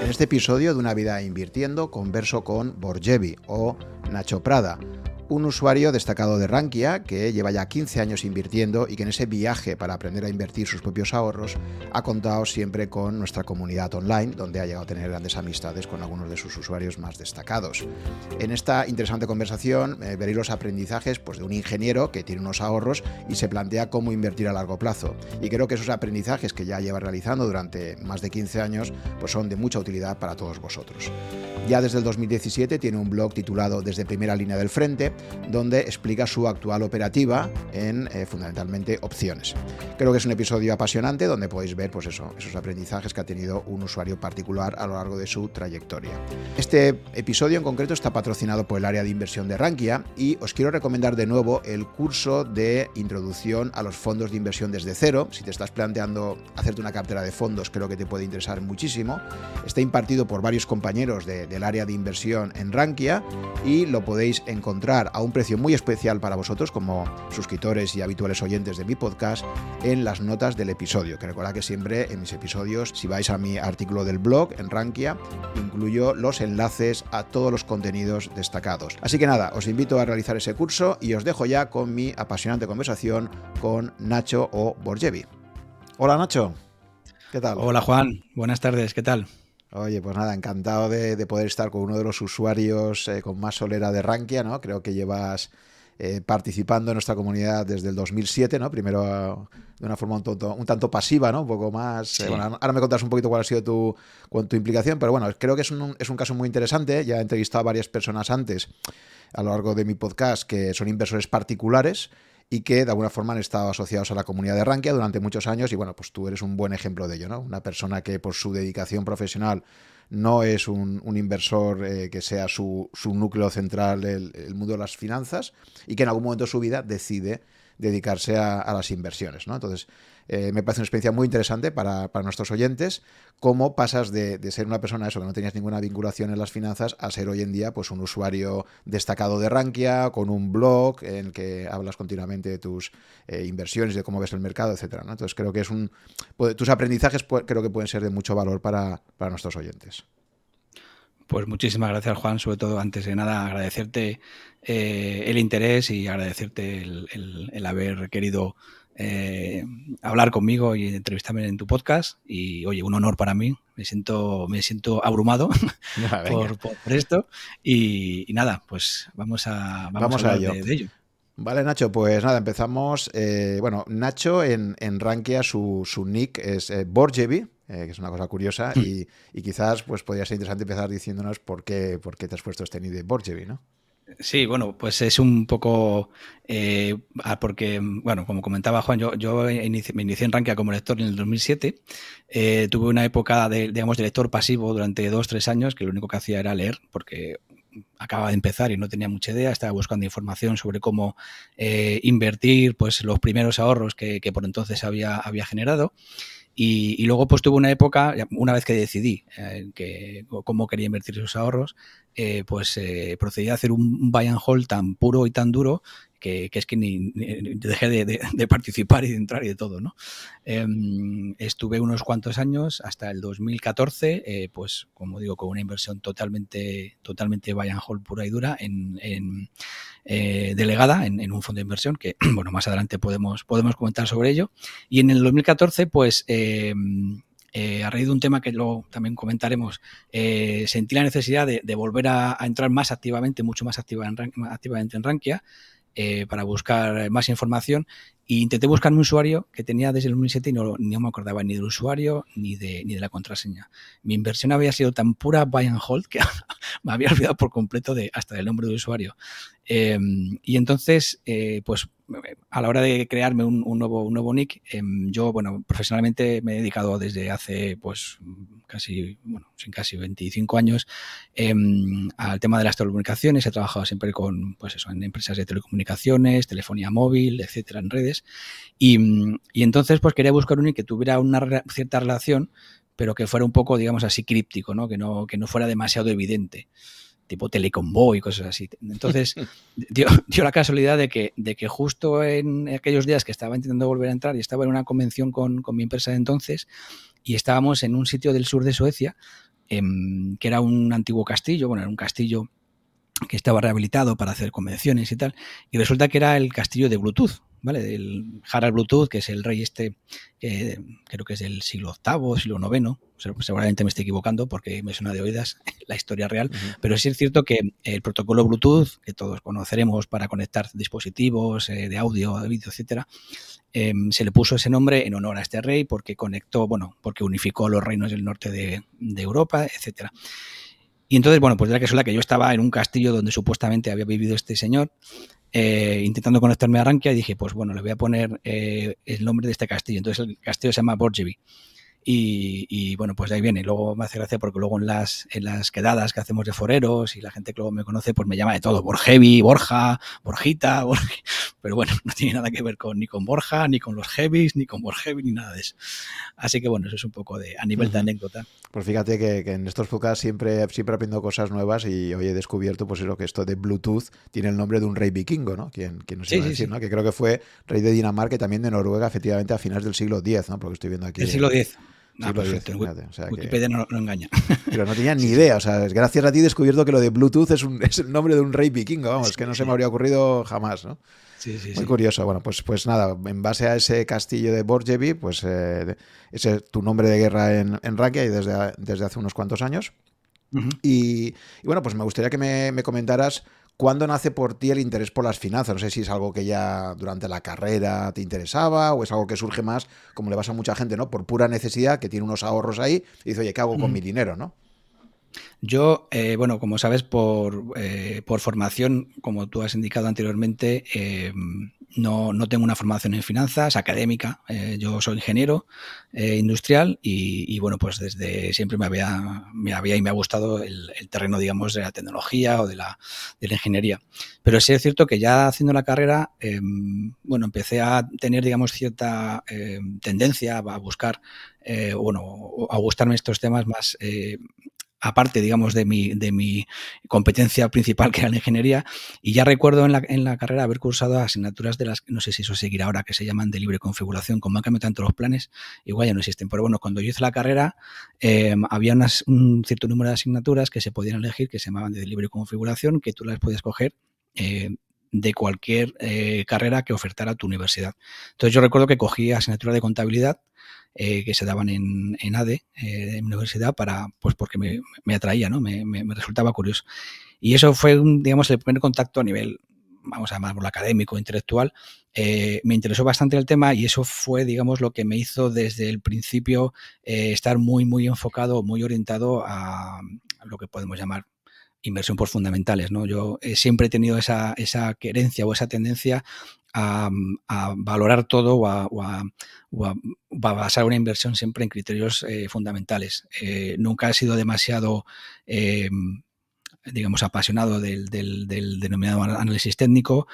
En este episodio de Una vida invirtiendo converso con Borgevi o Nacho Prada, un usuario destacado de Rankia que lleva ya 15 años invirtiendo y que en ese viaje para aprender a invertir sus propios ahorros ha contado siempre con nuestra comunidad online, donde ha llegado a tener grandes amistades con algunos de sus usuarios más destacados. En esta interesante conversación eh, veréis los aprendizajes pues, de un ingeniero que tiene unos ahorros y se plantea cómo invertir a largo plazo. Y creo que esos aprendizajes que ya lleva realizando durante más de 15 años pues, son de mucha utilidad para todos vosotros. Ya desde el 2017 tiene un blog titulado Desde primera línea del frente, donde explica su actual operativa en eh, fundamentalmente opciones. Creo que es un episodio apasionante donde podéis ver pues eso, esos aprendizajes que ha tenido un usuario particular a lo largo de su trayectoria. Este episodio en concreto está patrocinado por el área de inversión de Rankia y os quiero recomendar de nuevo el curso de introducción a los fondos de inversión desde cero. Si te estás planteando hacerte una cartera de fondos, creo que te puede interesar muchísimo. Está impartido por varios compañeros del área de inversión en Rankia y lo podéis encontrar a un precio muy especial para vosotros como suscriptores y habituales oyentes de mi podcast en las notas del episodio. Que recordad que siempre en mis episodios, si vais a mi artículo del blog en Rankia, incluyo los enlaces a todos los contenidos destacados. Así que nada, os invito a realizar ese curso y os dejo ya con mi apasionante conversación con Nacho o Borgevi. Hola Nacho. ¿Qué tal? Hola Juan, buenas tardes, ¿qué tal? Oye, pues nada, encantado de, poder estar con uno de los usuarios eh, con más solera de Rankia, ¿no? Creo que llevas eh, participando en nuestra comunidad desde el 2007, ¿no? Primero de una forma un, tanto pasiva, ¿no? Un poco más... Eh, bueno, ahora me contas un poquito cuál ha sido tu, tu implicación, pero bueno, creo que es un, es un caso muy interesante. Ya he entrevistado a varias personas antes a lo largo de mi podcast que son inversores particulares y que de alguna forma han estado asociados a la comunidad de Rankia durante muchos años y bueno, pues tú eres un buen ejemplo de ello, ¿no? Una persona que por su dedicación profesional no es un, inversor eh, que sea su, núcleo central el, mundo de las finanzas y que en algún momento de su vida decide dedicarse a, las inversiones. ¿no? Entonces, eh, me parece una experiencia muy interesante para, nuestros oyentes, cómo pasas de, ser una persona eso, que no tenías ninguna vinculación en las finanzas a ser hoy en día pues, un usuario destacado de Rankia, con un blog en el que hablas continuamente de tus eh, inversiones, de cómo ves el mercado, etc. Entonces, creo que es un. Tus aprendizajes creo que pueden ser de mucho valor para, nuestros oyentes. Pues muchísimas gracias, Juan. Sobre todo, antes de nada, agradecerte eh, el interés y agradecerte el, haber querido eh, hablar conmigo y entrevistarme en tu podcast. Y oye, un honor para mí. Me siento, me siento abrumado por, esto. Y, nada, pues vamos a, vamos, a, ello. De, ello. Vale, Nacho, pues nada, empezamos. Eh, bueno, Nacho en, en Rankia, su, su nick es Borgevi, que es una cosa curiosa, hmm. y, y, quizás pues podría ser interesante empezar diciéndonos por qué, por qué te has puesto este nick de Borgevi, ¿no? Sí, bueno, pues es un poco eh, ah, porque, bueno, como comentaba Juan, yo, me inicié en Rankia como lector en el 2007. Eh, tuve una época de, digamos, de lector pasivo durante dos, tres años, que lo único que hacía era leer, porque acaba de empezar y no tenía mucha idea, estaba buscando información sobre cómo eh, invertir pues, los primeros ahorros que, que por entonces había, había generado. Y, luego pues tuve una época, una vez que decidí eh, que, cómo quería invertir esos ahorros, eh, pues eh, procedí a hacer un buy and hold tan puro y tan duro que, es que ni, dejé de, participar y de entrar y de todo, ¿no? Em, estuve unos cuantos años, hasta el 2014, eh, pues como digo, con una inversión totalmente, totalmente buy and hold pura y dura en, eh, delegada en, un fondo de inversión que, bueno, más adelante podemos, podemos comentar sobre ello. Y en el 2014, pues... Eh, a raíz de un tema que luego también comentaremos, sentí la necesidad de, volver a, entrar más activamente, mucho más en, activamente en Rankia, eh, para buscar más información e intenté buscar un usuario que tenía desde el 2007 y no, me acordaba ni del usuario ni de, ni de la contraseña. Mi inversión había sido tan pura buy and hold que me había olvidado por completo de hasta del nombre del usuario. Em, y entonces, eh, pues a la hora de crearme un, nuevo, un nuevo nick, em, yo, bueno, profesionalmente me he dedicado desde hace, pues, casi, bueno, sin casi 25 años em, al tema de las telecomunicaciones. He trabajado siempre con, pues eso, en empresas de telecomunicaciones, telefonía móvil, etcétera, en redes. Y, y entonces, pues quería buscar un que tuviera una cierta relación, pero que fuera un poco, digamos así, críptico, ¿no? Que no, que no fuera demasiado evidente tipo Telecombo y cosas así. Entonces, dio, la casualidad de que, de que justo en aquellos días que estaba intentando volver a entrar y estaba en una convención con, mi empresa de entonces y estábamos en un sitio del sur de Suecia em, que era un antiguo castillo, bueno, era un castillo que estaba rehabilitado para hacer convenciones y tal, y resulta que era el castillo de Bluetooth, ¿vale? Del Harald Bluetooth, que es el rey este, creo que es del siglo VIII, siglo IX, seguramente me estoy equivocando porque me suena de oídas la historia real, pero sí es cierto que el protocolo Bluetooth, que todos conoceremos para conectar dispositivos eh, de audio, de vídeo, etcétera, em, se le puso ese nombre en honor a este rey porque conectó, bueno, porque unificó los reinos del norte de, de Europa, etcétera. Y entonces, bueno, pues era que la que yo estaba en un castillo donde supuestamente había vivido este señor, eh, intentando conectarme a Rankia, y dije, pues bueno, le voy a poner eh, el nombre de este castillo. Entonces el castillo se llama Borjevi. Y, bueno, pues de ahí viene. Luego me hace gracia porque luego en las, en las quedadas que hacemos de foreros y la gente que luego me conoce, pues me llama de todo. Borjevi, Borja, Borjita, pero bueno, no tiene nada que ver con ni con Borja, ni con los heavies, ni con Borjevi, ni nada de eso. Así que bueno, eso es un poco de a nivel de anécdota. Pues fíjate que, en estos podcasts siempre, siempre aprendo cosas nuevas y hoy he descubierto pues lo que esto de Bluetooth tiene el nombre de un rey vikingo, ¿no? Quien, quien nos iba a decir, ¿no? Que creo que fue rey de Dinamarca y también de Noruega, efectivamente, a finales del siglo X, ¿no? Porque estoy viendo aquí. El siglo X. Ah, perfecto. Wikipedia no, engaña. Pero no tenía ni idea. O sea, gracias a ti he descubierto que lo de Bluetooth es, un, es el nombre de un rey vikingo. Vamos, que no se me habría ocurrido jamás, ¿no? Sí, sí, Muy curioso. Bueno, pues, pues nada, en base a ese castillo de Borjevi, pues eh, ese es tu nombre de guerra en, en Rakia y desde, desde hace unos cuantos años. y, bueno, pues me gustaría que me, me comentaras ¿Cuándo nace por ti el interés por las finanzas? No sé si es algo que ya durante la carrera te interesaba o es algo que surge más, como le pasa a mucha gente, ¿no? Por pura necesidad, que tiene unos ahorros ahí y dice, oye, ¿qué hago con mi dinero, no? Yo, eh, bueno, como sabes, por, eh, por, formación, como tú has indicado anteriormente, eh, no, no, tengo una formación en finanzas académica. Eh, yo soy ingeniero eh, industrial y, bueno, pues desde siempre me había, me había y me ha gustado el, terreno, digamos, de la tecnología o de la, de la, ingeniería. Pero sí es cierto que ya haciendo la carrera, em, bueno, empecé a tener, digamos, cierta em, tendencia a buscar, eh, bueno, a gustarme estos temas más aparte, digamos, de mi, de mi competencia principal, que era la ingeniería, y ya recuerdo en la, en la carrera haber cursado asignaturas de las, no sé si eso seguirá ahora, que se llaman de libre configuración, como han cambiado tanto los planes, igual ya no existen, pero bueno, cuando yo hice la carrera, em, había un cierto número de asignaturas que se podían elegir, que se llamaban de libre configuración, que tú las podías coger eh, de cualquier eh, carrera que ofertara tu universidad. Entonces yo recuerdo que cogí asignatura de contabilidad eh, que se daban en, en ADE, eh, en universidad, para, pues porque me, me atraía, ¿no? Me, me, resultaba curioso. Y eso fue, digamos, el primer contacto a nivel, vamos a llamarlo académico, intelectual. Eh, me interesó bastante el tema y eso fue, digamos, lo que me hizo desde el principio eh, estar muy, muy enfocado, muy orientado a, lo que podemos llamar inversión por fundamentales. ¿no? Yo siempre he tenido esa, esa querencia o esa tendencia a, valorar todo o a, basar una inversión siempre en criterios eh, fundamentales. Eh, nunca he sido demasiado, eh, digamos, apasionado del, denominado análisis técnico.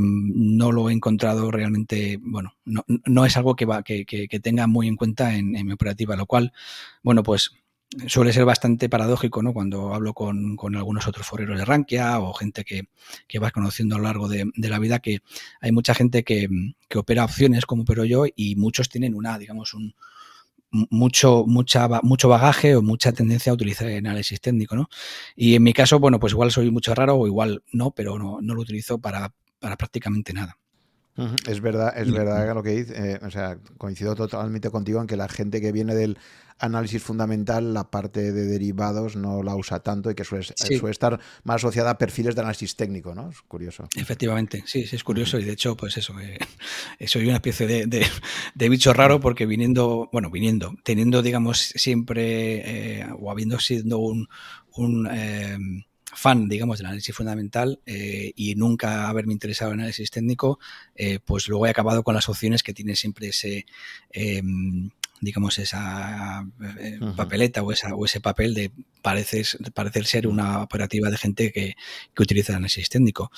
no lo he encontrado realmente, bueno, no, es algo que, que, tenga muy en cuenta en, en mi operativa, lo cual, bueno, pues suele ser bastante paradójico, ¿no? Cuando hablo con, algunos otros foreros de Rankia o gente que, que vas conociendo a lo largo de, la vida, que hay mucha gente que, opera opciones como opero yo y muchos tienen una, digamos, un mucho, mucha, mucho bagaje o mucha tendencia a utilizar el análisis técnico, ¿no? Y en mi caso, bueno, pues igual soy mucho raro o igual no, pero no, no lo utilizo para, para prácticamente nada. Es verdad, es verdad lo que dice. Eh, o sea, coincido totalmente contigo en que la gente que viene del análisis fundamental, la parte de derivados no la usa tanto y que suele, estar más asociada a perfiles de análisis técnico, ¿no? Es curioso. Efectivamente, sí, sí, es curioso y de hecho, pues eso, eh, soy una especie de, bicho raro porque viniendo, bueno, viniendo, teniendo, digamos, siempre eh, o habiendo sido un, un fan, digamos, del análisis fundamental eh, y nunca haberme interesado en análisis técnico, eh, pues luego he acabado con las opciones que tiene siempre ese, em, digamos, esa eh, papeleta o, esa, o ese papel de pareces, parecer ser una operativa de gente que, que utiliza análisis técnico.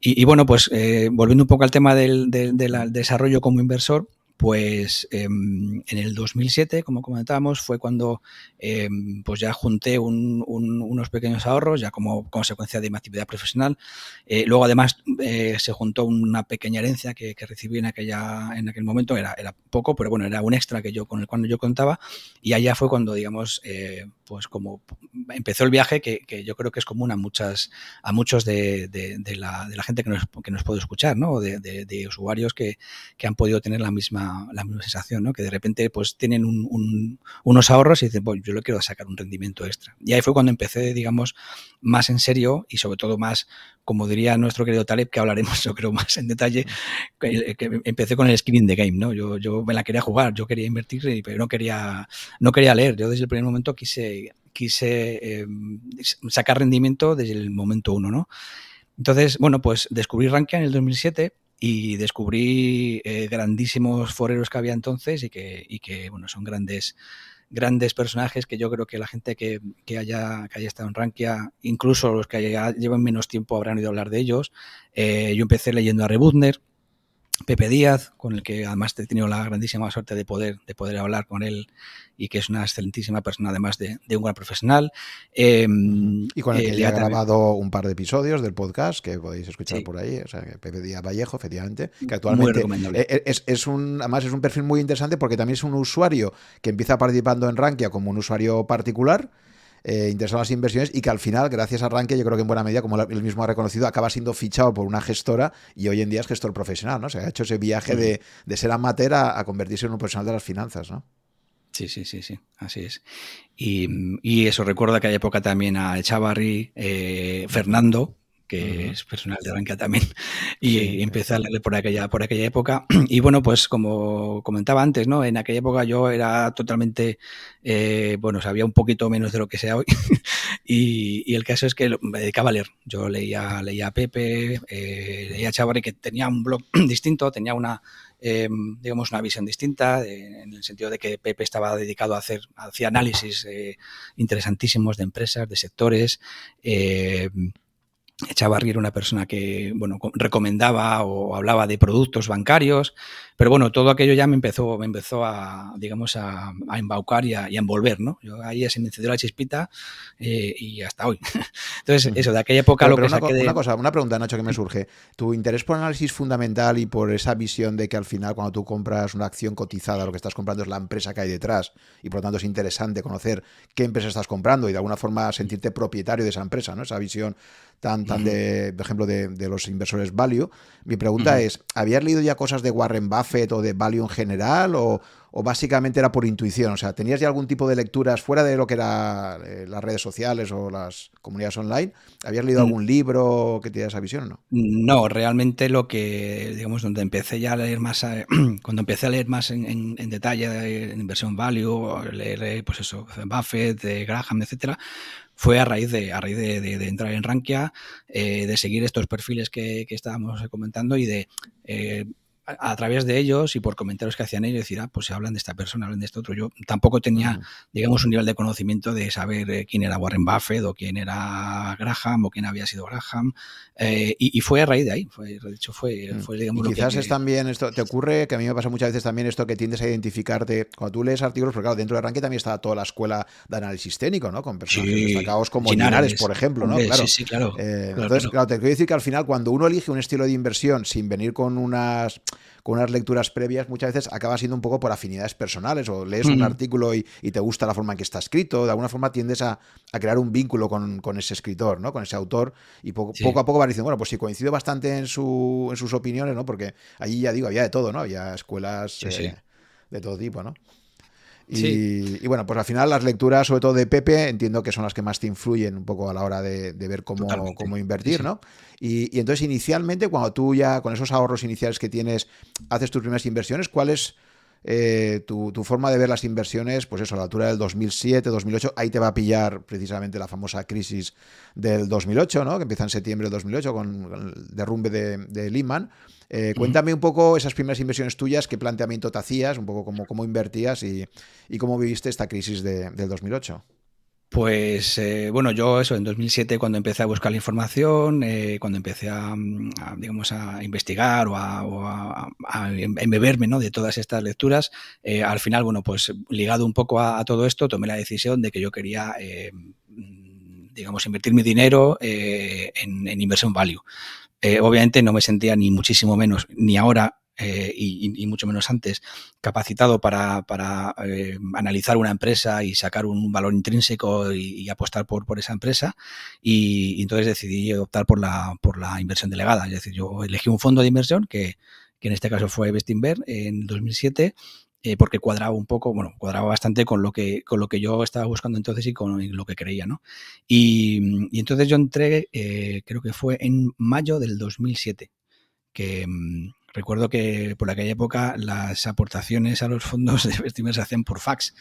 Y, bueno, pues volviendo un poco al tema del, del desarrollo como inversor, pues em, en el 2007, como comentábamos, fue cuando em, pues ya junté unos pequeños ahorros, ya como consecuencia de mi actividad profesional. Eh, luego, además, eh, se juntó una pequeña herencia que, recibí en, aquella, en aquel momento. Era, poco, pero bueno, era un extra que yo, con el cual yo contaba. Y allá fue cuando, digamos, eh, pues como empezó el viaje que, yo creo que es común a muchas, a muchos de, la, gente que nos, que nos puede escuchar, ¿no? De, usuarios que, han podido tener la misma, la misma sensación, ¿no? Que de repente pues tienen unos ahorros y dicen, pues yo le quiero sacar un rendimiento extra. Y ahí fue cuando empecé, digamos, más en serio y sobre todo más como diría nuestro querido Taleb, que hablaremos yo creo más en detalle, que, empecé con el skin in the game, ¿no? Yo, yo me la quería jugar, yo quería invertir, pero no quería, no quería leer. Yo desde el primer momento quise, quise em, sacar rendimiento desde el momento uno, ¿no? Entonces, bueno, pues descubrí Rankia en el 2007 y descubrí eh, grandísimos foreros que había entonces y que, y que bueno, son grandes grandes personajes que yo creo que la gente que, haya, que haya estado en Rankia, incluso los que llevan menos tiempo habrán oído hablar de ellos. Eh, yo empecé leyendo a Rebutner, Pepe Díaz, con el que además he tenido la grandísima suerte de poder, de poder hablar con él y que es una excelentísima persona, además de, un gran profesional. Em, y con el que eh, ya ha grabado un par de episodios del podcast que podéis escuchar por ahí. O sea, Pepe Díaz Vallejo, efectivamente, que actualmente e, e, es, es, un, además es un perfil muy interesante porque también es un usuario que empieza participando en Rankia como un usuario particular eh, interesado en las inversiones y que al final, gracias a Rankia, yo creo que en buena medida, como él mismo ha reconocido, acaba siendo fichado por una gestora y hoy en día es gestor profesional, ¿no? se ha hecho ese viaje de, de, ser amateur a, convertirse en un profesional de las finanzas, ¿no? Sí, sí, sí, sí, así es. Y, y eso recuerda que hay época también a Echavarri, eh, Fernando, que es personal de Rankia también, y empecé a leer por aquella, por aquella época. Y bueno, pues como comentaba antes, ¿no? En aquella época yo era totalmente, eh, bueno, sabía un poquito menos de lo que sea hoy, y, el caso es que me dedicaba a leer. Yo leía, leía a Pepe, eh, leía a Chavarri, que tenía un blog distinto, tenía una, em, digamos, una visión distinta, en el sentido de que Pepe estaba dedicado a hacer, hacía análisis eh, interesantísimos de empresas, de sectores, eh, Echavarri era una persona que, bueno, recomendaba o hablaba de productos bancarios, pero bueno, todo aquello ya me empezó, me empezó a, digamos, a, embaucar y a, envolver, ¿no? Yo ahí se me encendió la chispita eh, y hasta hoy. Entonces, eso, de aquella época lo que una, una cosa, una pregunta, Nacho, que me surge. Tu interés por análisis fundamental y por esa visión de que al final cuando tú compras una acción cotizada, lo que estás comprando es la empresa que hay detrás y por lo tanto es interesante conocer qué empresa estás comprando y de alguna forma sentirte propietario de esa empresa, ¿no? Esa visión tan, tan de, por ejemplo, de, los inversores value. Mi pregunta es, ¿habías leído ya cosas de Warren Buffett o de value en general o, o básicamente era por intuición? O sea, ¿tenías ya algún tipo de lecturas fuera de lo que eran eh, las redes sociales o las comunidades online? ¿Habías leído mm. algún libro que te diera esa visión o no? No, realmente lo que, digamos, donde empecé ya a leer más, eh, cuando empecé a leer más en, detalle en inversión value, leer, eh, pues eso, Buffett, de Graham, etcétera, fue a raíz de, a raíz de, entrar en Rankia, de seguir estos perfiles que, que estábamos comentando y de a, través de ellos y por comentarios que hacían ellos, decir, ah, pues se hablan de esta persona, hablan de este otro. Yo tampoco tenía, digamos, un nivel de conocimiento de saber eh, quién era Warren Buffett o quién era Graham o quién había sido Graham. Eh, y, fue a raíz de ahí. Fue, de hecho, fue, mm. fue digamos, y quizás es también esto, te ocurre que a mí me pasa muchas veces también esto que tiendes a identificarte cuando tú lees artículos, porque claro, dentro de Ranking también está toda la escuela de análisis técnico, ¿no? Con personajes destacados como Linares, por ejemplo, ¿no? claro. Sí, sí, claro. Eh, entonces, claro, te quiero decir que al final, cuando uno elige un estilo de inversión sin venir con unas con unas lecturas previas, muchas veces acaba siendo un poco por afinidades personales o lees un artículo y, te gusta la forma en que está escrito, de alguna forma tiendes a, crear un vínculo con, ese escritor, ¿no? con ese autor y poco, poco a poco vas diciendo, bueno, pues sí, coincido bastante en, su, en sus opiniones, ¿no? porque allí ya digo, había de todo, ¿no? había escuelas eh, de todo tipo, ¿no? Y, bueno, pues al final las lecturas, sobre todo de Pepe, entiendo que son las que más te influyen un poco a la hora de, ver cómo, cómo invertir, ¿no? Y, entonces, inicialmente, cuando tú ya con esos ahorros iniciales que tienes, haces tus primeras inversiones, ¿cuál es eh, tu, forma de ver las inversiones? Pues eso, a la altura del 2007, 2008, ahí te va a pillar precisamente la famosa crisis del 2008, ¿no? Que empieza en septiembre del 2008 con, el derrumbe de, de Lehman. Eh, cuéntame un poco esas primeras inversiones tuyas, qué planteamiento te hacías, un poco cómo, cómo invertías y, cómo viviste esta crisis de, del 2008. Pues eh, bueno, yo eso en 2007 cuando empecé a buscar la información, eh, cuando empecé a, digamos a investigar o a, embeberme ¿no? de todas estas lecturas, al final bueno pues ligado un poco a, todo esto tomé la decisión de que yo quería digamos invertir mi dinero en, en inversión value. Eh, obviamente no me sentía ni muchísimo menos, ni ahora eh, y, mucho menos antes capacitado para, eh, analizar una empresa y sacar un valor intrínseco y, apostar por, por, esa empresa. Y, entonces decidí optar por la, por la inversión delegada. Es decir, yo elegí un fondo de inversión que, que en este caso fue Bestinver en 2007 eh, porque cuadraba un poco, bueno, cuadraba bastante con lo que, con lo que yo estaba buscando entonces y con lo que creía, ¿no? Y, entonces yo entré, eh, creo que fue en mayo del 2007, que mm, recuerdo que por aquella época las aportaciones a los fondos de investimento se hacían por fax.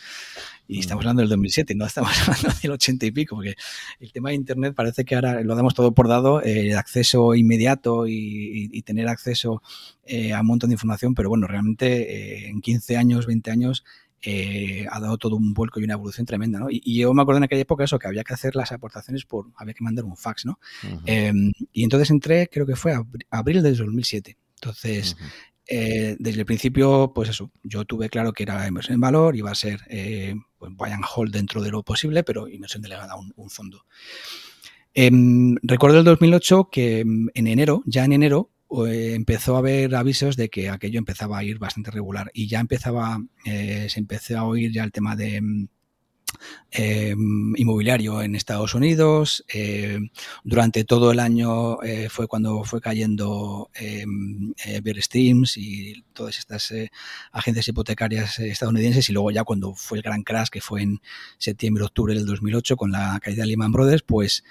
Y mm. estamos hablando del 2007, no estamos hablando del 80 y pico, porque el tema de Internet parece que ahora lo damos todo por dado, el acceso inmediato y, tener acceso eh, a un montón de información, pero bueno, realmente eh, en 15 años, 20 años, eh, ha dado todo un vuelco y una evolución tremenda, ¿no? Y, yo me acuerdo en aquella época eso, que había que hacer las aportaciones por, había que mandar un fax, ¿no? Em, y entonces entré, creo que fue abril del 2007. Entonces, eh, desde el principio, pues eso, yo tuve claro que era inversión en valor, iba a ser eh, pues buy and hold dentro de lo posible, pero inversión delegada a un, fondo. Em, recuerdo el 2008 que em, en enero, ya en enero, eh, empezó a haber avisos de que aquello empezaba a ir bastante regular y ya empezaba, eh, se empezó a oír ya el tema de em, eh, inmobiliario en Estados Unidos. Eh, durante todo el año eh, fue cuando fue cayendo Bear Steams y todas estas agencias hipotecarias estadounidenses y luego ya cuando fue el gran crash que fue en septiembre-octubre del 2008 con la caída de Lehman Brothers, pues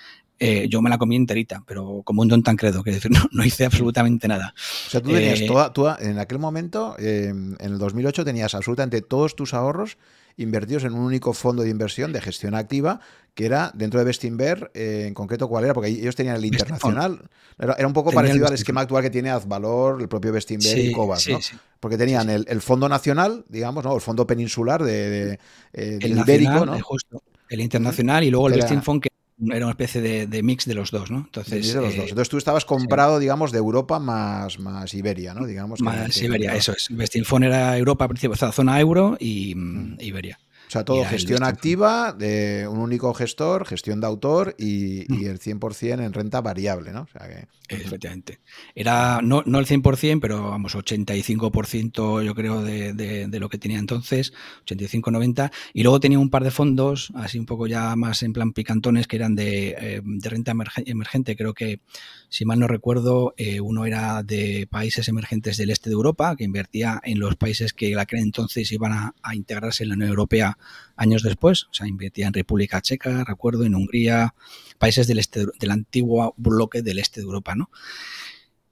yo me la comí enterita, pero como un don tan credo, que decir, no, hice absolutamente nada. O sea, tú tenías toda, tú en aquel momento, en el 2008, tenías absolutamente todos tus ahorros invertidos en un único fondo de inversión de gestión activa, que era dentro de Bestinver, eh, en concreto, ¿cuál era? Porque ellos tenían el internacional. Era, un poco parecido al esquema actual que tiene Azvalor, el propio Bestinver y Cobas, ¿no? Porque tenían el, fondo nacional, digamos, ¿no? El fondo peninsular de, eh, del ibérico, ¿no? Justo. El internacional y luego el Bestinfond que era una especie de, mix de los dos, ¿no? Entonces, de los dos. Eh, Entonces tú estabas comprado, digamos, de Europa más, más Iberia, ¿no? Digamos más Iberia, eso es. Bestinfon era Europa, principio, zona euro y mm, Iberia. O sea, todo gestión activa de un único gestor, gestión de autor y, y el 100% en renta variable, ¿no? O sea que... Efectivamente. Era no, no el 100%, pero vamos, 85% yo creo de, de, lo que tenía entonces, 85-90. Y luego tenía un par de fondos, así un poco ya más en plan picantones, que eran de, eh, de renta emergente. Creo que, si mal no recuerdo, eh, uno era de países emergentes del este de Europa, que invertía en los países que la creen entonces iban a, integrarse en la Unión Europea años después. O sea, invertía en República Checa, recuerdo, en Hungría, países del, este, del antiguo bloque del este de Europa, ¿no?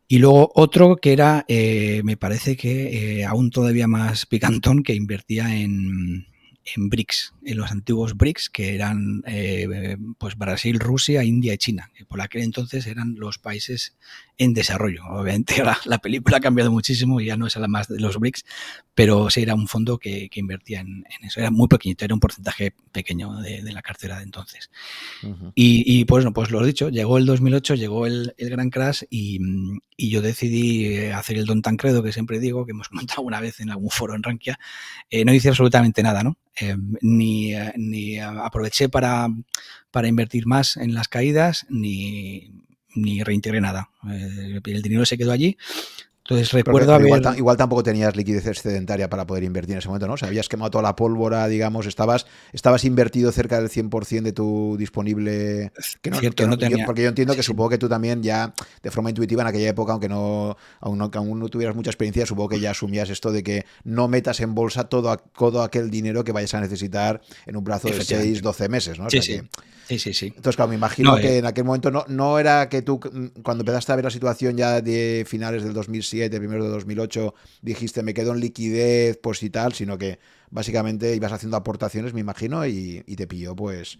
Y luego otro que era, eh, me parece que eh, aún todavía más picantón, que invertía en, en BRICS, en los antiguos BRICS, que eran eh, pues Brasil, Rusia, India y China, que por aquel entonces eran los países en desarrollo. Obviamente la, película ha cambiado muchísimo y ya no es la más de los BRICS, pero sí era un fondo que, invertía en, eso. Era muy pequeñito, era un porcentaje pequeño de, la cartera de entonces. y, pues, no, pues lo he dicho, llegó el 2008, llegó el, gran crash y, yo decidí hacer el Don Tancredo, que siempre digo, que hemos comentado una vez en algún foro en Rankia. Eh, no hice absolutamente nada, ¿no? Em, ni, eh, ni, aproveché para, para, invertir más en las caídas, ni, ni reintegré nada. Eh, el dinero se quedó allí entonces recuerdo igual, tampoco tenías liquidez excedentaria para poder invertir en ese momento, ¿no? O sea, habías quemado toda la pólvora, digamos, estabas, estabas invertido cerca del 100% de tu disponible... Que no, porque yo entiendo que supongo que tú también ya, de forma intuitiva en aquella época, aunque no aún no, aún no tuvieras mucha experiencia, supongo que ya asumías esto de que no metas en bolsa todo, todo aquel dinero que vayas a necesitar en un plazo de 6, 12 meses, ¿no? sí, sí. Sí, sí, sí. Entonces, claro, me imagino que eh. en aquel momento no, no era que tú, cuando empezaste a ver la situación ya de finales del 2007, primero de 2008, dijiste me quedo en liquidez, pues y tal, sino que básicamente ibas haciendo aportaciones, me imagino, y, te pilló pues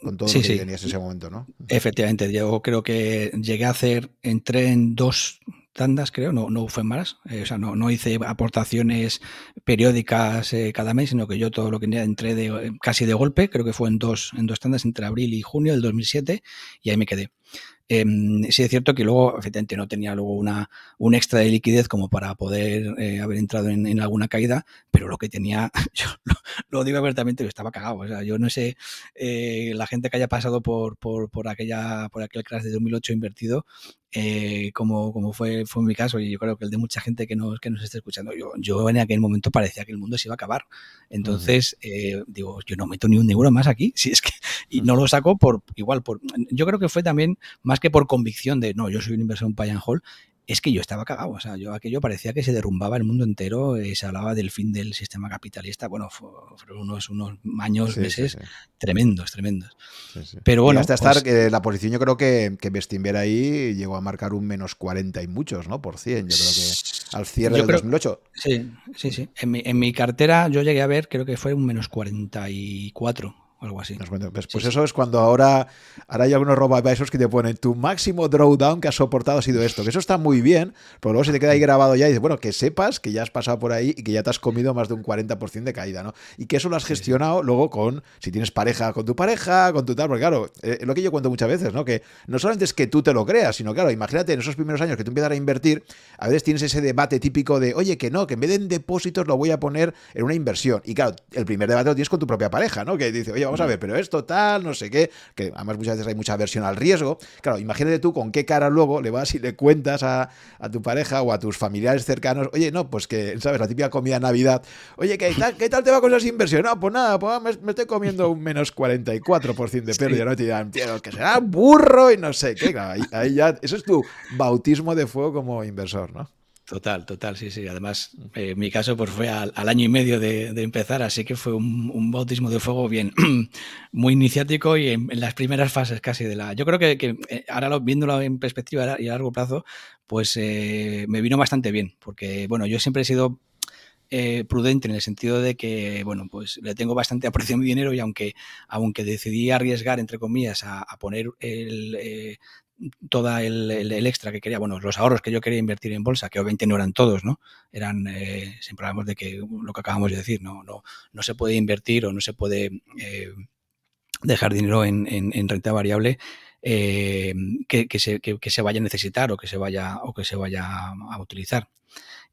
con todo lo que tenías en ese momento, ¿no? Efectivamente, yo creo que llegué a hacer, entré en dos tandas, creo, no, no fue más, eh, o sea, no, no, hice aportaciones periódicas eh, cada mes, sino que yo todo lo que entré de, casi de golpe, creo que fue en dos, en dos tandas entre abril y junio del 2007 y ahí me quedé. Em, sí es cierto que luego, efectivamente, no tenía luego una, un extra de liquidez como para poder eh, haber entrado en, alguna caída, pero lo que tenía, yo lo, digo abiertamente, yo estaba cagado. O sea, yo no sé, eh, la gente que haya pasado por, por, por, aquella, por aquel crash de 2008 invertido, eh, como, como fue, fue mi caso, y yo creo que el de mucha gente que nos, que nos está escuchando, yo, yo en aquel momento parecía que el mundo se iba a acabar. Entonces, eh, digo, yo no meto ni un euro más aquí, si es que, y no lo saco por, igual, por, yo creo que fue también más que por convicción de, no, yo soy un inversor en Pay Hall, es que yo estaba cagado. O sea, yo aquello parecía que se derrumbaba el mundo entero, eh, se hablaba del fin del sistema capitalista. Bueno, fueron unos, unos años, meses tremendos, tremendos. Pero bueno. hasta estar, pues que la posición yo creo que, que Bestinver ahí llegó a marcar un menos 40 y muchos, ¿no? Por 100, yo creo que al cierre del 2008. Sí, sí, sí. En mi, en mi cartera yo llegué a ver, creo que fue un menos 44 algo así. Pues, pues eso es cuando ahora, ahora hay algunos esos que te ponen tu máximo drawdown que has soportado ha sido esto. Que eso está muy bien, pero luego se te queda ahí grabado ya y dices, bueno, que sepas que ya has pasado por ahí y que ya te has comido más de un 40% de caída, ¿no? Y que eso lo has gestionado luego con, si tienes pareja, con tu pareja, con tu tal, porque claro, eh, es lo que yo cuento muchas veces, ¿no? Que no solamente es que tú te lo creas, sino claro, imagínate en esos primeros años que tú empiezas a invertir, a veces tienes ese debate típico de, oye, que no, que en vez de en depósitos lo voy a poner en una inversión. Y claro, el primer debate lo tienes con tu propia pareja, ¿no? Que dice, oye, vamos a ver, pero esto tal, no sé qué, que además muchas veces hay mucha aversión al riesgo. Claro, imagínate tú con qué cara luego le vas y le cuentas a, tu pareja o a tus familiares cercanos, oye, no, pues que, ¿sabes? La típica comida de Navidad, oye, ¿qué tal, ¿qué tal te va con las inversiones? No, pues nada, pues me, estoy comiendo un menos 44% de pérdida, ¿no? te dirán, tío, que será burro y no sé qué, claro, ahí ya, eso es tu bautismo de fuego como inversor, ¿no? Total, total, sí, sí. Además, eh, mi caso pues fue al, año y medio de, empezar, así que fue un, bautismo de fuego bien, muy iniciático y en, las primeras fases casi de la... Yo creo que, eh, ahora lo, viéndolo en perspectiva y a largo plazo, pues eh, me vino bastante bien, porque bueno, yo siempre he sido prudente en el sentido de que, bueno, pues le tengo bastante aprecio a mi dinero y aunque, aunque decidí arriesgar, entre comillas, a, poner el, toda el, extra que quería, bueno, los ahorros que yo quería invertir en bolsa, que obviamente no eran todos, ¿no? Eran, eh, siempre hablamos de que lo que acabamos de decir, no, no, no se puede invertir o no se puede eh, dejar dinero en, en, renta variable eh, que, que, se, que, se, vaya a necesitar o que se vaya, o que se vaya a utilizar.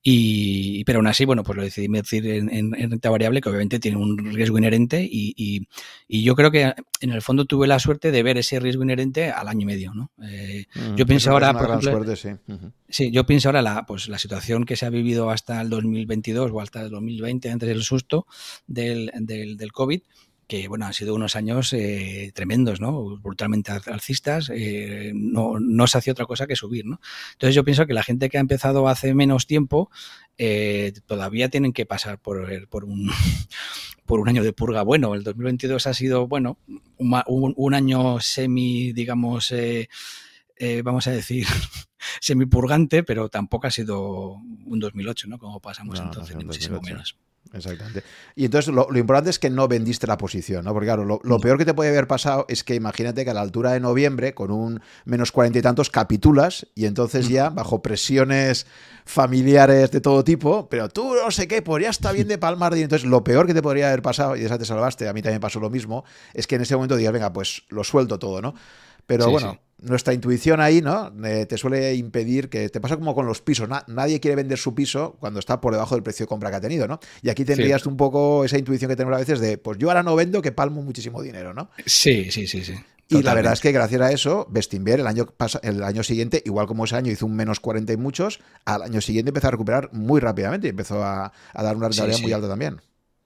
Y, pero aún así, bueno, pues lo decidí invertir en, renta variable, que obviamente tiene un riesgo inherente y, yo creo que en el fondo tuve la suerte de ver ese riesgo inherente al año y medio, ¿no? Eh, mm, yo pienso ahora, por ejemplo, sí. sí. yo pienso ahora la, pues, la situación que se ha vivido hasta el 2022 o hasta el 2020 antes del susto del, del, del COVID, que bueno, han sido unos años eh, tremendos, ¿no? Brutalmente alcistas, eh, no, no, se hacía otra cosa que subir, ¿no? Entonces yo pienso que la gente que ha empezado hace menos tiempo eh, todavía tienen que pasar por, por, un, por un año de purga bueno. El 2022 ha sido, bueno, un, un año semi, digamos, vamos a decir, semipurgante, pero tampoco ha sido un 2008, ¿no? Como pasamos entonces, ni muchísimo menos. Exactamente. Y entonces lo, importante es que no vendiste la posición, ¿no? Porque claro, lo, peor que te puede haber pasado es que imagínate que a la altura de noviembre, con un menos cuarenta y tantos, capitulas y entonces ya, bajo presiones familiares de todo tipo, pero tú no sé qué, pues ya está bien de palmar. Y entonces lo peor que te podría haber pasado, y esa te salvaste, a mí también pasó lo mismo, es que en ese momento digas, venga, pues lo suelto todo, ¿no? Pero bueno, nuestra intuición ahí, ¿no? Eh, te suele impedir que te pasa como con los pisos. nadie quiere vender su piso cuando está por debajo del precio de compra que ha tenido, ¿no? Y aquí tendrías un poco esa intuición que tenemos a veces de, pues yo ahora no vendo, que palmo muchísimo dinero, ¿no? Sí, sí, sí, sí. Y la verdad es que gracias a eso, Bestinver el año, el año siguiente, igual como ese año hizo un menos 40 y muchos, al año siguiente empezó a recuperar muy rápidamente y empezó a, dar una rentabilidad muy alta también.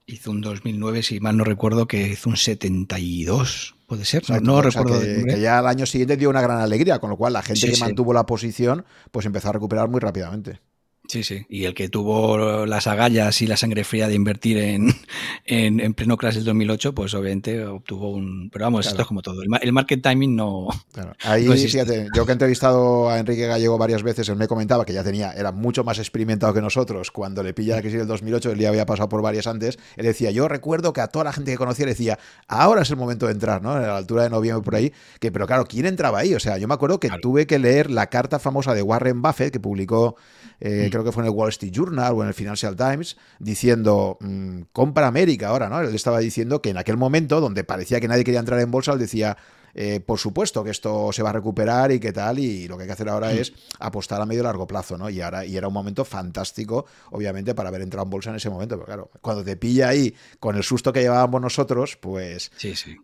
Hizo un 2009, si mal no recuerdo, que hizo un 72 Puede ser, no, recuerdo. que, ya al año siguiente dio una gran alegría, con lo cual la gente que mantuvo la posición pues empezó a recuperar muy rápidamente. Sí, sí. Y el que tuvo las agallas y la sangre fría de invertir en, en, pleno crash del 2008, pues obviamente obtuvo un... Pero vamos, esto es como todo. El, market timing no... Ahí, fíjate, yo que he entrevistado a Enrique Gallego varias veces, él me comentaba que ya tenía, era mucho más experimentado que nosotros. Cuando le pilla la crisis del 2008, él ya había pasado por varias antes. Él decía, yo recuerdo que a toda la gente que conocía le decía, ahora es el momento de entrar, ¿no? A la altura de noviembre por ahí. Que, pero claro, ¿quién entraba ahí? O sea, yo me acuerdo que tuve que leer la carta famosa de Warren Buffett que publicó, eh, creo que fue en el Wall Street Journal o en el Financial Times, diciendo, mm, compra América ahora, ¿no? Él estaba diciendo que en aquel momento, donde parecía que nadie quería entrar en bolsa, él decía, eh, por supuesto que esto se va a recuperar y qué tal, y lo que hay que hacer ahora mm. es apostar a medio y largo plazo, ¿no? Y ahora y era un momento fantástico, obviamente, para haber entrado en bolsa en ese momento, pero claro, cuando te pilla ahí con el susto que llevábamos nosotros, pues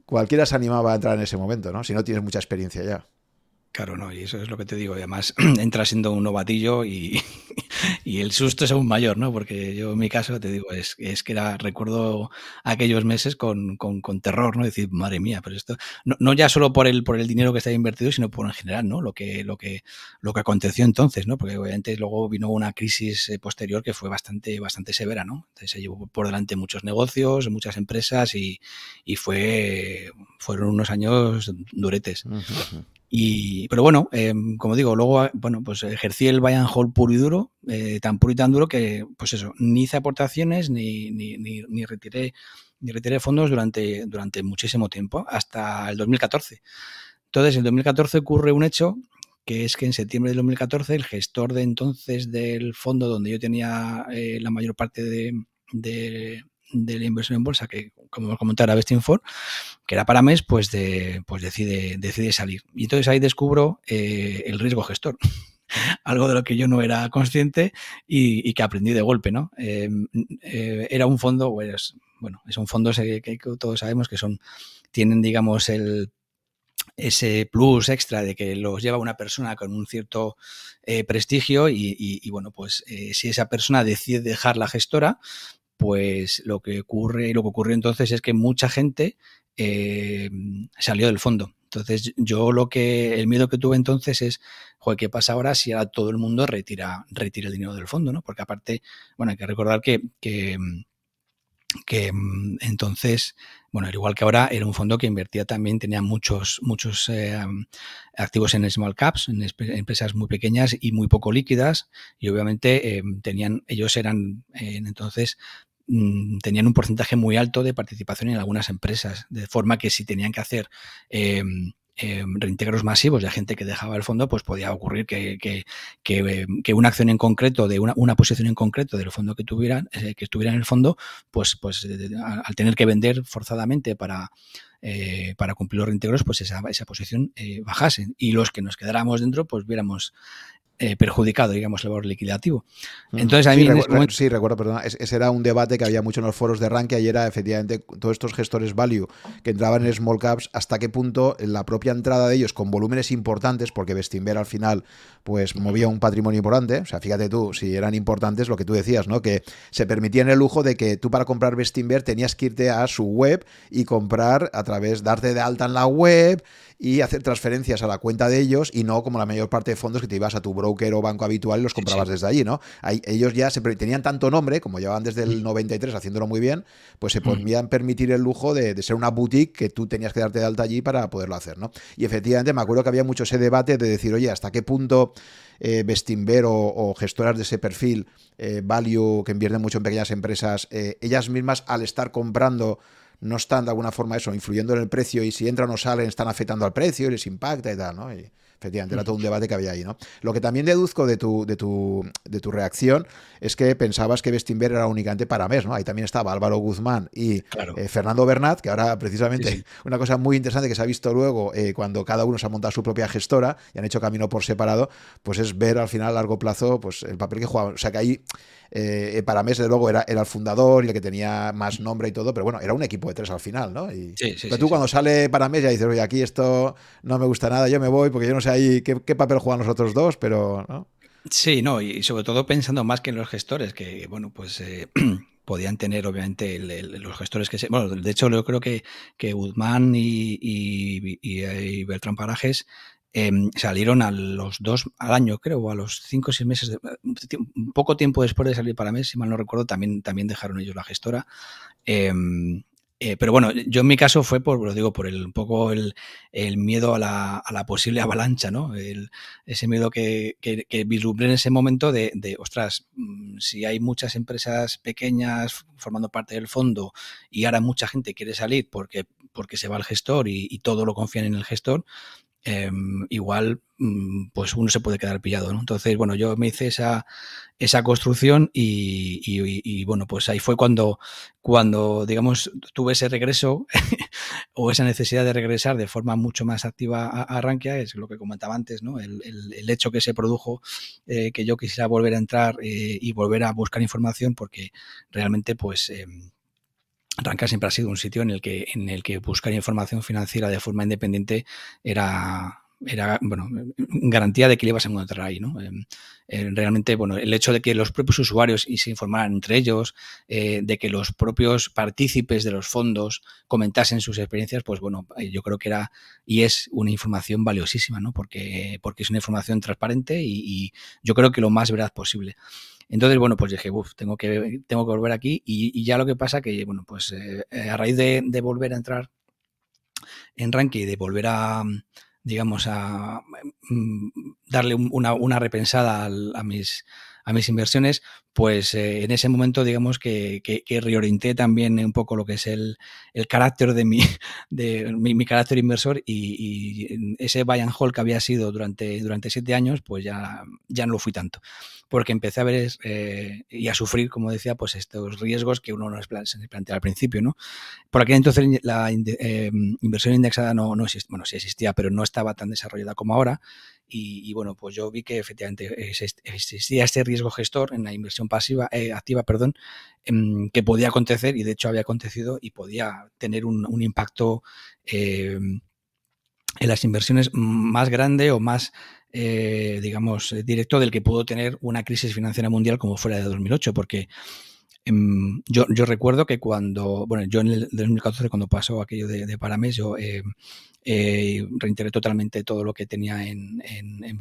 cualquiera se animaba a entrar en ese momento, ¿no? Si no tienes mucha experiencia ya. Claro, no, y eso es lo que te digo. además, entra siendo un novatillo y, y, el susto es aún mayor, ¿no? Porque yo en mi caso, te digo, es, es que era, recuerdo aquellos meses con, con, con, terror, ¿no? Decir, madre mía, pero esto, no, no, ya solo por el, por el dinero que estaba invertido, sino por en general, ¿no? Lo que, lo que, lo que aconteció entonces, ¿no? Porque obviamente luego vino una crisis eh, posterior que fue bastante, bastante severa, ¿no? Entonces se llevó por delante muchos negocios, muchas empresas y, y fue, fueron unos años duretes. Y, pero bueno, em, como digo, luego bueno, pues ejercí el buy and hold puro y duro, eh, tan puro y tan duro que, pues eso, ni hice aportaciones ni, ni, ni, retiré, ni retiré fondos durante, durante muchísimo tiempo, hasta el 2014. Entonces, en el 2014 ocurre un hecho que es que en septiembre del 2014 el gestor de entonces del fondo donde yo tenía eh, la mayor parte de, de la inversión en bolsa, que como comentaba era Ford, que era para mes, pues, de, pues decide, decide salir. Y entonces ahí descubro eh, el riesgo gestor. Algo de lo que yo no era consciente y, que aprendí de golpe, ¿no? Em, eh, era un fondo, pues, bueno, es un fondo que, todos sabemos que son, tienen, digamos, el, ese plus extra de que los lleva una persona con un cierto eh, prestigio y, bueno, pues si esa persona decide dejar la gestora, pues lo que ocurre, lo que ocurrió entonces es que mucha gente eh, salió del fondo. Entonces, yo lo que, el miedo que tuve entonces es, joder, ¿qué pasa ahora si ahora todo el mundo retira, retira el dinero del fondo, ¿no? Porque aparte, bueno, hay que recordar que, que, mm, entonces, bueno, al igual que ahora, era un fondo que invertía también, tenía muchos, muchos eh, activos en small caps, en empresas muy pequeñas y muy poco líquidas, y obviamente eh, tenían, ellos eran entonces Mm, tenían un porcentaje muy alto de participación en algunas empresas, de forma que si tenían que hacer eh, reintegros masivos de gente que dejaba el fondo, pues podía ocurrir que, que, que, una acción en concreto, de una, una, posición en concreto del fondo que tuvieran, eh, que estuviera en el fondo, pues, pues eh, al tener que vender forzadamente para, eh, para cumplir los reintegros, pues esa, esa posición bajase. Y los que nos quedáramos dentro, pues viéramos eh, perjudicado, digamos, el valor liquidativo. Entonces, a mí sí, recuerdo, perdona, ese era un debate que había mucho en los foros de Rankia y era efectivamente todos estos gestores value que entraban en small caps, hasta qué punto la propia entrada de ellos con volúmenes importantes, porque Bestinver al final pues movía un patrimonio importante, o sea, fíjate tú, si eran importantes lo que tú decías, ¿no? Que se permitían el lujo de que tú para comprar Bestinver tenías que irte a su web y comprar a través, darte de alta en la web y hacer transferencias a la cuenta de ellos y no como la mayor parte de fondos que te ibas a tu broker o banco habitual y los comprabas desde allí, ¿no? ellos ya se tenían tanto nombre, como llevaban desde el 93 haciéndolo muy bien, pues se podían permitir el lujo de, ser una boutique que tú tenías que darte de alta allí para poderlo hacer, ¿no? Y efectivamente me acuerdo que había mucho ese debate de decir, oye, ¿hasta qué punto eh, Bestinver o, gestoras de ese perfil, eh, value, que invierten mucho en pequeñas empresas, eh, ellas mismas al estar comprando no están de alguna forma eso, influyendo en el precio y si entran o salen están afectando al precio y les impacta y tal, ¿no? Y efectivamente era todo un debate que había ahí, ¿no? Lo que también deduzco de tu, de tu, de tu reacción es que pensabas que Bestinver era únicamente para mes, ¿no? Ahí también estaba Álvaro Guzmán y eh, Fernando Bernat, que ahora precisamente una cosa muy interesante que se ha visto luego eh, cuando cada uno se ha montado su propia gestora y han hecho camino por separado, pues es ver al final a largo plazo pues el papel que jugaban. O sea que ahí eh, para desde luego, era, era, el fundador y el que tenía más nombre y todo, pero bueno, era un equipo de tres al final, ¿no? Y, pero tú cuando sale para mí ya dices, oye, aquí esto no me gusta nada, yo me voy porque yo no sé ahí qué, papel juegan los otros dos, pero... ¿no? Sí, no, y sobre todo pensando más que en los gestores, que, bueno, pues... Eh, podían tener obviamente los gestores que se... Bueno, de hecho yo creo que, que Guzmán y, y, Beltrán Parajes Em, salieron a los dos al año, creo, o a los cinco o seis meses, un poco tiempo después de salir para mes, si mal no recuerdo, también, también dejaron ellos la gestora. Em, eh, pero bueno, yo en mi caso fue por, lo digo, por el, un poco el, miedo a la, a la, posible avalancha, ¿no? ese miedo que, que, que, vislumbré en ese momento de, de, ostras, mm, si hay muchas empresas pequeñas formando parte del fondo y ahora mucha gente quiere salir porque, porque se va al gestor y todo lo confían en el gestor, em, igual mm, pues uno se puede quedar pillado. Entonces, bueno, yo me hice esa, esa construcción y, bueno, pues ahí fue cuando, cuando, digamos, tuve ese regreso o esa necesidad de regresar de forma mucho más activa a, a Rankia, es lo que comentaba antes, ¿no? El, hecho que se produjo eh, que yo quisiera volver a entrar eh, y volver a buscar información porque realmente, pues... Eh, Rankia siempre ha sido un sitio en el que en el que buscar información financiera de forma independiente era era bueno, garantía de que le ibas a encontrar ahí, ¿no? Em, eh, realmente, bueno, el hecho de que los propios usuarios y se informaran entre ellos, eh, de que los propios partícipes de los fondos comentasen sus experiencias, pues bueno, eh, yo creo que era y es una información valiosísima, ¿no? Porque, porque es una información transparente y, yo creo que lo más veraz posible. Entonces, bueno, pues dije, uff, tengo que, tengo que volver aquí y, ya lo que pasa que, bueno, pues a raíz de, volver a entrar en Ranky, de volver a, digamos, a mm, darle una, una repensada a, mis, a mis inversiones, pues eh, en ese momento, digamos, que, que, reorienté también un poco lo que es el, el carácter de mi, de mi, carácter inversor y, ese buy and hold que había sido durante, durante siete años, pues ya, ya no lo fui tanto porque empecé a ver eh, y a sufrir, como decía, pues estos riesgos que uno no se plantea al principio, ¿no? Por aquel entonces la eh, inversión indexada no, no existía, bueno, sí existía, pero no estaba tan desarrollada como ahora. Y, bueno, pues yo vi que efectivamente existía este riesgo gestor en la inversión pasiva, eh, activa, perdón, em, que podía acontecer y de hecho había acontecido y podía tener un, impacto en las inversiones más grande o más eh, digamos, eh, directo del que pudo tener una crisis financiera mundial como fuera de 2008, porque em, yo, yo, recuerdo que cuando, bueno, yo en el 2014, cuando pasó aquello de, de Parames, yo eh, reintegré totalmente todo lo que tenía en, en,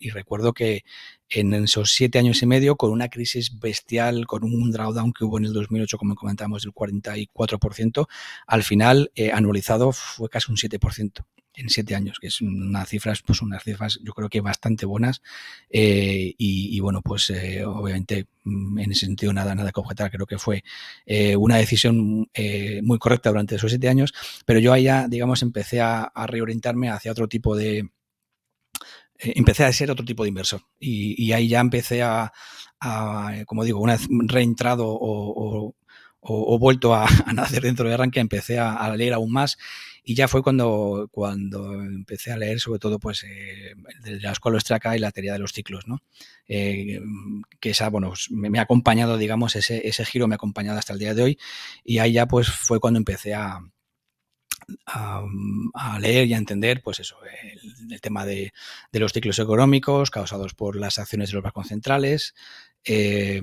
y recuerdo que en esos siete años y medio, con una crisis bestial, con un drawdown que hubo en el 2008, como comentábamos, del 44%, al final, anualizado, fue casi un 7% en siete años, que es una cifras, pues unas cifras yo creo que bastante buenas. Eh, y, bueno, pues eh, obviamente mm, en ese sentido nada, nada que objetar. Creo que fue eh, una decisión muy correcta durante esos siete años, pero yo ya, digamos, empecé a, reorientarme hacia otro tipo de, empecé a ser otro tipo de inversor. Y, ahí ya empecé a, como digo, una vez reentrado o, o, vuelto a, nacer dentro de Arranque, empecé a, leer aún más y ya fue cuando, cuando empecé a leer sobre todo pues eh, de la escuela austriaca y la teoría de los ciclos, ¿no? Eh, que esa, bueno, me, ha acompañado, digamos, ese, ese giro me ha acompañado hasta el día de hoy y ahí ya pues fue cuando empecé a, a, leer y a entender, pues eso, el, tema de, de, los ciclos económicos causados por las acciones de los bancos centrales, eh,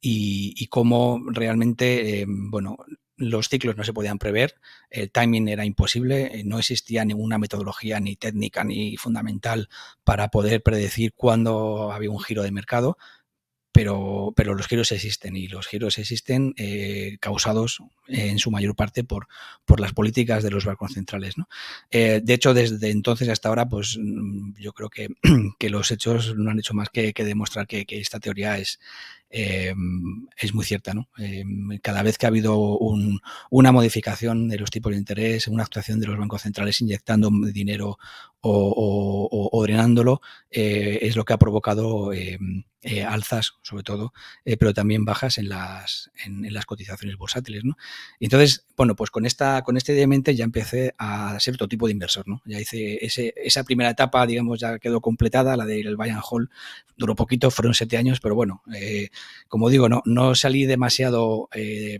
y, cómo realmente, bueno, los ciclos no se podían prever, el timing era imposible, eh, no existía ninguna metodología ni técnica ni fundamental para poder predecir cuándo había un giro de mercado, pero, pero los giros existen y los giros existen eh, causados en su mayor parte por, por las políticas de los bancos centrales. ¿no? de hecho, desde entonces hasta ahora, pues mm, yo creo que, que los hechos no han hecho más que, demostrar que, que, esta teoría es, eh, es muy cierta. ¿no? Eh, cada vez que ha habido una modificación de los tipos de interés, una actuación de los bancos centrales inyectando dinero o, drenándolo, eh, es lo que ha provocado alzas, sobre todo, pero también bajas en las, en, las cotizaciones bursátiles. ¿no? entonces, bueno, pues con esta, con este de ya empecé a ser otro tipo de inversor. ¿no? Ya hice esa primera etapa, digamos, ya quedó completada, la del Bayern Hall duró poquito, fueron siete años, pero bueno, como digo, no, no salí demasiado eh,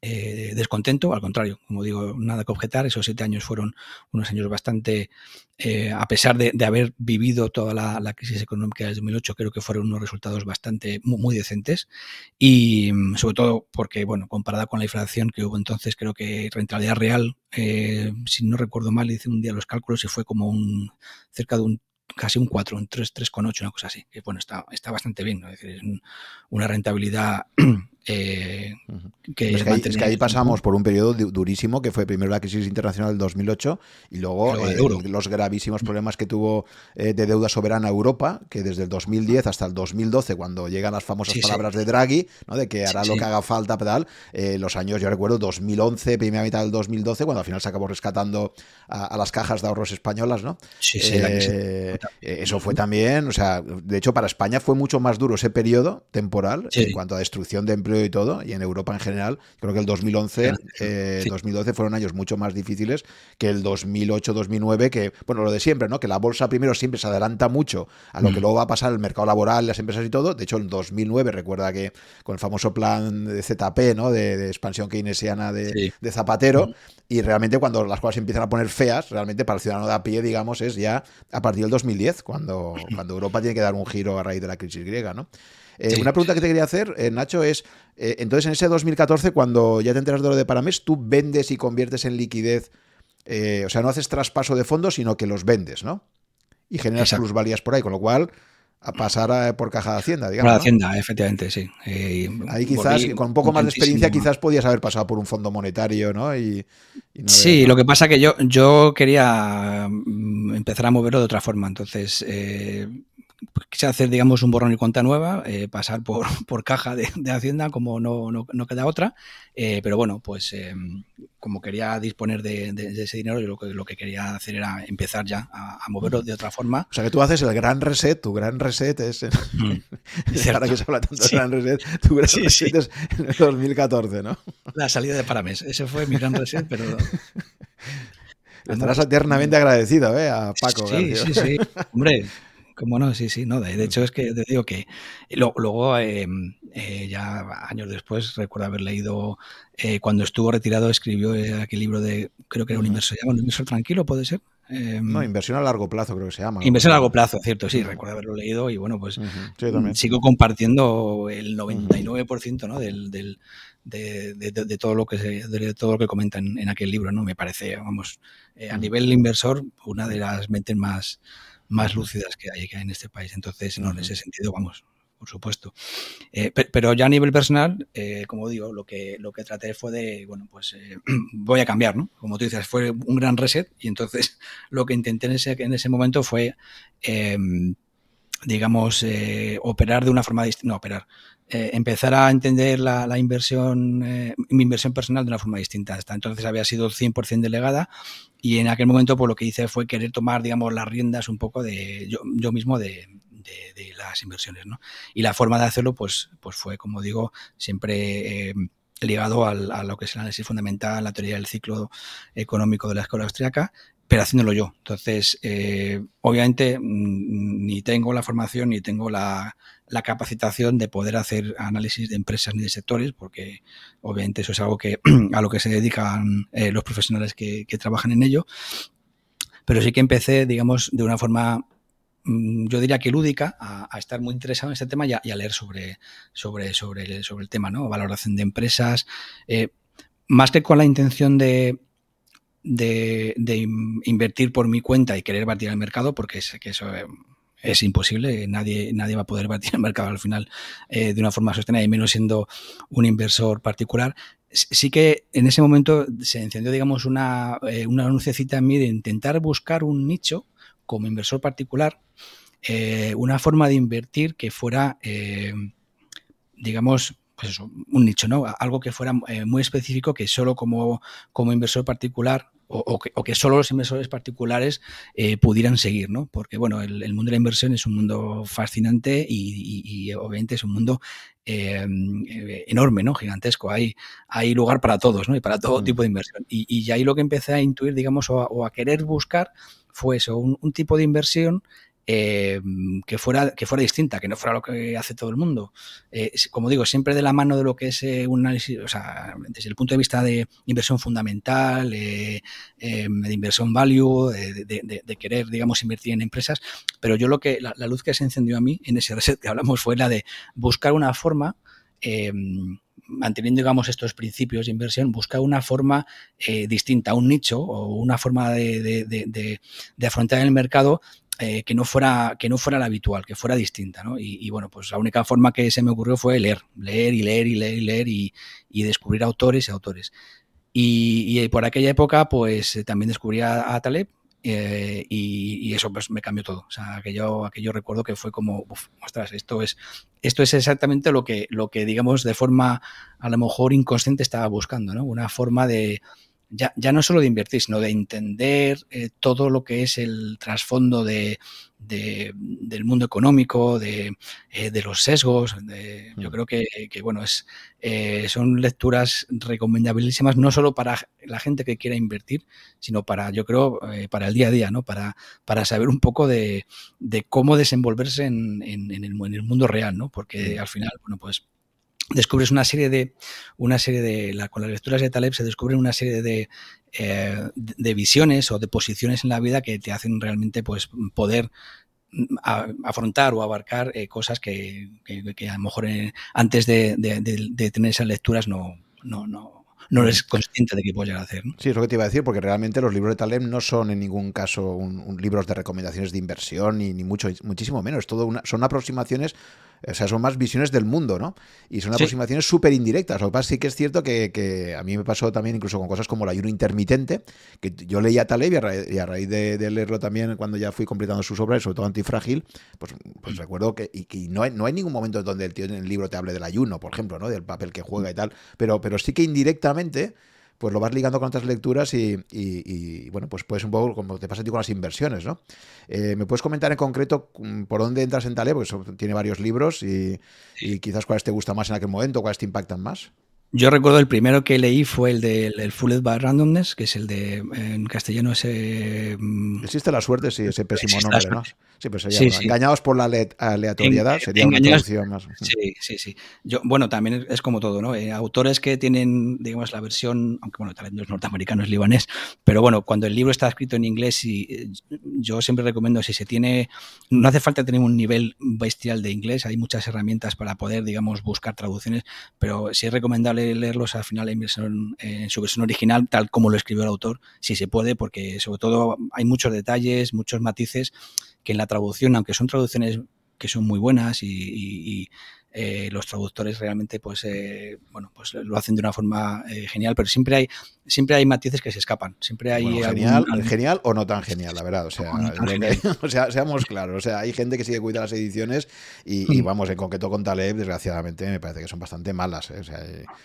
eh, descontento, al contrario, como digo, nada que objetar. Esos siete años fueron unos años bastante, eh, a pesar de, haber vivido toda la, crisis económica del 2008, creo que fueron unos resultados bastante muy, decentes y mm, sobre todo porque, bueno, comparada con la inflación que hubo entonces, creo que rentabilidad real, si no recuerdo mal, hice un día los cálculos y fue como un cerca de un casi un 4, un 3, 3,8, una cosa así. Que bueno, está, está bastante bien, es decir, es una rentabilidad Eh, que es, que ahí, pasamos por un periodo durísimo, que fue primero la crisis internacional del 2008 y luego, los gravísimos problemas que tuvo de deuda soberana Europa, que desde el 2010 hasta el 2012, cuando llegan las famosas palabras de Draghi, ¿no? de que hará lo que haga falta, pedal, los años, yo recuerdo, 2011, primera mitad del 2012, cuando al final se acabó rescatando a, las cajas de ahorros españolas, ¿no? Eso fue también, o sea, de hecho para España fue mucho más duro ese periodo temporal en cuanto a destrucción de empleo y todo, y en Europa en general. Creo que el 2011, 2012 eh, fueron años mucho más difíciles que el 2008-2009, que, bueno, lo de siempre, ¿no? Que la bolsa primero siempre se adelanta mucho a lo que mm. luego va a pasar el mercado laboral, las empresas y todo. De hecho, en 2009, recuerda que con el famoso plan de ZP, ¿no? De, expansión keynesiana de, Zapatero, mm. y realmente cuando las cosas empiezan a poner feas, realmente para el ciudadano de a pie, digamos, es ya a partir del 2010, cuando, cuando Europa tiene que dar un giro a raíz de la crisis griega, ¿no? Eh, una pregunta que te quería hacer, eh, Nacho, es, eh, entonces en ese 2014, cuando ya te enteras de lo de Paramés, tú vendes y conviertes en liquidez, o sea, no haces traspaso de fondos, sino que los vendes, ¿no? Y generas plusvalías por ahí, con lo cual a pasar por caja de Hacienda, digamos. Por Hacienda, efectivamente, sí. Ahí quizás, con un poco más de experiencia, quizás podías haber pasado por un fondo monetario, ¿no? Y, sí, lo que pasa que yo, yo quería mm, empezar a moverlo de otra forma. Entonces, quise hacer, digamos, un borrón y cuenta nueva, eh, pasar por, por caja de, Hacienda como no, no, queda otra, eh, pero bueno, pues eh, como quería disponer de, ese dinero, yo lo que, lo que quería hacer era empezar ya a, moverlo de otra forma. O sea que tú haces el gran reset, tu gran reset es, mm, ahora que se habla tanto de gran reset, tu gran reset es en el 2014, ¿no? La salida de Paramés, ese fue mi gran reset, pero... Estarás eternamente agradecido, ¿eh? A Paco. Sí, sí, sí. Hombre, como no, sí, sí, no. De, hecho, es que te digo que luego, em, eh, ya años después, recuerdo haber leído, eh, cuando estuvo retirado, escribió eh, aquel libro de, creo que era un inversor, un inversor tranquilo, ¿puede ser? Em, no, inversión a largo plazo creo que se llama. Inversión a largo plazo, cierto, sí, recuerdo haberlo leído y bueno, pues sigo compartiendo el 99% ¿no? del, del de, todo lo que de todo lo que comentan en, aquel libro, ¿no? Me parece, vamos, a nivel inversor, una de las mentes más, más lúcidas que hay, en este país. Entonces, no, en ese sentido, vamos, por supuesto. Eh, pero ya a nivel personal, eh, como digo, lo que, lo que traté fue de, bueno, pues eh, voy a cambiar, ¿no? Como tú dices, fue un gran reset y entonces lo que intenté en ese, en ese momento fue, em, digamos, operar de una forma distinta, no, operar, empezar a entender la, inversión, mi inversión personal de una forma distinta. Hasta entonces había sido 100% delegada y en aquel momento pues lo que hice fue querer tomar, digamos, las riendas un poco de yo, yo mismo de, las inversiones, ¿no? Y la forma de hacerlo, pues, pues fue, como digo, siempre eh, ligado a lo que es el análisis fundamental, la teoría del ciclo económico de la escuela austriaca, pero haciéndolo yo. Entonces, eh, obviamente, mm, ni tengo la formación ni tengo la, capacitación de poder hacer análisis de empresas ni de sectores, porque obviamente eso es algo que a lo que se dedican eh, los profesionales que, trabajan en ello. Pero sí que empecé, digamos, de una forma, mm, yo diría que lúdica, a, estar muy interesado en este tema y a, leer sobre, sobre, sobre, el, sobre el tema, ¿no? Valoración de empresas. Eh, más que con la intención de, de, invertir por mi cuenta y querer batir el mercado, porque sé que eso eh, es imposible, nadie, nadie va a poder batir el mercado al final eh, de una forma sostenida, y menos siendo un inversor particular. Sí que en ese momento se encendió, digamos, una, eh, una anunciacita en mí de intentar buscar un nicho como inversor particular, una forma de invertir que fuera, digamos, pues eso, un nicho, ¿no? Algo que fuera eh, muy específico que solo como, como inversor particular o, que, solo los inversores particulares eh, pudieran seguir, ¿no? Porque, bueno, el, mundo de la inversión es un mundo fascinante y, obviamente es un mundo em, eh, enorme, ¿no? Gigantesco. Hay, hay lugar para todos, ¿no? Y para todo mm. tipo de inversión. Y, ahí lo que empecé a intuir, digamos, o a, querer buscar fue eso, un tipo de inversión eh, que, fuera, que fuera distinta, que no fuera lo que hace todo el mundo. Eh, como digo, siempre de la mano de lo que es eh, un análisis, o sea, desde el punto de vista de inversión fundamental, de inversión value, de, querer, digamos, invertir en empresas. Pero yo lo que, la, luz que se encendió a mí en ese reset que hablamos fue la de buscar una forma manteniendo, digamos, estos principios de inversión, buscar una forma distinta, un nicho o una forma de, afrontar el mercado eh, que, no fuera, que no fuera la habitual, que fuera distinta. ¿no? Y, bueno, pues la única forma que se me ocurrió fue leer, leer y leer y leer y leer y, descubrir autores y autores. Y, por aquella época, pues también descubrí a, Taleb, eh, y, eso pues me cambió todo. O sea, aquello, aquello recuerdo que fue como, uf, ostras, esto es, esto es exactamente lo que, lo que, digamos, de forma a lo mejor inconsciente estaba buscando, ¿no? Una forma de, ya, ya no solo de invertir, sino de entender eh, todo lo que es el trasfondo de, del mundo económico, de, eh, de los sesgos. yo mm. creo que, bueno, es, eh, son lecturas recomendabilísimas no solo para la gente que quiera invertir, sino para, yo creo, para el día a día, ¿no? Para, para saber un poco de, cómo desenvolverse en, en, el, en, el, mundo real, ¿no? Porque mm. al final, bueno, pues descubres una serie de, una serie de, la, con las lecturas de Taleb se descubren una serie de, eh, de visiones o de posiciones en la vida que te hacen realmente pues poder mm, afrontar o abarcar eh, cosas que, que, a lo mejor eh, antes de, tener esas lecturas no, no, no, no eres consciente de que puedes hacer. Sí, es lo que te iba a decir, porque realmente los libros de Taleb no son en ningún caso un, libros de recomendaciones de inversión, ni, ni mucho, muchísimo menos. Todo una, son aproximaciones o sea, son más visiones del mundo, ¿no? Y son aproximaciones súper indirectas. Lo que pasa sí que es cierto que, a mí me pasó también incluso con cosas como el ayuno intermitente, que yo leía Taleb y a raíz, de, leerlo también cuando ya fui completando sus obras, sobre todo Antifrágil, pues, pues mm. recuerdo que, y, no, hay, no hay ningún momento donde el tío en el libro te hable del ayuno, por ejemplo, ¿no? Del papel que juega y tal, pero, pero sí que indirectamente pues lo vas ligando con otras lecturas y, bueno, pues puedes un poco como te pasa a ti con las inversiones, ¿no? Eh, ¿Me puedes comentar en concreto mm, por dónde entras en Taleb? Pues tiene varios libros y, y quizás cuáles te gustan más en aquel momento, cuáles te impactan más. Yo recuerdo el primero que leí fue el del de, Fulled by Randomness, que es el de, en castellano ese... Mm, Existe la suerte, sí, ese pésimo nombre, ¿no? Sí, pues sería engañados por la aleatoriedad, sería una traducción más. Sí, sí, sí. Yo, bueno, también es como todo, ¿no? Eh, autores que tienen, digamos, la versión, aunque bueno, tal vez no es norteamericano, es libanés, pero bueno, cuando el libro está escrito en inglés, y, eh, yo siempre recomiendo, si se tiene, no hace falta tener un nivel bestial de inglés, hay muchas herramientas para poder, digamos, buscar traducciones, pero sí es recomendable leerlos al final en, en su versión original, tal como lo escribió el autor, si se puede, porque sobre todo hay muchos detalles, muchos matices que en la traducción, aunque son traducciones que son muy buenas y, eh, los traductores realmente pues eh, bueno pues lo hacen de una forma eh, genial pero siempre hay siempre hay matices que se escapan siempre hay genial genial o no tan genial la verdad o sea, o sea seamos claros o sea hay gente que sigue cuida las ediciones y, mm. vamos en concreto con Taleb desgraciadamente me parece que son bastante malas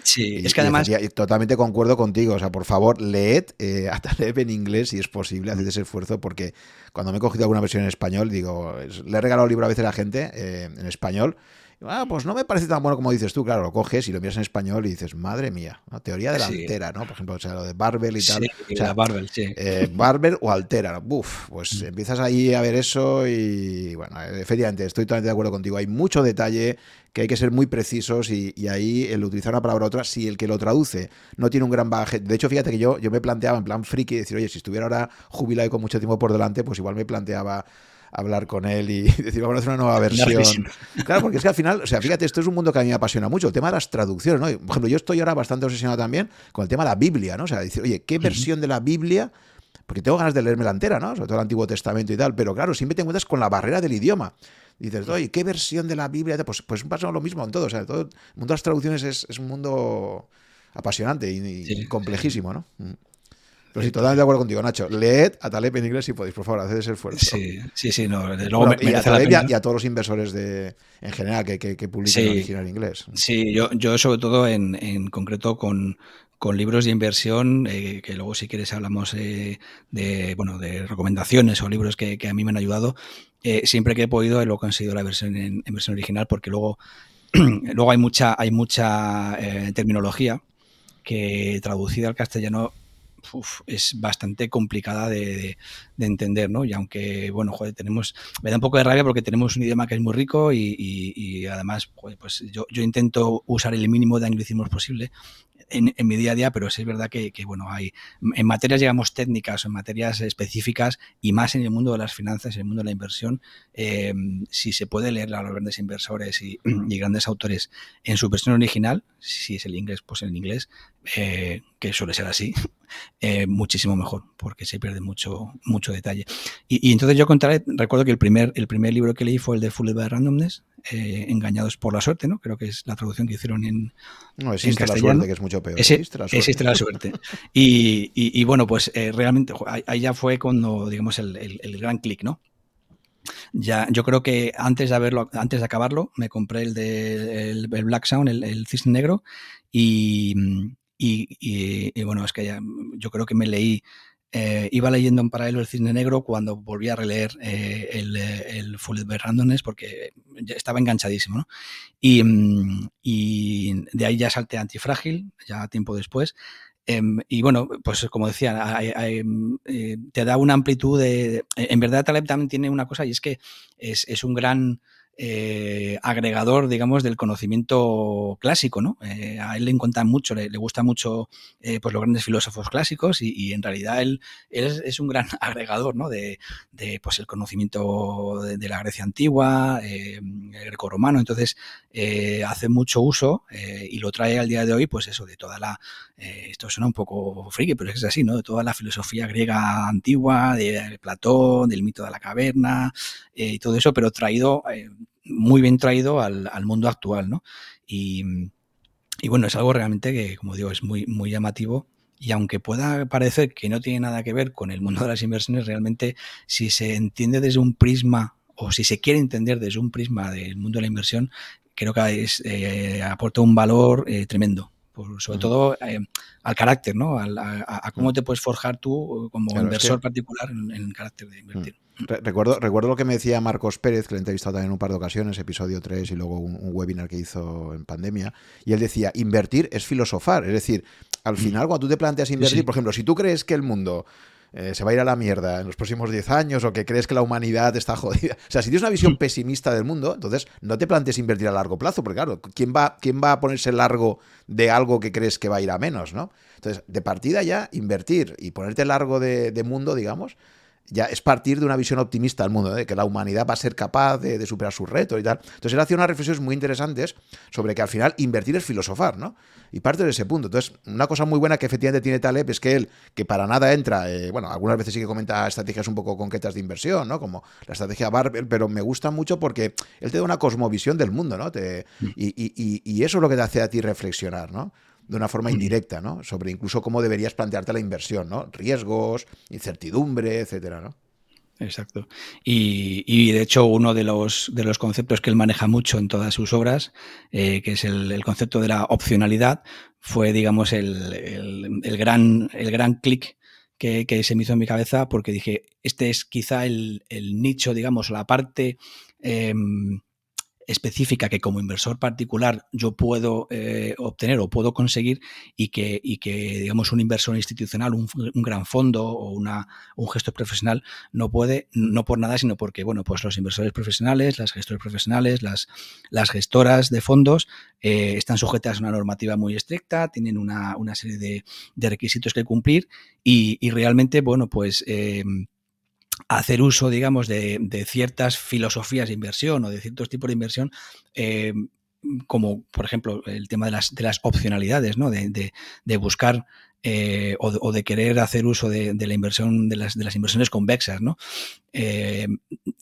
sí es que además totalmente concuerdo contigo o sea por favor leed a Taleb en inglés si es posible haced ese esfuerzo porque cuando me he cogido alguna versión en español digo le he regalado el libro a veces a la gente en español Ah, pues no me parece tan bueno como dices tú, claro, lo coges y lo miras en español y dices, madre mía, teoría de la altera, ¿no? Por ejemplo, o sea, lo de Barbel y tal. o sea, Barbel, sí. Eh, Barbel o altera, buf, pues mm. empiezas ahí a ver eso y bueno, efectivamente, estoy totalmente de acuerdo contigo, hay mucho detalle que hay que ser muy precisos y, ahí el utilizar una palabra u otra, si el que lo traduce no tiene un gran bagaje, de hecho, fíjate que yo, yo me planteaba en plan friki decir, oye, si estuviera ahora jubilado y con mucho tiempo por delante, pues igual me planteaba hablar con él y decir, vamos a hacer una nueva versión. Claro, porque es que al final, o sea, fíjate, esto es un mundo que a mí me apasiona mucho, el tema de las traducciones, ¿no? Por ejemplo, yo estoy ahora bastante obsesionado también con el tema de la Biblia, ¿no? O sea, decir, oye, ¿qué versión de la Biblia? Porque tengo ganas de leerme la entera, ¿no? Sobre todo el Antiguo Testamento y tal, pero claro, siempre te encuentras con la barrera del idioma. dices, oye, ¿qué versión de la Biblia? Pues, pues pasa lo mismo en todo. O sea, todo el mundo de las traducciones es, un mundo apasionante y, complejísimo, ¿no? Mm. Pero sí, totalmente de acuerdo contigo, Nacho. Leed a Taleb en inglés si podéis, por favor, haced ese esfuerzo. Sí, sí, sí. No, luego y, a Taleb y, a, todos los inversores de, en general que, que, publican original en inglés. Sí, yo, yo sobre todo en, en concreto con, con libros de inversión, eh, que luego si quieres hablamos eh, de, bueno, de recomendaciones o libros que, que a mí me han ayudado. Eh, siempre que he podido lo he conseguido la versión en, en versión original porque luego, luego hay mucha, hay mucha terminología que traducida al castellano es bastante complicada de, entender, ¿no? Y aunque, bueno, joder, tenemos, me da un poco de rabia porque tenemos un idioma que es muy rico y, además, pues yo, yo, intento usar el mínimo de anglicismos posible en, mi día a día, pero sí es verdad que, bueno, hay en materias, digamos, técnicas o en materias específicas y más en el mundo de las finanzas, en el mundo de la inversión, eh, si se puede leer a los grandes inversores y, grandes autores en su versión original, si es el inglés, pues en inglés, eh, que suele ser así, eh, muchísimo mejor, porque se pierde mucho, mucho detalle. Y, entonces yo contaré, recuerdo que el primer, el primer libro que leí fue el de Full by Randomness, eh, Engañados por la suerte, ¿no? Creo que es la traducción que hicieron en. No, existe la suerte, que es mucho peor. existe la suerte. Existe la suerte. y, bueno, pues realmente ahí ya fue cuando, digamos, el, el gran clic, ¿no? Ya, yo creo que antes de haberlo, antes de acabarlo, me compré el de el, Black Sound, el, el, cisne negro, y, y, bueno, es que yo creo que me leí, eh, iba leyendo en paralelo el cisne negro cuando volví a releer eh, el, el Full Randomness porque estaba enganchadísimo, ¿no? Y, y de ahí ya salté Antifrágil, ya tiempo después, Em, y bueno, pues como decía, em, eh, te da una amplitud de... En verdad Taleb también tiene una cosa y es que es, un gran eh, agregador, digamos, del conocimiento clásico, ¿no? Eh, a él le encuentra mucho, le, gusta mucho pues los grandes filósofos clásicos y, en realidad él, es, un gran agregador, ¿no? De, pues el conocimiento de, la Grecia antigua, el greco-romano, entonces hace mucho uso y lo trae al día de hoy, pues eso, de toda la, esto suena un poco friki, pero es así, ¿no? De toda la filosofía griega antigua, de Platón, del mito de la caverna y todo eso, pero traído muy bien traído al, mundo actual, ¿no? Y, bueno, es algo realmente que, como digo, es muy, muy llamativo. Y aunque pueda parecer que no tiene nada que ver con el mundo de las inversiones, realmente si se entiende desde un prisma o si se quiere entender desde un prisma del mundo de la inversión, creo que eh, aporta un valor eh, tremendo. sobre todo eh, al carácter, ¿no? a, cómo te puedes forjar tú como inversor particular en, el carácter de invertir. Recuerdo, recuerdo lo que me decía Marcos Pérez, que le he entrevistado también un par de ocasiones, episodio 3 y luego un, webinar que hizo en pandemia, y él decía, invertir es filosofar, es decir, al mm. final cuando tú te planteas invertir, por ejemplo, si tú crees que el mundo eh, se va a ir a la mierda en los próximos 10 años o que crees que la humanidad está jodida. O sea, si tienes una visión mm. pesimista del mundo, entonces no te plantees invertir a largo plazo, porque claro, ¿quién va, quién va a ponerse largo de algo que crees que va a ir a menos, no? Entonces, de partida ya, invertir y ponerte largo de, de mundo, digamos, ya es partir de una visión optimista del mundo, de que la humanidad va a ser capaz de, superar sus retos y tal. Entonces él hacía unas reflexiones muy interesantes sobre que al final invertir es filosofar, ¿no? Y parte de ese punto. Entonces, una cosa muy buena que efectivamente tiene Taleb es que él, que para nada entra, eh, bueno, algunas veces sí que comenta estrategias un poco concretas de inversión, ¿no? Como la estrategia Barbell, pero me gusta mucho porque él te da una cosmovisión del mundo, ¿no? Te, y, y eso es lo que te hace a ti reflexionar, ¿no? De una forma indirecta, ¿no? Sobre incluso cómo deberías plantearte la inversión, ¿no? Riesgos, incertidumbre, etcétera, ¿no? Exacto. Y, de hecho, uno de los, de los conceptos que él maneja mucho en todas sus obras, eh, que es el, concepto de la opcionalidad, fue, digamos, el, gran, el gran clic que, se me hizo en mi cabeza porque dije, este es quizá el, nicho, digamos, la parte em, específica que como inversor particular yo puedo eh, obtener o puedo conseguir y que, y que digamos, un inversor institucional, un, gran fondo o una, un gestor profesional no puede, no por nada, sino porque, bueno, pues los inversores profesionales, las gestores profesionales, las, las gestoras de fondos eh, están sujetas a una normativa muy estricta, tienen una, una serie de, de, requisitos que cumplir y, y realmente, bueno, pues... Eh, hacer uso, digamos, de, ciertas filosofías de inversión o de ciertos tipos de inversión, eh, como por ejemplo el tema de las, de las opcionalidades, ¿no? de, buscar eh, o, de querer hacer uso de, la inversión, de las, de las inversiones convexas, ¿no? Eh,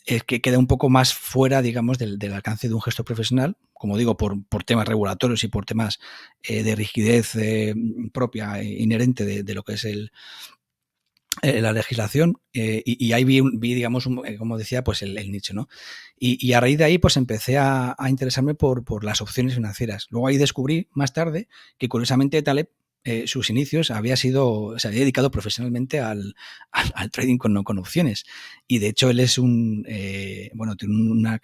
es que queda un poco más fuera, digamos, del, alcance de un gesto profesional, como digo, por, por temas regulatorios y por temas de rigidez propia, inherente de, lo que es el, eh, la legislación eh, y, ahí vi, digamos, eh, como decía, pues el, nicho, ¿no? Y, a raíz de ahí, pues empecé a, interesarme por, por, las opciones financieras. Luego ahí descubrí más tarde que curiosamente Taleb sus inicios había sido, se había dedicado profesionalmente al, al, trading con, con, opciones. Y de hecho él es un, bueno, tiene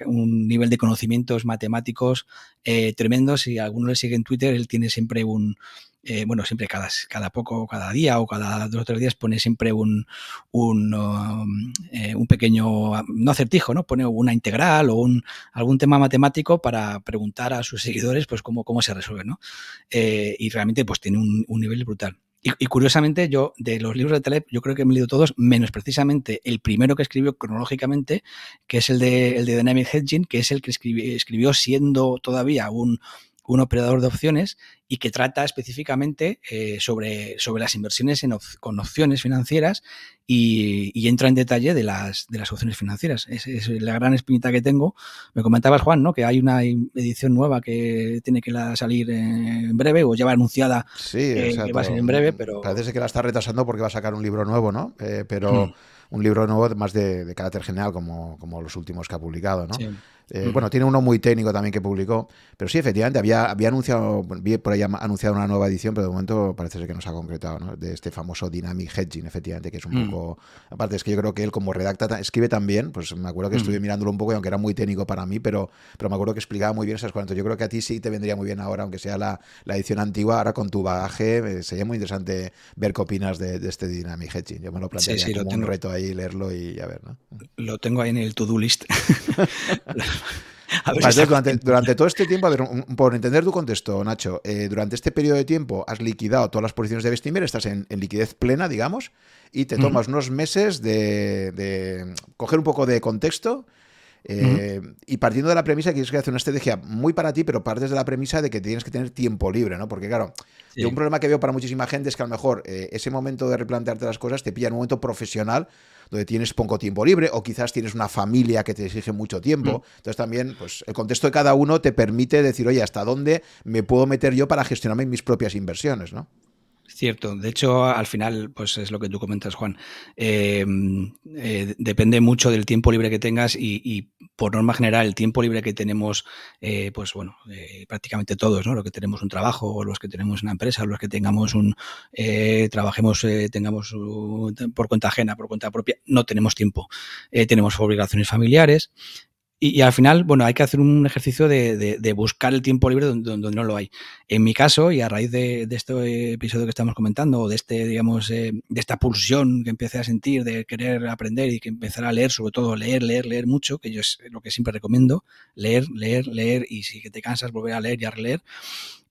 un nivel de conocimientos matemáticos eh, tremendo. Si alguno le sigue en Twitter, él tiene siempre un, eh, bueno, siempre cada, cada poco, cada día o cada dos o tres días pone siempre un, un, um, un pequeño, no acertijo, ¿no? Pone una integral o un, algún tema matemático para preguntar a sus seguidores pues cómo, cómo se resuelve, ¿no? y realmente pues tiene un, un nivel brutal. Y, curiosamente, yo de los libros de Taleb, yo creo que me he leído todos, menos precisamente el primero que escribió cronológicamente, que es el de, el de Dynamic Hedging, que es el que escribió, siendo todavía un, un operador de opciones y que trata específicamente eh, sobre, sobre las inversiones en con opciones financieras y, entra en detalle de las, de las opciones financieras. Es, es, la gran espinita que tengo. Me comentabas, Juan, ¿no? que hay una edición nueva que tiene que salir en breve o ya va anunciada sí, que va a ser en breve, pero... Parece que la está retrasando porque va a sacar un libro nuevo, ¿no? Eh, pero... Hmm. un libro nuevo más de, de, carácter general, como, como los últimos que ha publicado, ¿no? Sí. Eh, bueno, tiene uno muy técnico también que publicó, pero sí, efectivamente, había, había anunciado, vi por ahí anunciado una nueva edición, pero de momento parece ser que no se ha concretado, ¿no? De este famoso Dynamic Hedging, efectivamente, que es un mm. poco... Aparte, es que yo creo que él como redacta, escribe también, pues me acuerdo que mm. estuve mirándolo un poco, y aunque era muy técnico para mí, pero, pero me acuerdo que explicaba muy bien esas cosas. Yo creo que a ti sí te vendría muy bien ahora, aunque sea la, la edición antigua, ahora con tu bagaje, eh, sería muy interesante ver qué opinas de, este Dynamic Hedging. Yo me lo plantearía como un reto ahí, leerlo y a ver, ¿no? Lo tengo ahí en el to-do list. durante, todo este tiempo, a ver, por entender tu contexto, Nacho, eh, durante este periodo de tiempo has liquidado todas las posiciones de Bestinver, estás en, liquidez plena, digamos, y te tomas unos meses de, coger un poco de contexto. Eh, y partiendo de la premisa que es que hacer una estrategia muy para ti, pero partes de la premisa de que tienes que tener tiempo libre, ¿no? Porque, claro, un problema que veo para muchísima gente es que a lo mejor eh, ese momento de replantearte las cosas te pilla en un momento profesional donde tienes poco tiempo libre o quizás tienes una familia que te exige mucho tiempo. Entonces también, pues el contexto de cada uno te permite decir, oye, ¿hasta dónde me puedo meter yo para gestionarme mis propias inversiones, ¿no? Cierto, de hecho al final pues es lo que tú comentas Juan, em, eh, depende mucho del tiempo libre que tengas y, por norma general el tiempo libre que tenemos eh, pues bueno eh, prácticamente todos, ¿no? Los que tenemos un trabajo los que tenemos una empresa los que tengamos un trabajemos tengamos por cuenta ajena, por cuenta propia, no tenemos tiempo, tenemos obligaciones familiares, y, al final, bueno, hay que hacer un ejercicio de, buscar el tiempo libre donde, no lo hay. En mi caso, y a raíz de, este episodio que estamos comentando, o de este, digamos, eh, de esta pulsión que empecé a sentir de querer aprender y que empezar a leer, sobre todo leer, leer, leer mucho, que yo es lo que siempre recomiendo, leer, leer, leer, y si te cansas, volver a leer y a releer.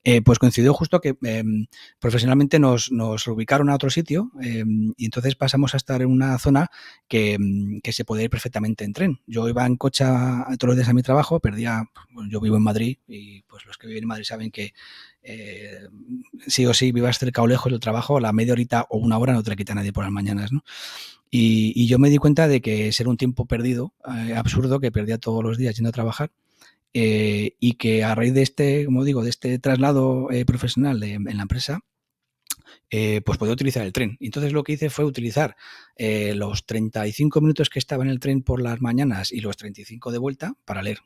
Eh, pues coincidió justo que em, profesionalmente nos, nos, ubicaron a otro sitio em, y entonces pasamos a estar en una zona que, em, que, se podía ir perfectamente en tren. Yo iba en coche todos los días a mi trabajo, perdía, yo vivo en Madrid y pues los que viven en Madrid saben que eh, sí o sí vivas cerca o lejos del trabajo, la media horita o una hora no te la quita nadie por las mañanas, ¿no? Y, y yo me di cuenta de que ser un tiempo perdido, eh, absurdo, que perdía todos los días yendo a trabajar, eh, y que a raíz de este, como digo, de este traslado eh, profesional en la empresa, eh, pues podía utilizar el tren. Entonces lo que hice fue utilizar los 35 minutos que estaba en el tren por las mañanas y los 35 de vuelta para leer,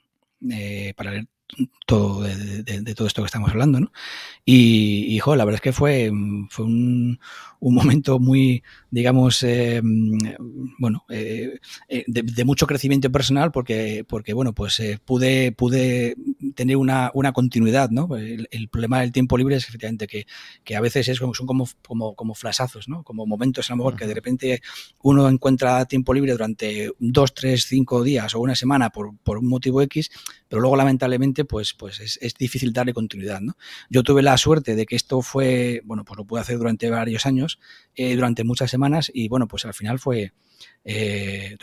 para leer todo de, todo esto que estamos hablando. Y, y la verdad es que fue, fue un, un momento muy, digamos, eh, bueno, eh, eh, de, mucho crecimiento personal porque, porque bueno, pues pude, pude tener una, una continuidad, ¿no? El, problema del tiempo libre es efectivamente que, que a veces es, son como, como, como flasazos, ¿no? Como momentos a lo mejor que de repente uno encuentra tiempo libre durante dos, tres, cinco días o una semana por, por un motivo X, pero luego lamentablemente pues, pues es, es difícil darle continuidad, ¿no? Yo tuve la suerte de que esto fue, bueno, pues lo pude hacer durante varios años, eh, durante muchas semanas y bueno, pues al final fue eh,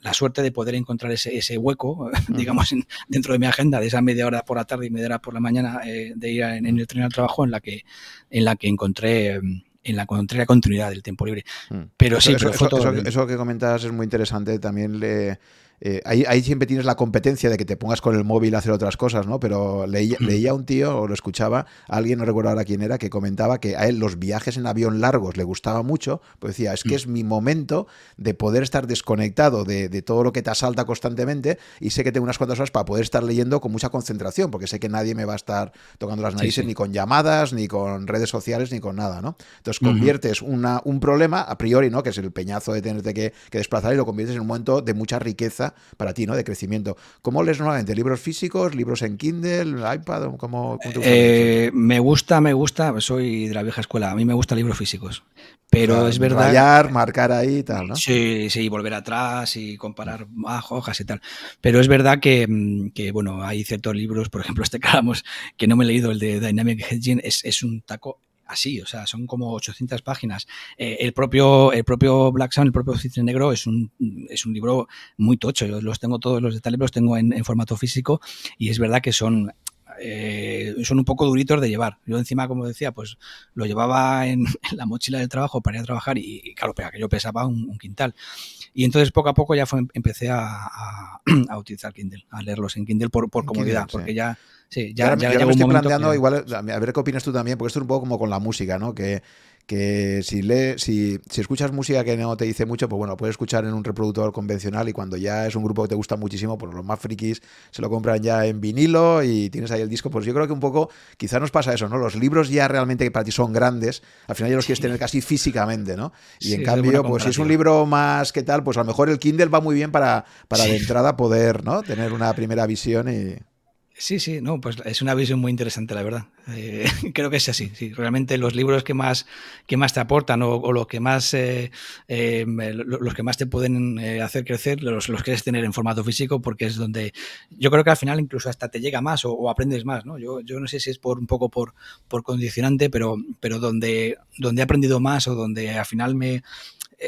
la, suerte de poder encontrar ese, hueco, digamos, dentro de mi agenda, de esa media hora por la tarde y media hora por la mañana eh, de ir en, el tren al trabajo en la que, en la que encontré en la, encontré la continuidad del tiempo libre. Mm. Pero sí, eso, eso, que comentas es muy interesante. También le, eh, ahí, siempre tienes la competencia de que te pongas con el móvil a hacer otras cosas, ¿no? Pero leía, leía un tío, o lo escuchaba, alguien, no recuerdo ahora quién era, que comentaba que a él los viajes en avión largos le gustaba mucho, pues decía, es que mm. es mi momento de poder estar desconectado de, todo lo que te asalta constantemente y sé que tengo unas cuantas horas para poder estar leyendo con mucha concentración, porque sé que nadie me va a estar tocando las narices ni con llamadas, ni con redes sociales, ni con nada, ¿no? Entonces conviertes una, un problema, a priori, ¿no? Que es el peñazo de tenerte que, que desplazar y lo conviertes en un momento de mucha riqueza para ti, ¿no? De crecimiento. ¿Cómo lees normalmente? ¿Libros físicos, libros en Kindle, iPad? ¿Cómo, eh, me gusta, me gusta, soy de la vieja escuela, a mí me gustan libros físicos. Pero es verdad. Rayar, marcar ahí y tal, ¿no? Sí, sí, volver atrás y comparar hojas y tal. Pero es verdad que, bueno, hay ciertos libros, por ejemplo, este que que no me he leído, el de Dynamic Hedging, es, es un taco así, o sea, son como 800 páginas. Eh, el, propio, el propio Black Sun, el propio Citre Negro, es un, es un libro muy tocho. Yo los tengo todos los detalles, los tengo en, formato físico y es verdad que son eh, son un poco duritos de llevar. Yo encima, como decía, pues lo llevaba en, la mochila del trabajo para ir a trabajar y, claro, que yo pesaba un, quintal. Y entonces poco a poco ya fue, empecé a, utilizar Kindle, a leerlos en Kindle por, comodidad, porque ya... Sí, ya, ya, me estoy planteando, igual, a ver qué opinas tú también, porque esto es un poco como con la música, ¿no? Que que si, le, si, si, escuchas música que no te dice mucho, pues bueno, puedes escuchar en un reproductor convencional y cuando ya es un grupo que te gusta muchísimo, pues los más frikis se lo compran ya en vinilo y tienes ahí el disco. Pues yo creo que un poco, quizá nos pasa eso, ¿no? Los libros ya realmente que para ti son grandes, al final ya los quieres tener casi físicamente, ¿no? Y en cambio, pues si es un libro más que tal, pues a lo mejor el Kindle va muy bien para, para de entrada poder, ¿no? Tener una primera visión y... Sí, sí, no, pues es una visión muy interesante, la verdad. Eh, creo que es así. Sí, realmente los libros que más, que más te aportan o, los que más eh, eh, los que más te pueden hacer crecer, los, los quieres tener en formato físico, porque es donde yo creo que al final incluso hasta te llega más o, aprendes más, ¿no? Yo, yo no sé si es por un poco por, por condicionante, pero, pero donde, donde he aprendido más o donde al final me,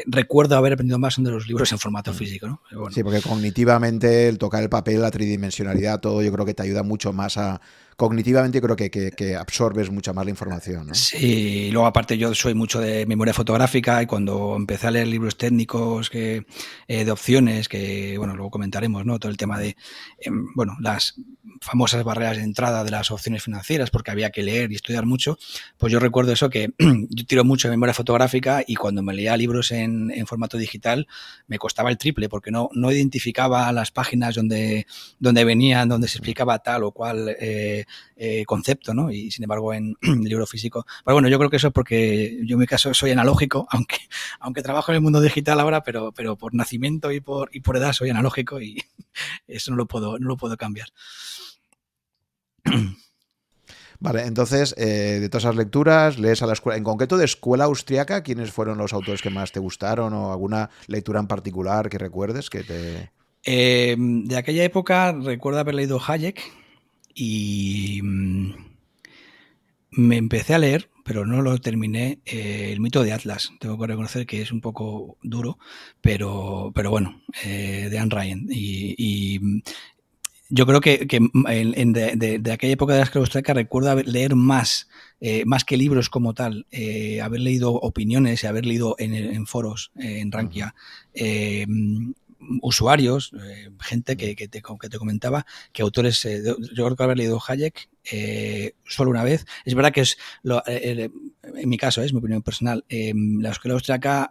recuerdo haber aprendido más de los libros en formato mm. físico, ¿no? Sí, porque cognitivamente el tocar el papel, la tridimensionalidad, todo yo creo que te ayuda mucho más a, cognitivamente creo que, que, absorbes mucha más la información. ¿no? Sí, y luego aparte yo soy mucho de memoria fotográfica y cuando empecé a leer libros técnicos que, eh, de opciones, que bueno, luego comentaremos, ¿no? Todo el tema de, em, bueno, las famosas barreras de entrada de las opciones financieras, porque había que leer y estudiar mucho, pues yo recuerdo eso que yo tiro mucho de memoria fotográfica y cuando me leía libros en, formato digital me costaba el triple porque no, no identificaba las páginas donde, donde venían, donde se explicaba tal o cual eh, eh, concepto, ¿no? Y sin embargo en el libro físico. Pero bueno, yo creo que eso es porque yo en mi caso soy analógico, aunque, aunque trabajo en el mundo digital ahora, pero, pero por nacimiento y por, y por edad soy analógico y eso no lo puedo, no lo puedo cambiar. Vale, entonces, eh, de todas esas lecturas, lees a la escuela, en concreto de escuela austriaca, ¿quiénes fueron los autores que más te gustaron o alguna lectura en particular que recuerdes que te... Eh, de aquella época recuerdo haber leído Hayek, y mm, me empecé a leer, pero no lo terminé, eh, el mito de Atlas. Tengo que reconocer que es un poco duro, pero, pero bueno, eh, de Anne Ryan. Y, mm, yo creo que, mm, de, aquella época de la escala recuerdo leer más, eh, más que libros como tal, haber leído opiniones y haber leído en, foros, en Rankia, usuarios, eh, gente que, que, te, que, te, comentaba, que autores, eh, yo creo que haber leído Hayek eh, solo una vez. Es verdad que es, en mi caso, es mi opinión personal, la escuela austriaca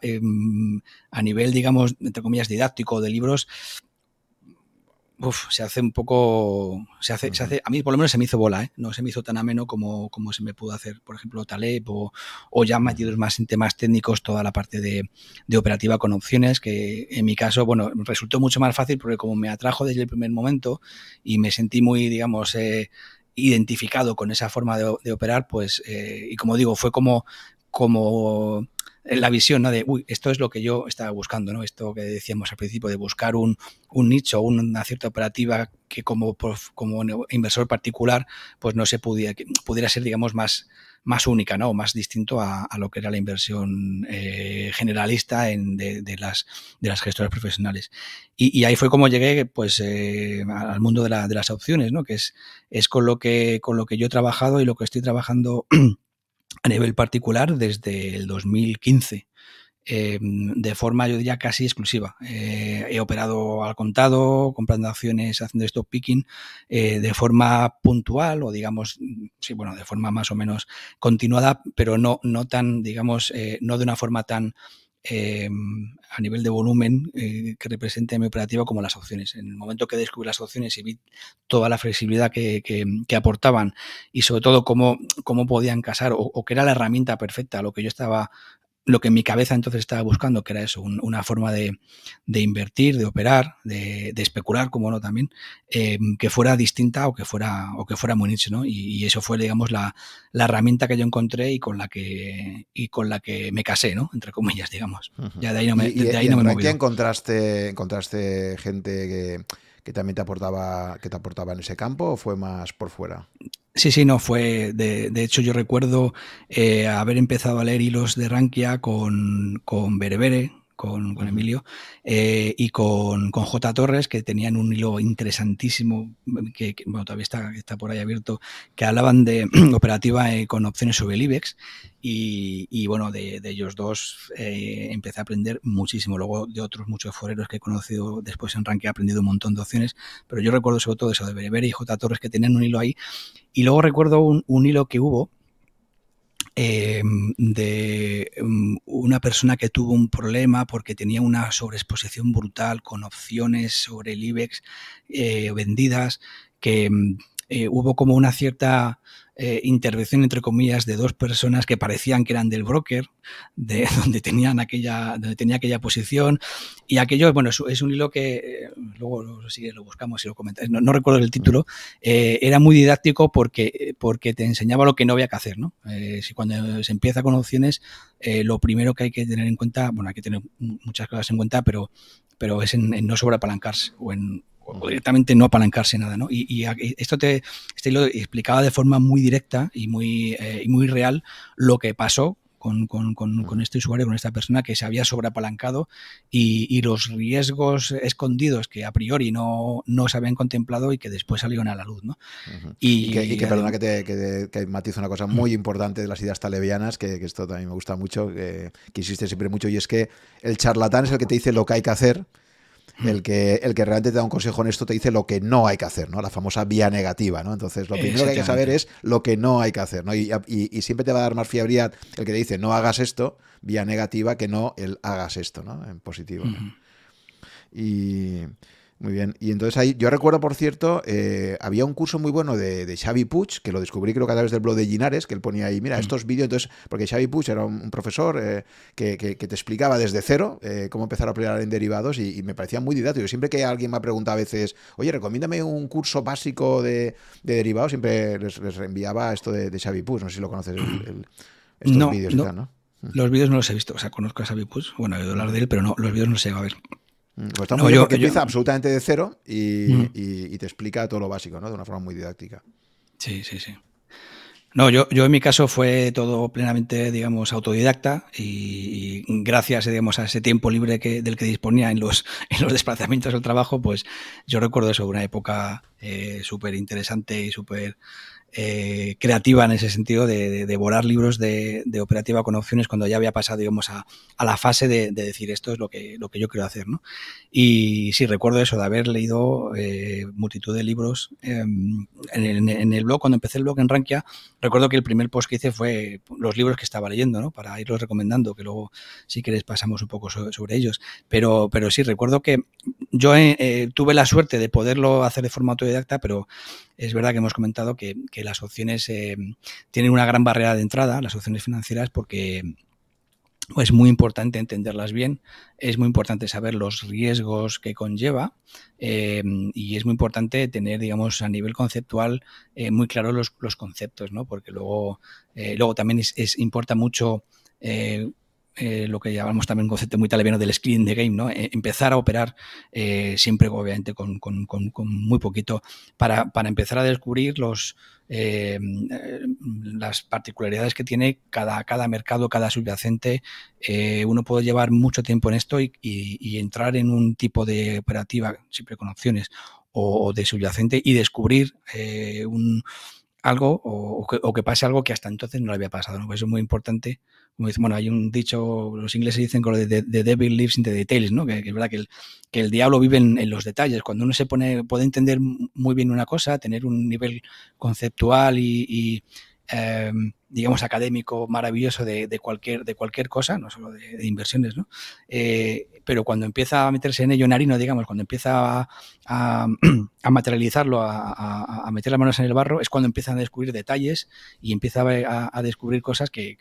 a nivel, digamos, entre comillas, didáctico de libros, uf, se hace un poco, se hace, se hace, a mí por lo menos se me hizo bola, ¿eh? no se me hizo tan ameno como, como se me pudo hacer, por ejemplo, Taleb o, o ya metidos más en temas técnicos toda la parte de, de, operativa con opciones, que en mi caso, bueno, resultó mucho más fácil porque como me atrajo desde el primer momento y me sentí muy, digamos, eh, identificado con esa forma de, de operar, pues, eh, y como digo, fue como, como la visión ¿no? de, uy, esto es lo que yo estaba buscando, ¿no? Esto que decíamos al principio, de buscar un, un nicho, una cierta operativa que como, como inversor particular, pues no se pudiera, pudiera ser, digamos, más, más única, ¿no? más distinto a, lo que era la inversión eh, generalista en, de, las, de las gestoras profesionales. Y, ahí fue como llegué pues, eh, al mundo de, la, de, las opciones, ¿no? que es, es con, lo que, con lo que yo he trabajado y lo que estoy trabajando a nivel particular desde el 2015. Eh, de forma, yo diría, casi exclusiva. Eh, he operado al contado, comprando acciones, haciendo stock picking, eh, de forma puntual o, digamos, sí, bueno, de forma más o menos continuada, pero no, no tan, digamos, no de una forma tan Em, a nivel de volumen eh, que represente mi operativa como las opciones. En el momento que descubrí las opciones y vi toda la flexibilidad que, que, aportaban y sobre todo cómo, cómo podían casar o, o, que era la herramienta perfecta a lo que yo estaba lo que en mi cabeza entonces estaba buscando, que era eso, una forma de, invertir, de operar, de, especular, como no también, eh, que fuera distinta o que fuera, o que fuera muy nicho, ¿no? Y, eso fue, digamos, la, herramienta que yo encontré y con la que, y con la que me casé, ¿no? Entre comillas, digamos. Ya de ahí no me, de ahí no me encontraste, encontraste gente que que también te aportaba, que te aportaba en ese campo o fue más por fuera? Sí, sí, no, fue. De, de hecho, yo recuerdo eh, haber empezado a leer hilos de Rankia con, con Berebere, con, Emilio, eh, y con, J. Torres, que tenían un hilo interesantísimo, que, bueno, todavía está, está, por ahí abierto, que hablaban de operativa eh, con opciones sobre el IBEX. Y, bueno, de, ellos dos eh, empecé a aprender muchísimo. Luego de otros muchos foreros que he conocido después en Rank he aprendido un montón de opciones, pero yo recuerdo sobre todo eso de Bereber y J. Torres que tenían un hilo ahí. Y luego recuerdo un hilo que hubo Em, de em, una persona que tuvo un problema porque tenía una sobreexposición brutal con opciones sobre el IBEX eh, vendidas, que em, eh, hubo como una cierta eh, intervención, entre comillas, de dos personas que parecían que eran del broker, de donde tenían aquella, donde tenía aquella posición. Y aquello, bueno, es, un hilo que eh, luego lo, lo buscamos y lo comentáis. No, recuerdo el título. era muy didáctico porque, porque te enseñaba lo que no había que hacer. ¿no? si cuando se empieza con opciones, lo primero que hay que tener en cuenta, bueno, hay que tener muchas cosas en cuenta, pero, pero es en, en no sobreapalancarse o en o directamente no apalancarse nada, ¿no? Y, esto te, este lo explicaba de forma muy directa y muy, eh, muy real lo que pasó con, con, este usuario, con esta persona que se había sobreapalancado y, y, los riesgos escondidos que a priori no, no, se habían contemplado y que después salieron a la luz. ¿no? y, que, perdona que te que, matizo una cosa muy importante de las ideas talevianas, que, esto también me gusta mucho, que, que insiste siempre mucho, y es que el charlatán es el que te dice lo que hay que hacer el que, el que realmente te da un consejo honesto te dice lo que no hay que hacer, ¿no? La famosa vía negativa, ¿no? Entonces, lo primero que hay que saber es lo que no hay que hacer, ¿no? Y, siempre te va a dar más fiabilidad el que te dice no hagas esto, vía negativa, que no el hagas esto, ¿no? En positivo. Y muy bien. Y entonces ahí, yo recuerdo, por cierto, eh, había un curso muy bueno de, de, Xavi Puig, que lo descubrí creo que a través del blog de Ginares, que él ponía ahí, mira, mm. estos vídeos, entonces, porque Xavi Puig era un, profesor eh, que, te explicaba desde cero eh, cómo empezar a operar en derivados y, me parecía muy didáctico. Siempre que alguien me ha preguntado a veces, oye, recomiéndame un curso básico de, derivados, siempre les, les, reenviaba esto de, de, Xavi Puig, no sé si lo conoces, estos vídeos y tal, ¿no? Los vídeos no los he visto, o sea, conozco a Xavi Puig, bueno, he oído hablar de él, pero no, los vídeos no sé, a ver. Mm, pues está muy empieza absolutamente de cero y, te explica todo lo básico, ¿no? De una forma muy didáctica. Sí, sí, sí. No, yo, yo en mi caso fue todo plenamente, digamos, autodidacta y, gracias, digamos, a ese tiempo libre que, del que disponía en los, en los desplazamientos al trabajo, pues yo recuerdo eso, una época eh, súper interesante y súper eh, creativa en ese sentido de, devorar libros de, operativa con opciones cuando ya había pasado, digamos, a, la fase de, decir esto es lo que, lo que yo quiero hacer, ¿no? Y sí, recuerdo eso, de haber leído eh, multitud de libros em, en, el blog, cuando empecé el blog en Rankia, recuerdo que el primer post que hice fue los libros que estaba leyendo, ¿no? Para irlos recomendando, que luego si quieres pasamos un poco sobre, ellos. Pero, pero sí, recuerdo que yo eh, tuve la suerte de poderlo hacer de forma autodidacta, pero es verdad que hemos comentado que, las opciones eh, tienen una gran barrera de entrada, las opciones financieras, porque es muy importante entenderlas bien, es muy importante saber los riesgos que conlleva eh, y es muy importante tener, digamos, a nivel conceptual eh, muy claros los, conceptos, ¿no? Porque luego, luego también es, importa mucho eh, lo que llamamos también un concepto muy italiano del skin the game, ¿no? Eh, empezar a operar eh, siempre, obviamente, con, muy poquito, para, empezar a descubrir los, las particularidades que tiene cada, cada mercado, cada subyacente. uno puede llevar mucho tiempo en esto y, entrar en un tipo de operativa, siempre con opciones, o, de subyacente, y descubrir un algo o, que, pase algo que hasta entonces no le había pasado. ¿no? Eso es muy importante como dice, bueno, hay un dicho, los ingleses dicen que de, the devil lives in the details, ¿no? Que, es verdad que el, que el diablo vive en, los detalles. Cuando uno se pone, puede entender muy bien una cosa, tener un nivel conceptual y, em, digamos, académico maravilloso de, cualquier, de cualquier cosa, no solo de, inversiones, ¿no? Eh, pero cuando empieza a meterse en ello en harino, digamos, cuando empieza a, materializarlo, a, meter las manos en el barro, es cuando empiezan a descubrir detalles y empieza a, descubrir cosas que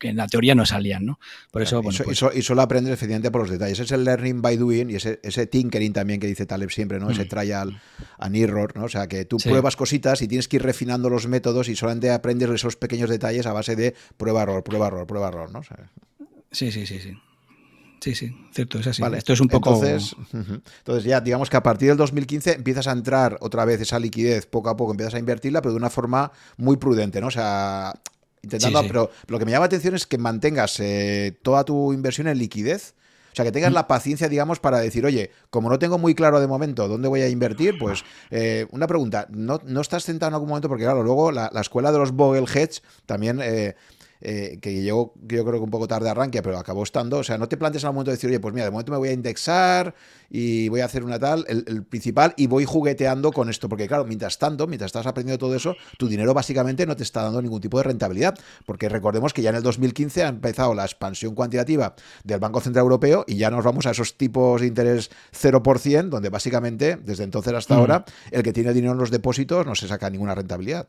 en la teoría no salían, ¿no? Por eso, bueno, pues y, solo aprender efectivamente por los detalles. Es el learning by doing y ese, ese tinkering también que dice Taleb siempre, ¿no? Ese mm. trial and error, ¿no? O sea, que tú pruebas cositas y tienes que ir refinando los métodos y solamente aprendes esos pequeños detalles a base de prueba, error, prueba, error, prueba, error, ¿no? sí, sí, sí, sí. Sí, sí, cierto, es así. Esto es un poco. Entonces, entonces, ya, digamos que a partir del 2015 empiezas a entrar otra vez esa liquidez, poco a poco empiezas a invertirla, pero de una forma muy prudente, ¿no? O sea, intentando, Pero, lo que me llama la atención es que mantengas eh, toda tu inversión en liquidez. sea, que tengas mm. la paciencia, digamos, para decir, oye, como no tengo muy claro de momento dónde voy a invertir, pues eh, una pregunta, ¿no, ¿no estás sentado en algún momento? Porque claro, luego la, escuela de los Hedge también... Eh, eh, que llegó yo creo que un poco tarde arranque, pero acabó estando. O sea, no te plantes al momento de decir, oye, pues mira, de momento me voy a indexar y voy a hacer una tal, el, principal, y voy jugueteando con esto. Porque claro, mientras tanto, mientras estás aprendiendo todo eso, tu dinero básicamente no te está dando ningún tipo de rentabilidad. Porque recordemos que ya en el 2015 ha empezado la expansión cuantitativa del Banco Central Europeo y ya nos vamos a esos tipos de interés 0%, donde básicamente, desde entonces hasta mm. ahora, el que tiene dinero en los depósitos no se saca ninguna rentabilidad.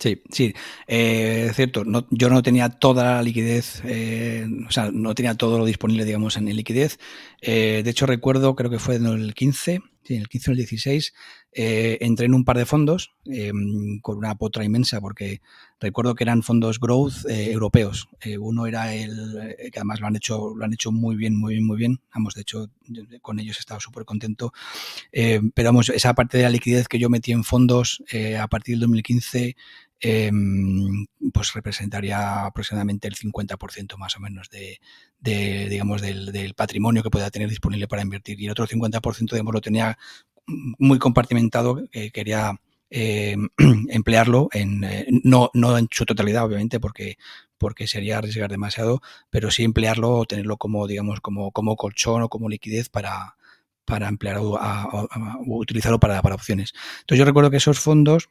Sí, sí, eh, cierto. No, yo no tenía toda la liquidez, eh, o sea, no tenía todo lo disponible, digamos, en liquidez. Eh, de hecho, recuerdo, creo que fue en el 15, sí, en el 15 o el 16, entré en un par de fondos con una potra inmensa, porque recuerdo que eran fondos growth europeos. uno era el, que además lo han hecho, lo han hecho muy bien, muy bien, muy bien. Vamos, de hecho, con ellos he estado súper contento. pero vamos, esa parte de la liquidez que yo metí en fondos a partir del 2015 Em, pues representaría aproximadamente el 50% más o menos de, digamos, del, patrimonio que pueda tener disponible para invertir. Y el otro 50%, digamos, lo tenía muy compartimentado, que quería em, emplearlo en, eh, no, no en su totalidad, obviamente, porque porque sería arriesgar demasiado, pero sí emplearlo o tenerlo como, digamos, como, como colchón o como liquidez para, para emplear utilizarlo para, para opciones. Entonces yo recuerdo que esos fondos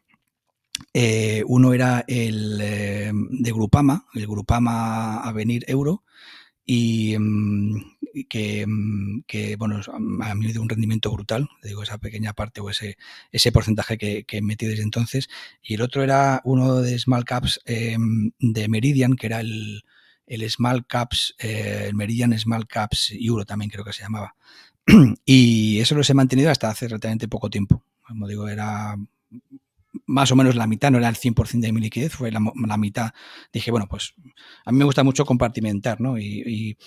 eh, uno era el eh, de Grupama, el Grupama Avenir Euro, y mm, mm, que, bueno, a mí dio un rendimiento brutal, digo, esa pequeña parte o ese, ese porcentaje que, que metí desde entonces. Y el otro era uno de Small Caps eh, de Meridian, que era el, el Small Caps, el Meridian Small Caps Euro también creo que se llamaba. y eso lo he mantenido hasta hace relativamente poco tiempo. Como digo, era más o menos la mitad, no era el 100% de mi liquidez, fue la, mitad. Dije, bueno, pues a mí me gusta mucho compartimentar, ¿no? Y,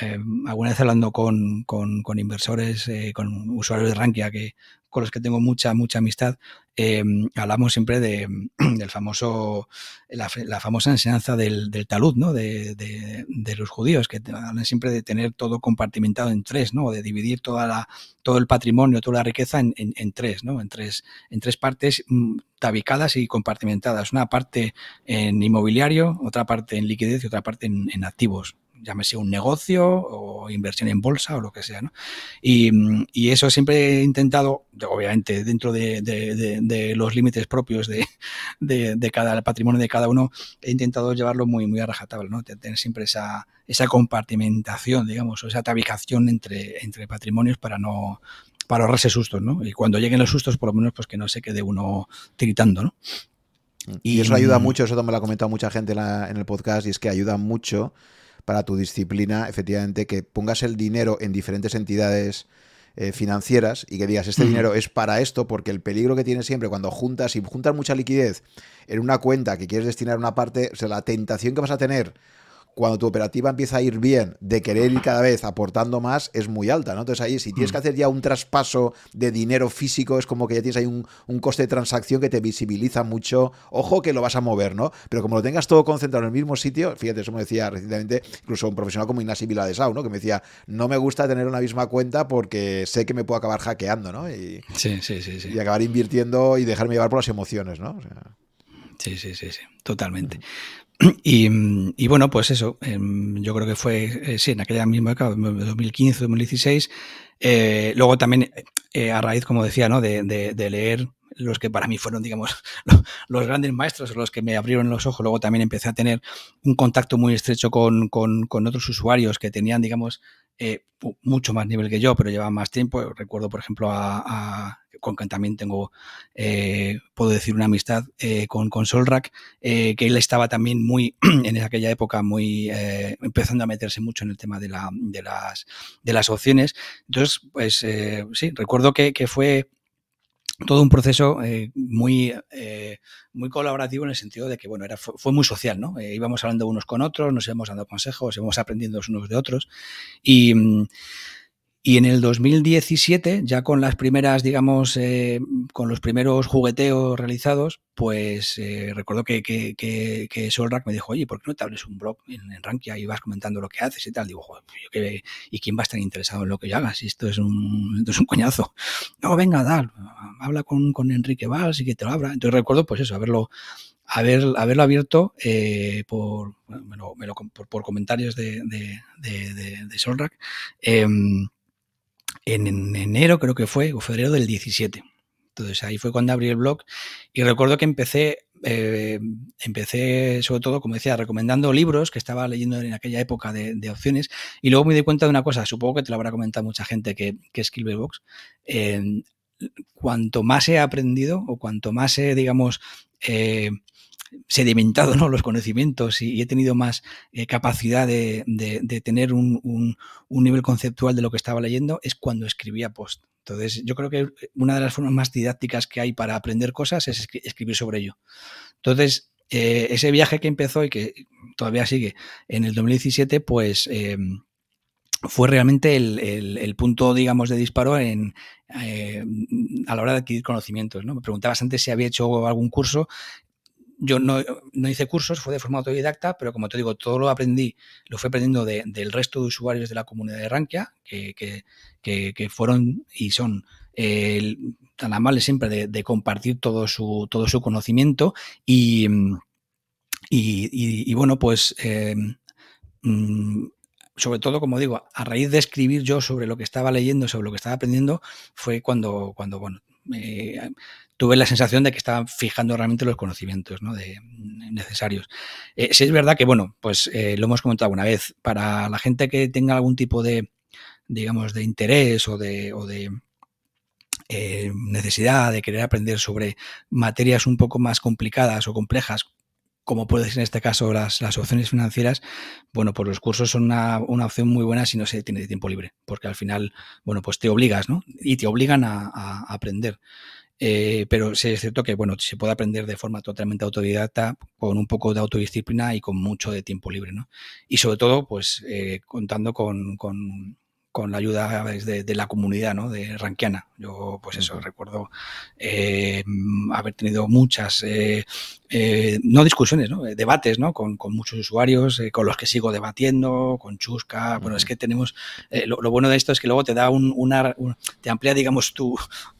eh, alguna vez hablando con, con, con inversores, eh, con usuarios de Rankia que, con los que tengo mucha, mucha amistad, em, hablamos siempre de, del famoso, la, famosa enseñanza del, talud, ¿no? De, los judíos, que hablan siempre de tener todo compartimentado en tres, ¿no? De dividir toda la, todo el patrimonio, toda la riqueza en, tres, ¿no? En tres, en tres partes mm, tabicadas y compartimentadas. Una parte en inmobiliario, otra parte en liquidez y otra parte en activos llámese un negocio o inversión en bolsa o lo que sea. ¿no? Y, y, eso siempre he intentado, obviamente dentro de, de, los límites propios de, cada patrimonio de cada uno, he intentado llevarlo muy, muy a rajatabla, ¿no? tener siempre esa, esa compartimentación, digamos, o esa tabicación entre, entre patrimonios para no para ahorrarse sustos, ¿no? Y cuando lleguen los sustos, por lo menos, pues que no se quede uno tiritando, ¿no? Y, eso ayuda mucho, eso también lo ha comentado mucha gente en el podcast, y es que ayuda mucho para tu disciplina, efectivamente, que pongas el dinero en diferentes entidades eh, financieras y que digas, este dinero es para esto, porque el peligro que tienes siempre cuando juntas, y juntas mucha liquidez en una cuenta que quieres destinar una parte, o sea, la tentación que vas a tener cuando tu operativa empieza a ir bien, de querer ir cada vez aportando más, es muy alta, ¿no? Entonces ahí, si tienes que hacer ya un traspaso de dinero físico, es como que ya tienes ahí un, coste de transacción que te visibiliza mucho. Ojo que lo vas a mover, ¿no? Pero como lo tengas todo concentrado en el mismo sitio, fíjate, eso me decía recientemente incluso un profesional como Ignasi Vila de Sau, ¿no? Que me decía, no me gusta tener una misma cuenta porque sé que me puedo acabar hackeando, ¿no? Y, sí, sí, sí, sí. Y acabar invirtiendo y dejarme llevar por las emociones, ¿no? Sí, sí, sí, sí, totalmente. Y, bueno, pues eso, em, yo creo que fue, eh, sí, en aquella misma época, 2015, 2016. Eh, luego también, eh, a raíz, como decía, ¿no? De, de, leer los que para mí fueron, digamos, los, grandes maestros, los que me abrieron los ojos. Luego también empecé a tener un contacto muy estrecho con, con, otros usuarios que tenían, digamos, eh, mucho más nivel que yo, pero lleva más tiempo. Recuerdo, por ejemplo, a, con quien también tengo, eh, puedo decir, una amistad eh, con, con Solrak, que él estaba también muy, en aquella época, muy empezando a meterse mucho en el tema de, la, de, las, de las opciones. Entonces, pues sí, recuerdo que, que fue todo un proceso eh, muy, eh, muy colaborativo en el sentido de que, bueno, era, fue, muy social, ¿no? Eh, íbamos hablando unos con otros, nos íbamos dando consejos, íbamos aprendiendo unos de otros y, Y en el 2017, ya con las primeras, digamos, eh, con los primeros jugueteos realizados, pues eh, recuerdo que, que, que, me dijo, oye, ¿por qué no te abres un blog en, Rankia y vas comentando lo que haces y tal? Digo, Joder, pues ¿y quién va a estar interesado en lo que yo haga? Si esto es un, esto es un coñazo. No, venga, dale, habla con, con Enrique Valls y que te lo abra. Entonces recuerdo, pues eso, haberlo, haber, haberlo abierto eh, por, por, comentarios de, de, de. Em, en, enero creo que fue, o febrero del 17. Entonces ahí fue cuando abrí el blog y recuerdo que empecé, eh, empecé sobre todo, como decía, recomendando libros que estaba leyendo en aquella época de, opciones y luego me di cuenta de una cosa, supongo que te lo habrá comentado mucha gente que, que es Skillbox, eh, cuanto más he aprendido o cuanto más he, digamos, eh, sedimentado ¿no? los conocimientos y, he tenido más eh, capacidad de, tener un, nivel conceptual de lo que estaba leyendo, es cuando escribía post. Entonces, yo creo que una de las formas más didácticas que hay para aprender cosas es escribir sobre ello. Entonces, eh, ese viaje que empezó y que todavía sigue en el 2017, pues eh, fue realmente el, punto, digamos, de disparo en, a la hora de adquirir conocimientos. ¿no? Me preguntabas antes si había hecho algún curso yo no, hice cursos, fue de forma autodidacta, pero como te digo, todo lo aprendí, lo fui aprendiendo del resto de usuarios de la comunidad de Rankia, que, fueron y son tan amables siempre de, compartir todo su, todo su conocimiento y, y, bueno, pues eh, mm, sobre todo, como digo, a raíz de escribir yo sobre lo que estaba leyendo, sobre lo que estaba aprendiendo, fue cuando, cuando bueno, tuve la sensación de que estaban fijando realmente los conocimientos de, necesarios. Eh, sí es verdad que, bueno, pues eh, lo hemos comentado una vez, para la gente que tenga algún tipo de, digamos, de interés o de, o de eh, necesidad de querer aprender sobre materias un poco más complicadas o complejas, como puede ser en este caso las, las opciones financieras, bueno, pues los cursos son una, opción muy buena si no se tiene tiempo libre, porque al final, bueno, pues te obligas, ¿no? Y te obligan a aprender. Eh, pero sí es cierto que bueno, se puede aprender de forma totalmente autodidacta, con un poco de autodisciplina y con mucho de tiempo libre. ¿no? Y sobre todo, pues eh, contando con, con, con la ayuda de, de, la comunidad ¿no? de Rankiana. Yo, pues eso, recuerdo eh, haber tenido muchas, eh, eh, no discusiones, ¿no? debates ¿no? Con, con muchos usuarios, con los que sigo debatiendo, con Chusca. Bueno, es que tenemos, lo, bueno de esto es que luego te da un, una, te amplía, digamos, tu,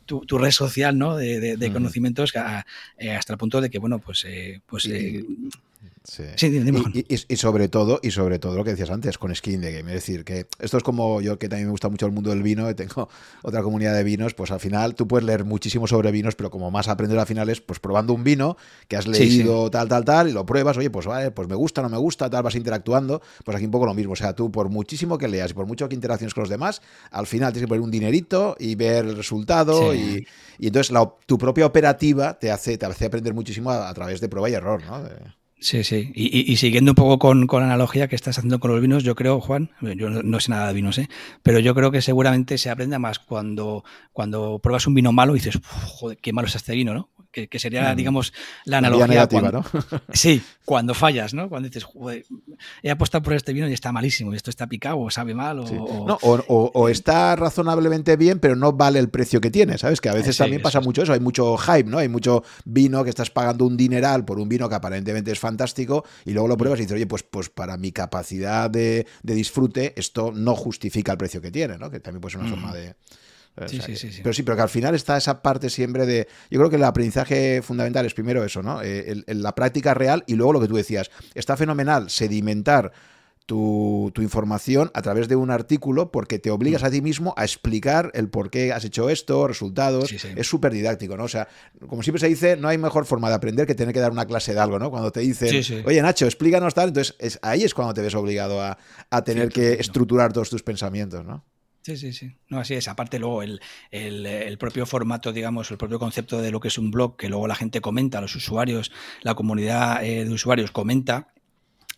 tu, tu, red social ¿no? de, de, conocimientos hasta el punto de que, bueno, pues, pues Sí. y, sobre todo, y sobre todo lo que decías antes, con skin de game. Es decir, que esto es como yo que también me gusta mucho el mundo del vino y tengo otra comunidad de vinos, pues al final tú puedes leer muchísimo sobre vinos, pero como más aprender al final es pues probando un vino que has leído tal, tal, tal, y lo pruebas, oye, pues vale, pues me gusta, no me gusta, tal, vas interactuando, pues aquí un poco lo mismo. O sea, tú por muchísimo que leas y por mucho que interacciones con los demás, al final tienes que poner un dinerito y ver el resultado y, entonces tu propia operativa te hace, te hace aprender muchísimo a, través de prueba y error, ¿no? Sí, sí. Y, siguiendo un poco con, la analogía que estás haciendo con los vinos, yo creo, Juan, yo no, sé nada de vinos, ¿eh? pero yo creo que seguramente se aprende más cuando, cuando pruebas un vino malo y dices, joder, qué malo es este vino, ¿no? Que, sería, mm. digamos, la analogía. Negativa, ¿no? sí, cuando fallas, ¿no? Cuando dices, he apostado por este vino y está malísimo, y esto está picado, o sabe mal, o, está razonablemente bien, pero no vale el precio que tiene, ¿sabes? Que a veces también pasa mucho eso, hay mucho hype, ¿no? Hay mucho vino que estás pagando un dineral por un vino que aparentemente es fantástico y luego lo pruebas y dices, oye, pues, pues para mi capacidad de, disfrute, esto no justifica el precio que tiene, ¿no? Que también puede ser una forma de Sí, sí, sí, Pero sí, pero que al final está esa parte siempre de. Yo creo que el aprendizaje fundamental es primero eso, ¿no? Eh, la práctica real y luego lo que tú decías. Está fenomenal sedimentar tu, información a través de un artículo porque te obligas mm. a ti mismo a explicar el por qué has hecho esto, resultados. Es súper didáctico, ¿no? O sea, como siempre se dice, no hay mejor forma de aprender que tener que dar una clase de algo, ¿no? Cuando te dicen, oye Nacho, explícanos tal, entonces es, ahí es cuando te ves obligado a, a tener que estructurar todos tus pensamientos, ¿no? Sí, sí, sí. No, así es. Aparte luego el, el, propio formato, digamos, el propio concepto de lo que es un blog, que luego la gente comenta, los usuarios, la comunidad eh, de usuarios comenta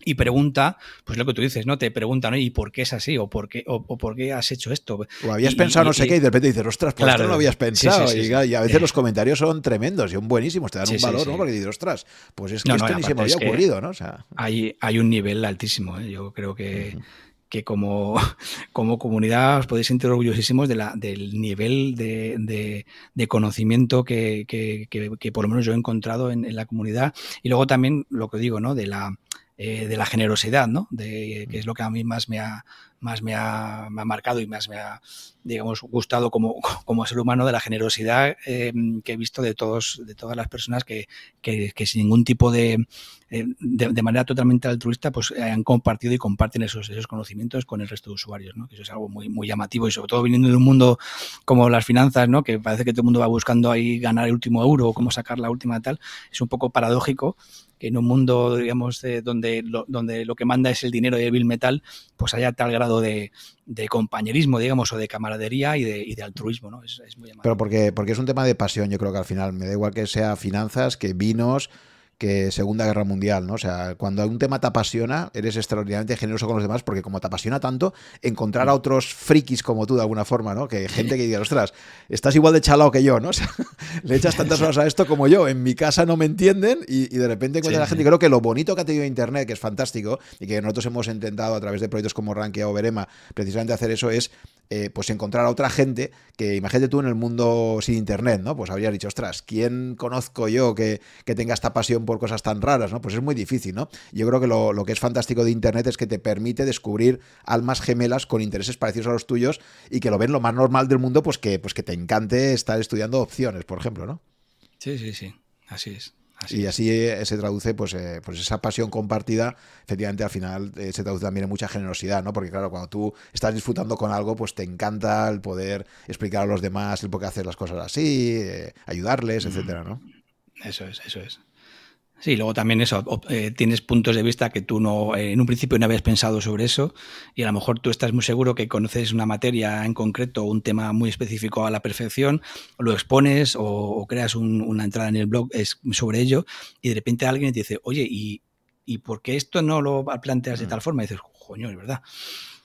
y pregunta, pues lo que tú dices, ¿no? Te preguntan, ¿y por qué es así? ¿O por qué, o, por qué has hecho esto? O habías pensado no sé qué y de repente dices, ostras, pues esto no lo habías pensado. y, a veces los comentarios son tremendos y son buenísimos, te dan un valor, ¿no? Porque dices, ostras, pues es que esto ni se me había ocurrido, ¿no? O sea... hay, hay un nivel altísimo, ¿eh? Yo creo que que como, como comunidad os podéis sentir orgullosísimos de la, del nivel de, de, conocimiento que, que, que, por lo menos yo he encontrado en, en, la comunidad. Y luego también lo que digo, ¿no? De la, eh, de la generosidad, ¿no? De, que es lo que a mí más me ha, más me ha, marcado y más me ha, digamos, gustado como, como ser humano, de la generosidad eh, que he visto de, todos, de todas las personas que, que, sin ningún tipo de, eh, de, manera totalmente altruista, pues han compartido y comparten esos, esos conocimientos con el resto de usuarios, ¿no? Que eso es algo muy, muy llamativo y sobre todo viniendo de un mundo como las finanzas, ¿no? Que parece que todo el mundo va buscando ahí ganar el último euro o cómo sacar la última tal, es un poco paradójico en un mundo, digamos, donde, lo, donde lo que manda es el dinero y el bill metal, pues haya tal grado de, compañerismo, digamos, o de camaradería y de, altruismo, ¿no? Es, muy Pero porque, porque es un tema de pasión, yo creo que al final, me da igual que sea finanzas, que vinos, que Segunda Guerra Mundial, ¿no? O sea, cuando un tema te apasiona, eres extraordinariamente generoso con los demás, porque como te apasiona tanto, encontrar a otros frikis como tú de alguna forma, ¿no? Que gente que diga, ostras, estás igual de chalao que yo, ¿no? O sea, le echas tantas horas a esto como yo. En mi casa no me entienden y, de repente encuentras a la gente. Y creo que lo bonito que ha tenido Internet, que es fantástico, y que nosotros hemos intentado a través de proyectos como Rankia o Verema, precisamente hacer eso, es eh, pues encontrar a otra gente que, imagínate tú en el mundo sin internet, ¿no? Pues habrías dicho, ostras, ¿quién conozco yo que, tenga esta pasión por cosas tan raras, ¿no? Pues es muy difícil, ¿no? Yo creo que lo, que es fantástico de internet es que te permite descubrir almas gemelas con intereses parecidos a los tuyos y que lo ven lo más normal del mundo, pues que, pues que te encante estar estudiando opciones, por ejemplo, ¿no? Sí, sí, sí, así es y así eh, se traduce, pues, eh, pues esa pasión compartida, efectivamente al final eh, se traduce también en mucha generosidad, ¿no? Porque claro, cuando tú estás disfrutando con algo, pues te encanta el poder explicar a los demás el por qué hacer las cosas así, ayudarles, etcétera, ¿no? Eso es, eso es. Sí, luego también eso, eh, tienes puntos de vista que tú no, en un principio no habías pensado sobre eso y a lo mejor tú estás muy seguro que conoces una materia en concreto, un tema muy específico a la perfección, lo expones o, creas una entrada en el blog es, sobre ello y de repente alguien te dice, oye, ¿y, ¿y por qué esto no lo planteas de tal forma? Y dices, coño, es verdad.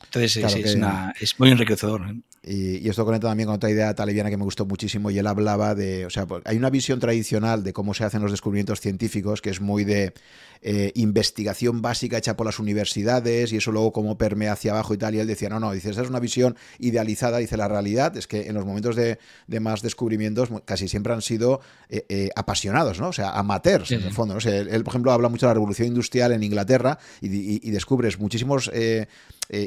Entonces es, es, muy enriquecedor. Y, esto conecta también con otra idea talibiana que me gustó muchísimo y él hablaba de, o sea, pues, hay una visión tradicional de cómo se hacen los descubrimientos científicos que es muy de eh, investigación básica hecha por las universidades y eso luego cómo permea hacia abajo y tal. Y él decía, no, no, dice, esa es una visión idealizada, dice, la realidad es que en los momentos de, más descubrimientos casi siempre han sido eh, eh, apasionados, ¿no? O sea, amateurs, en el fondo. ¿no? él, por ejemplo, habla mucho de la revolución industrial en Inglaterra y, descubres muchísimos...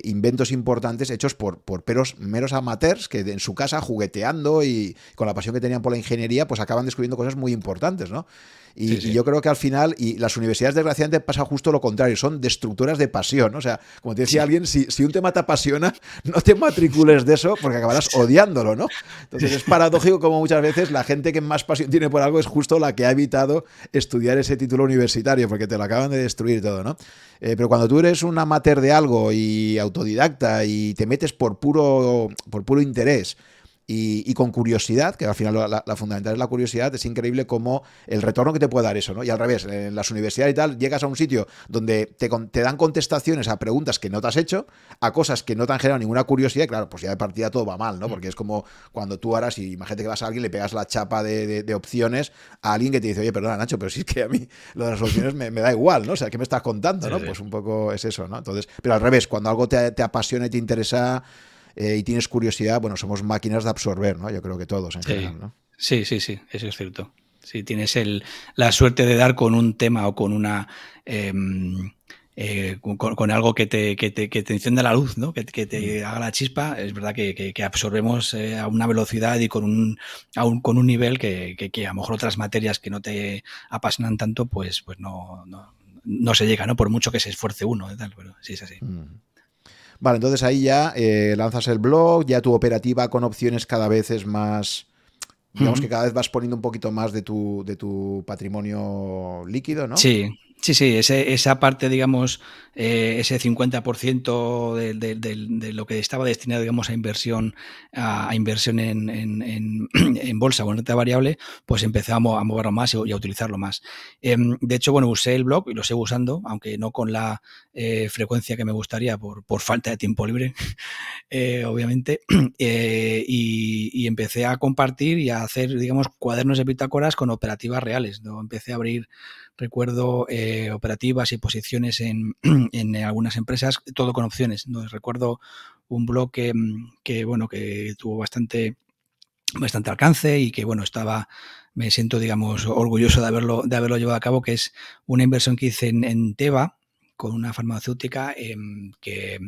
inventos importantes hechos por, por peros, meros amateurs que en su casa jugueteando y con la pasión que tenían por la ingeniería, pues acaban descubriendo cosas muy importantes, ¿no? Y, yo creo que al final, y las universidades desgraciadamente pasa justo lo contrario, son destructoras de pasión. O sea, como te decía alguien, si, si, un tema te apasiona, no te matricules de eso porque acabarás odiándolo, ¿no? Entonces es paradójico como muchas veces la gente que más pasión tiene por algo es justo la que ha evitado estudiar ese título universitario porque te lo acaban de destruir todo, ¿no? Eh, pero cuando tú eres un amateur de algo y autodidacta y te metes por puro, por puro interés, y, con curiosidad, que al final la, fundamental es la curiosidad, es increíble cómo el retorno que te puede dar eso, ¿no? Y al revés, en las universidades y tal, llegas a un sitio donde te, te dan contestaciones a preguntas que no te has hecho, a cosas que no te han generado ninguna curiosidad, y claro, pues ya de partida todo va mal, ¿no? Porque es como cuando tú harás, y imagínate que vas a alguien, le pegas la chapa de, opciones a alguien que te dice, oye, perdona, Nacho, pero si es que a mí lo de las opciones me, da igual, ¿no? O sea, ¿qué me estás contando, no? Pues un poco es eso, ¿no? Entonces, pero al revés, cuando algo te, te apasiona y te interesa eh, y tienes curiosidad, bueno, somos máquinas de absorber, ¿no? Yo creo que todos en general, ¿no? Sí, sí, sí, eso es cierto. Si tienes el, la suerte de dar con un tema o con una... Em, eh, con, algo que te, que te, que te encienda la luz, ¿no? que, que te mm. haga la chispa, es verdad que, que absorbemos eh, a una velocidad y con un, con un nivel que, a lo mejor otras materias que no te apasionan tanto, pues, pues no, no, no se llega, ¿no? por mucho que se esfuerce uno. Pero sí es así. Mm. Vale, entonces ahí ya eh, lanzas el blog, ya tu operativa con opciones cada vez es más, digamos que cada vez vas poniendo un poquito más de tu, de tu patrimonio líquido, ¿no? Sí, Sí, sí, esa parte, digamos, eh, ese 50% de, de, lo que estaba destinado, digamos, a inversión, a, inversión en, bolsa o en renta variable, pues empezamos a moverlo más y, a utilizarlo más. Em, de hecho, bueno, usé el blog y lo sigo usando, aunque no con la eh, frecuencia que me gustaría por, por falta de tiempo libre, eh, obviamente, y, y, empecé a compartir y a hacer, digamos, cuadernos de bitácoras con operativas reales. ¿no? Empecé a abrir recuerdo eh, operativas y posiciones en, en, algunas empresas, todo con opciones. Entonces, recuerdo un blog que, que, bueno, que tuvo bastante bastante alcance y que bueno estaba me siento digamos orgulloso de haberlo de haberlo llevado a cabo que es una inversión que hice en, en Teva con una farmacéutica eh, que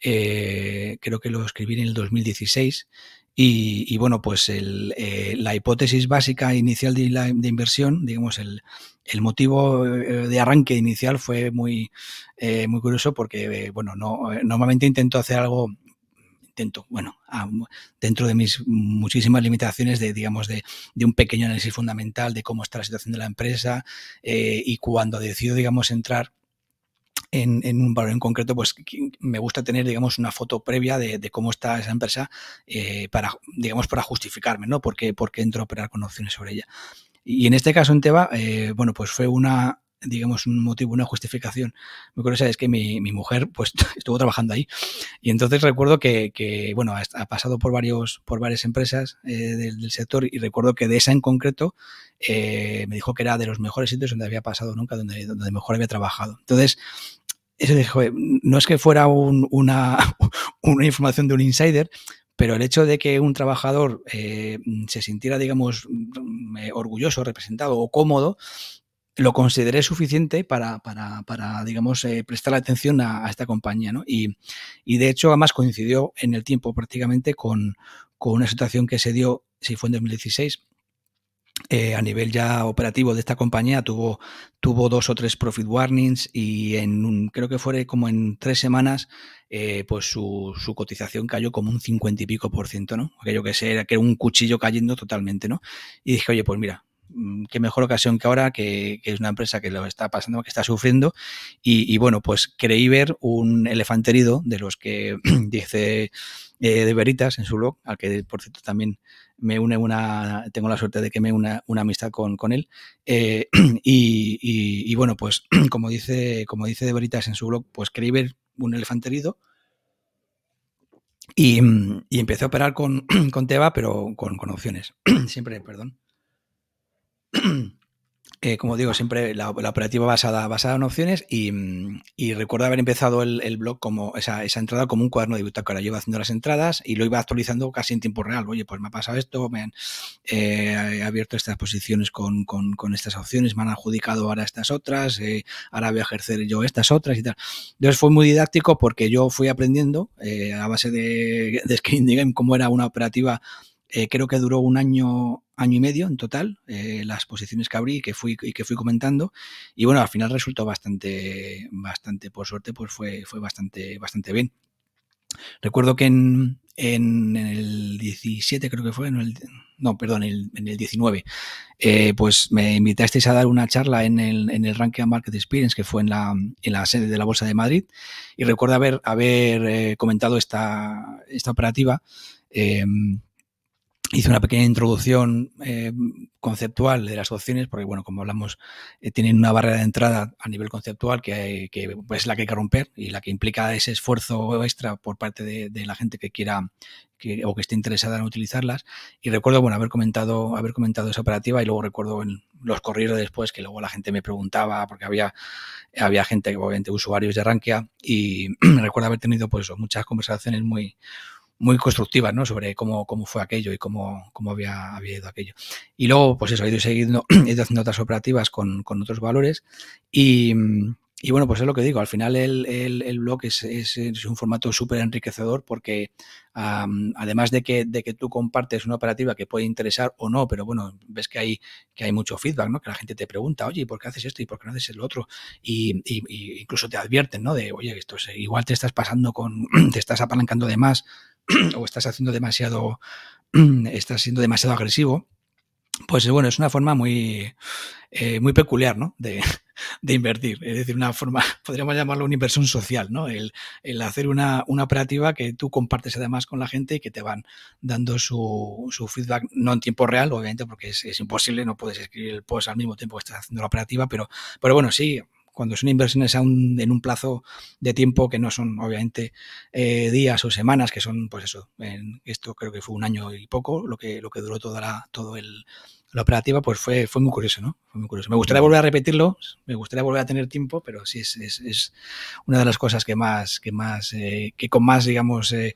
eh, creo que lo escribí en el 2016 y, y bueno pues el, eh, la hipótesis básica inicial de, inversión digamos el, el, motivo eh, de arranque inicial fue muy eh, muy curioso porque bueno no normalmente intento hacer algo intento, bueno, a, dentro de mis muchísimas limitaciones de, digamos, de, de, un pequeño análisis fundamental de cómo está la situación de la empresa eh, y cuando decido, digamos, entrar en, en, un valor en concreto, pues me gusta tener, digamos, una foto previa de, de cómo está esa empresa eh, para, digamos, para justificarme, ¿no? Porque, porque entro a operar con opciones sobre ella. Y en este caso en Teba, eh, bueno, pues fue una, digamos, un motivo, una justificación. Muy curiosa es que mi, mi, mujer, pues, estuvo trabajando ahí. Y entonces recuerdo que, que bueno, ha, pasado por, varios, por varias empresas eh, del, del, sector y recuerdo que de esa en concreto eh, me dijo que era de los mejores sitios donde había pasado nunca, donde, donde mejor había trabajado. Entonces, dijo, no es que fuera un, una, una información de un insider, pero el hecho de que un trabajador eh, se sintiera, digamos, orgulloso, representado o cómodo, lo consideré suficiente para, para, para digamos, eh, prestar atención a, a, esta compañía. ¿no? Y, y, de hecho, además coincidió en el tiempo prácticamente con, con una situación que se dio, si fue en 2016, eh, a nivel ya operativo de esta compañía tuvo, tuvo dos o tres profit warnings y en creo que fue como en tres semanas eh, pues su, su, cotización cayó como un cincuenta y pico por ciento, ¿no? Aquello que, era, que era un cuchillo cayendo totalmente, ¿no? Y dije, oye, pues mira, Mm, qué mejor ocasión que ahora, que, es una empresa que lo está pasando, que está sufriendo. Y, y bueno, pues creí ver un elefante herido de los que dice eh, de Veritas en su blog, al que por cierto también me une una, tengo la suerte de que me una, una amistad con, con él. Eh, y, y, bueno, pues como dice, como dice de Veritas en su blog, pues creí ver un elefante herido. Y, y empecé a operar con, con Teba, pero con, con opciones. Siempre, perdón. Como digo, siempre la, operativa basada, basada en opciones y, y recuerdo haber empezado el, el blog como esa, esa, entrada como un cuaderno de bitácora. Yo iba haciendo las entradas y lo iba actualizando casi en tiempo real. Oye, pues me ha pasado esto, me han eh, abierto estas posiciones con, con, con, estas opciones, me han adjudicado ahora estas otras, eh, ahora voy a ejercer yo estas otras y tal. Entonces fue muy didáctico porque yo fui aprendiendo eh, a base de, de Screen Game cómo era una operativa eh, creo que duró un año, año y medio en total, eh, las posiciones que abrí y que fui, que fui comentando. Y bueno, al final resultó bastante, bastante, por suerte, pues fue, fue bastante, bastante bien. Recuerdo que en, en, el 17, creo que fue, en el, no, perdón, en el, en el 19, eh, pues me invitasteis a dar una charla en el, en el Ranking Market Experience, que fue en la, en la sede de la Bolsa de Madrid, y recuerdo haber, haber comentado esta, esta operativa. Hice una pequeña introducción eh, conceptual de las opciones, porque bueno, como hablamos, eh, tienen una barrera de entrada a nivel conceptual que, que pues, es la que hay que romper y la que implica ese esfuerzo extra por parte de, de la gente que quiera que, o que esté interesada en utilizarlas. Y recuerdo, bueno, haber comentado, haber comentado esa operativa y luego recuerdo en los correos después que luego la gente me preguntaba, porque había, había gente, obviamente usuarios de Rankia, y recuerdo haber tenido pues muchas conversaciones muy muy constructivas, ¿no? Sobre cómo, cómo fue aquello y cómo, cómo había, había ido aquello. Y luego, pues eso, he ido siguiendo, he ido haciendo otras operativas con, con otros valores y, y, bueno, pues es lo que digo, al final el, el, el blog es, es, es, un formato súper enriquecedor porque um, además de que, de que tú compartes una operativa que puede interesar o no, pero bueno, ves que hay, que hay mucho feedback, ¿no? Que la gente te pregunta, oye, ¿por qué haces esto y por qué no haces el otro? Y, y, y incluso te advierten, ¿no? De, oye, esto es, igual te estás pasando con, te estás apalancando de más o estás haciendo demasiado, estás siendo demasiado agresivo, pues bueno, es una forma muy, eh, muy peculiar, ¿no? De, invertir. Es decir, una forma, podríamos llamarlo una inversión social, ¿no? El, el, hacer una, una operativa que tú compartes además con la gente y que te van dando su, su feedback, no en tiempo real, obviamente, porque es, es, imposible, no puedes escribir el post al mismo tiempo que estás haciendo la operativa, pero, pero bueno, sí, cuando son inversiones en un plazo de tiempo que no son obviamente eh, días o semanas, que son pues eso, esto creo que fue un año y poco lo que, lo que duró toda la, todo el, la operativa, pues fue, fue muy curioso, ¿no? Fue muy curioso. Me gustaría volver a repetirlo, me gustaría volver a tener tiempo, pero sí es, es, una de las cosas que más, que más, eh, que con más, digamos, eh,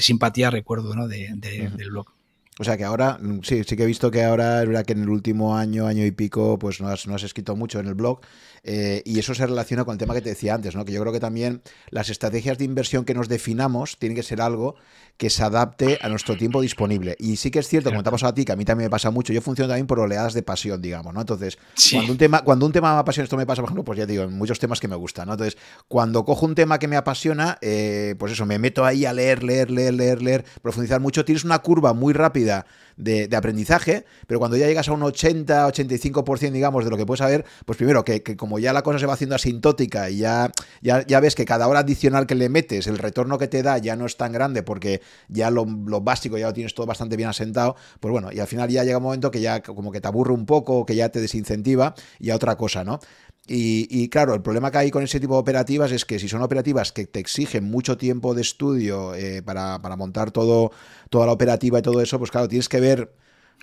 simpatía recuerdo, ¿no? De, del blog. O sea que ahora, mm, sí, sí que he visto que ahora es verdad que en el último año, año y pico, pues no has, no has escrito mucho en el blog. Eh, y eso se relaciona con el tema que te decía antes, ¿no? Que yo creo que también las estrategias de inversión que nos definamos tienen que ser algo que se adapte a nuestro tiempo disponible. Y sí que es cierto, como te ha pasado a ti, que a mí también me pasa mucho, yo funciono también por oleadas de pasión, digamos, ¿no? Entonces, cuando un tema, cuando un tema me apasiona, esto me pasa, por ejemplo, pues ya digo, en muchos temas que me gustan, ¿no? Entonces, cuando cojo un tema que me apasiona, eh, pues eso, me meto ahí a leer, leer, leer, leer, leer, profundizar mucho, tienes una curva muy rápida de, aprendizaje, pero cuando ya llegas a un 80, 85%, digamos, de lo que puedes saber, pues primero que, como ya la cosa se va haciendo asintótica y ya, ya, ya, ves que cada hora adicional que le metes, el retorno que te da ya no es tan grande porque ya lo, básico ya lo tienes todo bastante bien asentado, pues bueno, y al final ya llega un momento que ya como que te aburre un poco, que ya te desincentiva y a otra cosa, ¿no? Y, claro, el problema que hay con ese tipo de operativas es que si son operativas que te exigen mucho tiempo de estudio eh, para, para, montar todo, toda la operativa y todo eso, pues claro, tienes que ver.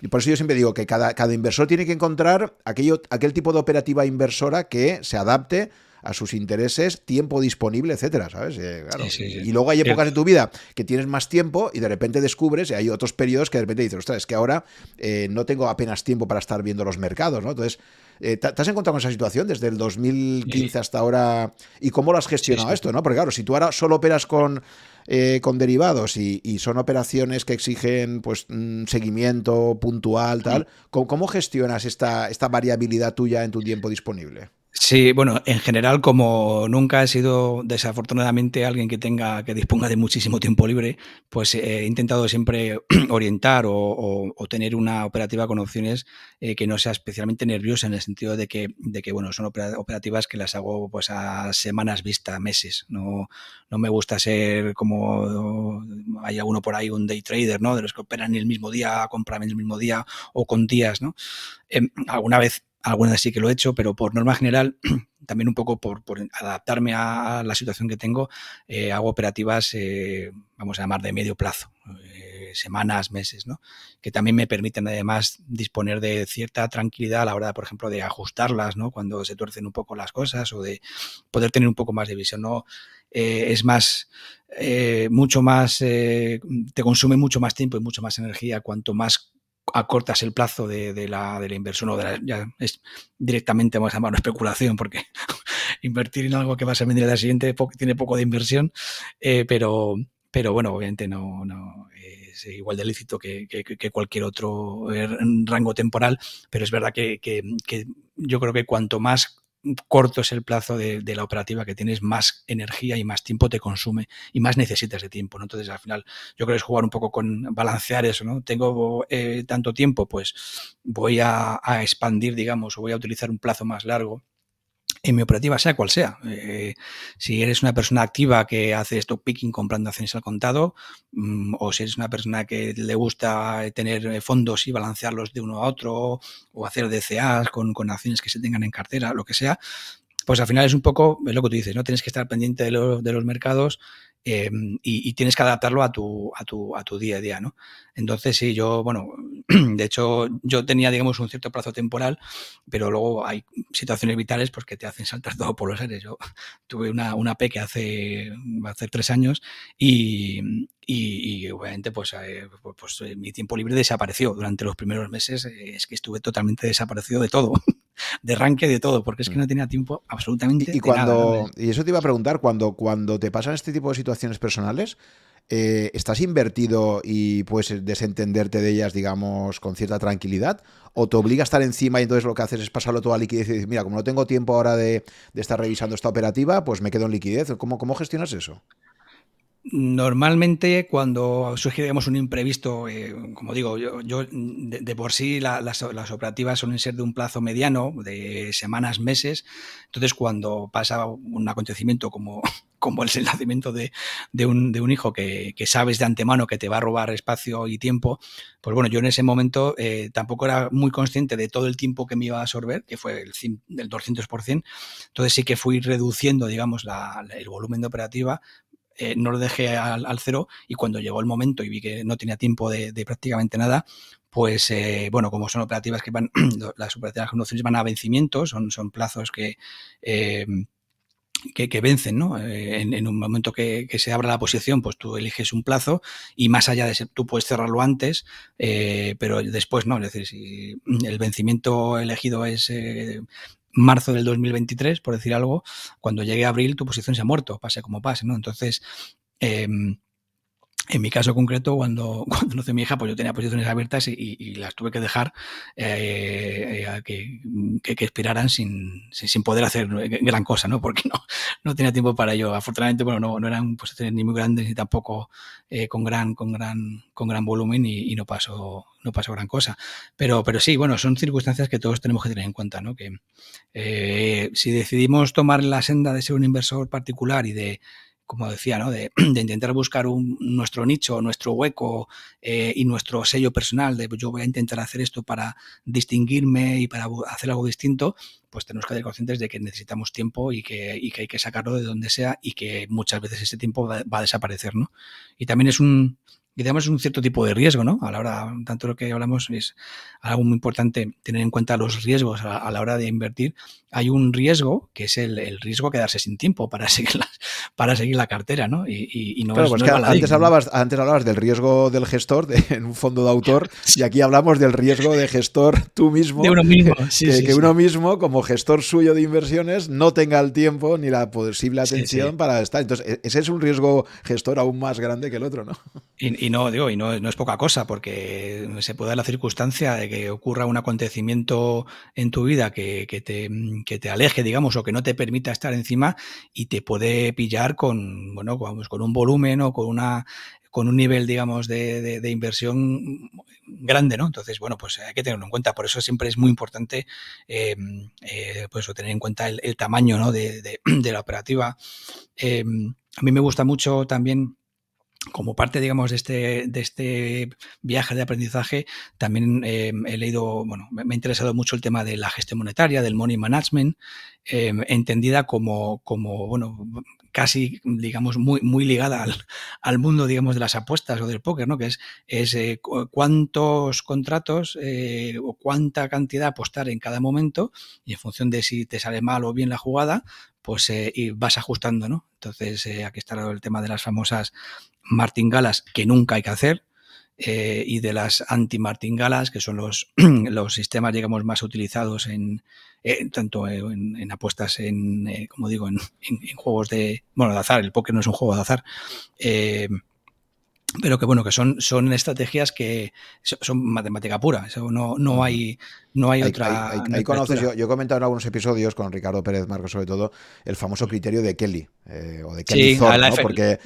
Y por eso yo siempre digo que cada, cada inversor tiene que encontrar aquello, aquel tipo de operativa inversora que se adapte a sus intereses, tiempo disponible, etcétera, ¿sabes? Eh, y luego hay épocas de tu vida que tienes más tiempo y de repente descubres, y hay otros periodos que de repente dices, ostras, es que ahora eh, no tengo apenas tiempo para estar viendo los mercados, ¿no? Entonces, eh, ¿te, has encontrado con esa situación desde el 2015 hasta ahora? ¿Y cómo lo has gestionado esto, no? Porque claro, si tú ahora solo operas con... con derivados y, son operaciones que exigen pues un seguimiento puntual, tal. ¿Cómo, gestionas esta, esta variabilidad tuya en tu tiempo disponible? Sí, bueno, en general, como nunca he sido desafortunadamente alguien que tenga, que disponga de muchísimo tiempo libre, pues he intentado siempre orientar o, tener una operativa con opciones eh, que no sea especialmente nerviosa en el sentido de que, de que bueno, son operativas que las hago pues a semanas vista, meses. No, no me gusta ser como hay uno por ahí, un day trader, ¿no? De los que operan el mismo día, compran el mismo día o con días, ¿no? Em, alguna vez Algunas sí que lo he hecho, pero por norma general, también un poco por, adaptarme a la situación que tengo, eh, hago operativas, eh, vamos a llamar, de medio plazo, eh, semanas, meses, ¿no? que también me permiten además disponer de cierta tranquilidad a la hora, por ejemplo, de ajustarlas, ¿no? cuando se tuercen un poco las cosas o de poder tener un poco más de visión. ¿no? es más, mucho más, te consume mucho más tiempo y mucho más energía cuanto más acortas el plazo de, la, de la, inversión o de la, ya es directamente, vamos a llamarlo especulación, porque invertir en algo que vas a vender al siguiente tiene poco de inversión, eh, pero, pero bueno, obviamente no, es igual de lícito que, que, cualquier otro eh, rango temporal, pero es verdad que, que yo creo que cuanto más corto es el plazo de, la operativa que tienes, más energía y más tiempo te consume y más necesitas de tiempo. ¿no? Entonces, al final, yo creo que es jugar un poco con balancear eso. ¿no? Tengo eh, tanto tiempo, pues voy a, a, expandir, digamos, o voy a utilizar un plazo más largo en mi operativa, sea cual sea. Eh, si eres una persona activa que hace stock picking comprando acciones al contado, mm, o si eres una persona que le gusta tener fondos y balancearlos de uno a otro, o hacer DCAs con, con acciones que se tengan en cartera, lo que sea, pues al final es un poco, es lo que tú dices, ¿no? Tienes que estar pendiente de, de los mercados Em, y, tienes que adaptarlo a tu, a, tu, a tu día a día, ¿no? Entonces, sí, yo, bueno, de hecho, yo tenía, digamos, un cierto plazo temporal, pero luego hay situaciones vitales pues, que te hacen saltar todo por los aires. Yo tuve una, una P que hace, hace tres años y, y, obviamente, pues, eh, pues, pues mi tiempo libre desapareció durante los primeros meses. Eh, es que estuve totalmente desaparecido de todo. de ranking de todo, porque es que no mm. tenía tiempo absolutamente y, cuando Y eso te iba a preguntar, cuando, cuando te pasan este tipo de situaciones personales, eh, ¿estás invertido y puedes desentenderte de ellas, digamos, con cierta tranquilidad? ¿O te obliga a estar encima y entonces lo que haces es pasarlo todo a liquidez y decir, mira, como no tengo tiempo ahora de, de estar revisando esta operativa, pues me quedo en liquidez? ¿Cómo, cómo gestionas eso? Normalmente cuando surge digamos, un imprevisto, eh, como digo, yo, de, por sí las, operativas suelen ser de un plazo mediano, de semanas, meses. Entonces cuando pasa un acontecimiento como, como el nacimiento de, un, hijo que, sabes de antemano que te va a robar espacio y tiempo, pues bueno, yo en ese momento eh, tampoco era muy consciente de todo el tiempo que me iba a absorber, que fue el, del 200%, entonces sí que fui reduciendo, digamos, el volumen de operativa, eh, no lo dejé al, cero y cuando llegó el momento y vi que no tenía tiempo de, prácticamente nada, pues eh, bueno, como son operativas que van, las operativas de van a vencimiento, son, son plazos que, eh, que, vencen, ¿no? En, un momento que, se abra la posición, pues tú eliges un plazo y más allá de ese, tú puedes cerrarlo antes, pero después no, es decir, si el vencimiento elegido es marzo del 2023, por decir algo, cuando llegue a abril tu posición se ha muerto, pase como pase, ¿no? Entonces, em, en mi caso concreto, cuando, cuando nació mi hija, pues yo tenía posiciones abiertas y, las tuve que dejar eh, eh, que, que, expiraran sin, sin, poder hacer gran cosa, ¿no? Porque no, no tenía tiempo para ello. Afortunadamente, bueno, no, no eran posiciones ni muy grandes ni tampoco eh, con, gran, con, gran, con gran volumen y, no pasó no pasó gran cosa. Pero, pero sí, bueno, son circunstancias que todos tenemos que tener en cuenta, ¿no? Que si decidimos tomar la senda de ser un inversor particular y de como decía, ¿no? de, intentar buscar un, nuestro nicho, nuestro hueco eh, y nuestro sello personal, de yo voy a intentar hacer esto para distinguirme y para hacer algo distinto, pues tenemos que ser conscientes de que necesitamos tiempo y que, hay que sacarlo de donde sea y que muchas veces ese tiempo va, va a desaparecer. ¿no? Y también es un, y digamos es un cierto tipo de riesgo, ¿no? A la hora, tanto lo que hablamos es algo muy importante tener en cuenta los riesgos a la, hora de invertir. Hay un riesgo que es el, riesgo de quedarse sin tiempo para seguir la, para seguir la cartera, ¿no? Y, no claro, pues antes, hablabas, antes hablabas del riesgo del gestor en un fondo de autor y aquí hablamos del riesgo de gestor tú mismo. De uno mismo, que, que uno mismo, como gestor suyo de inversiones, no tenga el tiempo ni la posible atención para estar. Entonces, e, ese es un riesgo gestor aún más grande que el otro, ¿no? Y, no, digo, y no, es poca cosa, porque se puede dar la circunstancia de que ocurra un acontecimiento en tu vida que, te, que te aleje, digamos, o que no te permita estar encima y te puede pillar con, bueno, con un volumen o con una con un nivel, digamos, de, inversión grande, ¿no? Entonces, bueno, pues hay que tenerlo en cuenta. Por eso siempre es muy importante, em, eh, pues, tener en cuenta el, tamaño, ¿no? de, la operativa. Em, a mí me gusta mucho también como parte, digamos, de este, de este viaje de aprendizaje, también eh, he leído, bueno, me ha interesado mucho el tema de la gestión monetaria, del money management, eh, entendida como, como, bueno, casi, digamos, muy, muy ligada al, mundo, digamos, de las apuestas o del póker, ¿no? Que es, es eh, cuántos contratos o cuánta cantidad apostar en cada momento y en función de si te sale mal o bien la jugada, pues y vas ajustando, ¿no? Entonces, aquí está el tema de las famosas martingalas que nunca hay que hacer, eh, y de las anti-martingalas, que son los, los sistemas, digamos, más utilizados en eh, tanto en, apuestas en, eh, como digo, en, en, juegos de, bueno, de azar, el póker no es un juego de azar, pero que bueno, que son, son estrategias que son matemática pura, no, no hay, no hay, otra. Conoces, yo, he comentado en algunos episodios con Ricardo Pérez Marcos sobre todo, el famoso criterio de Kelly, eh, o de Kelly Thorpe, ¿no? porque,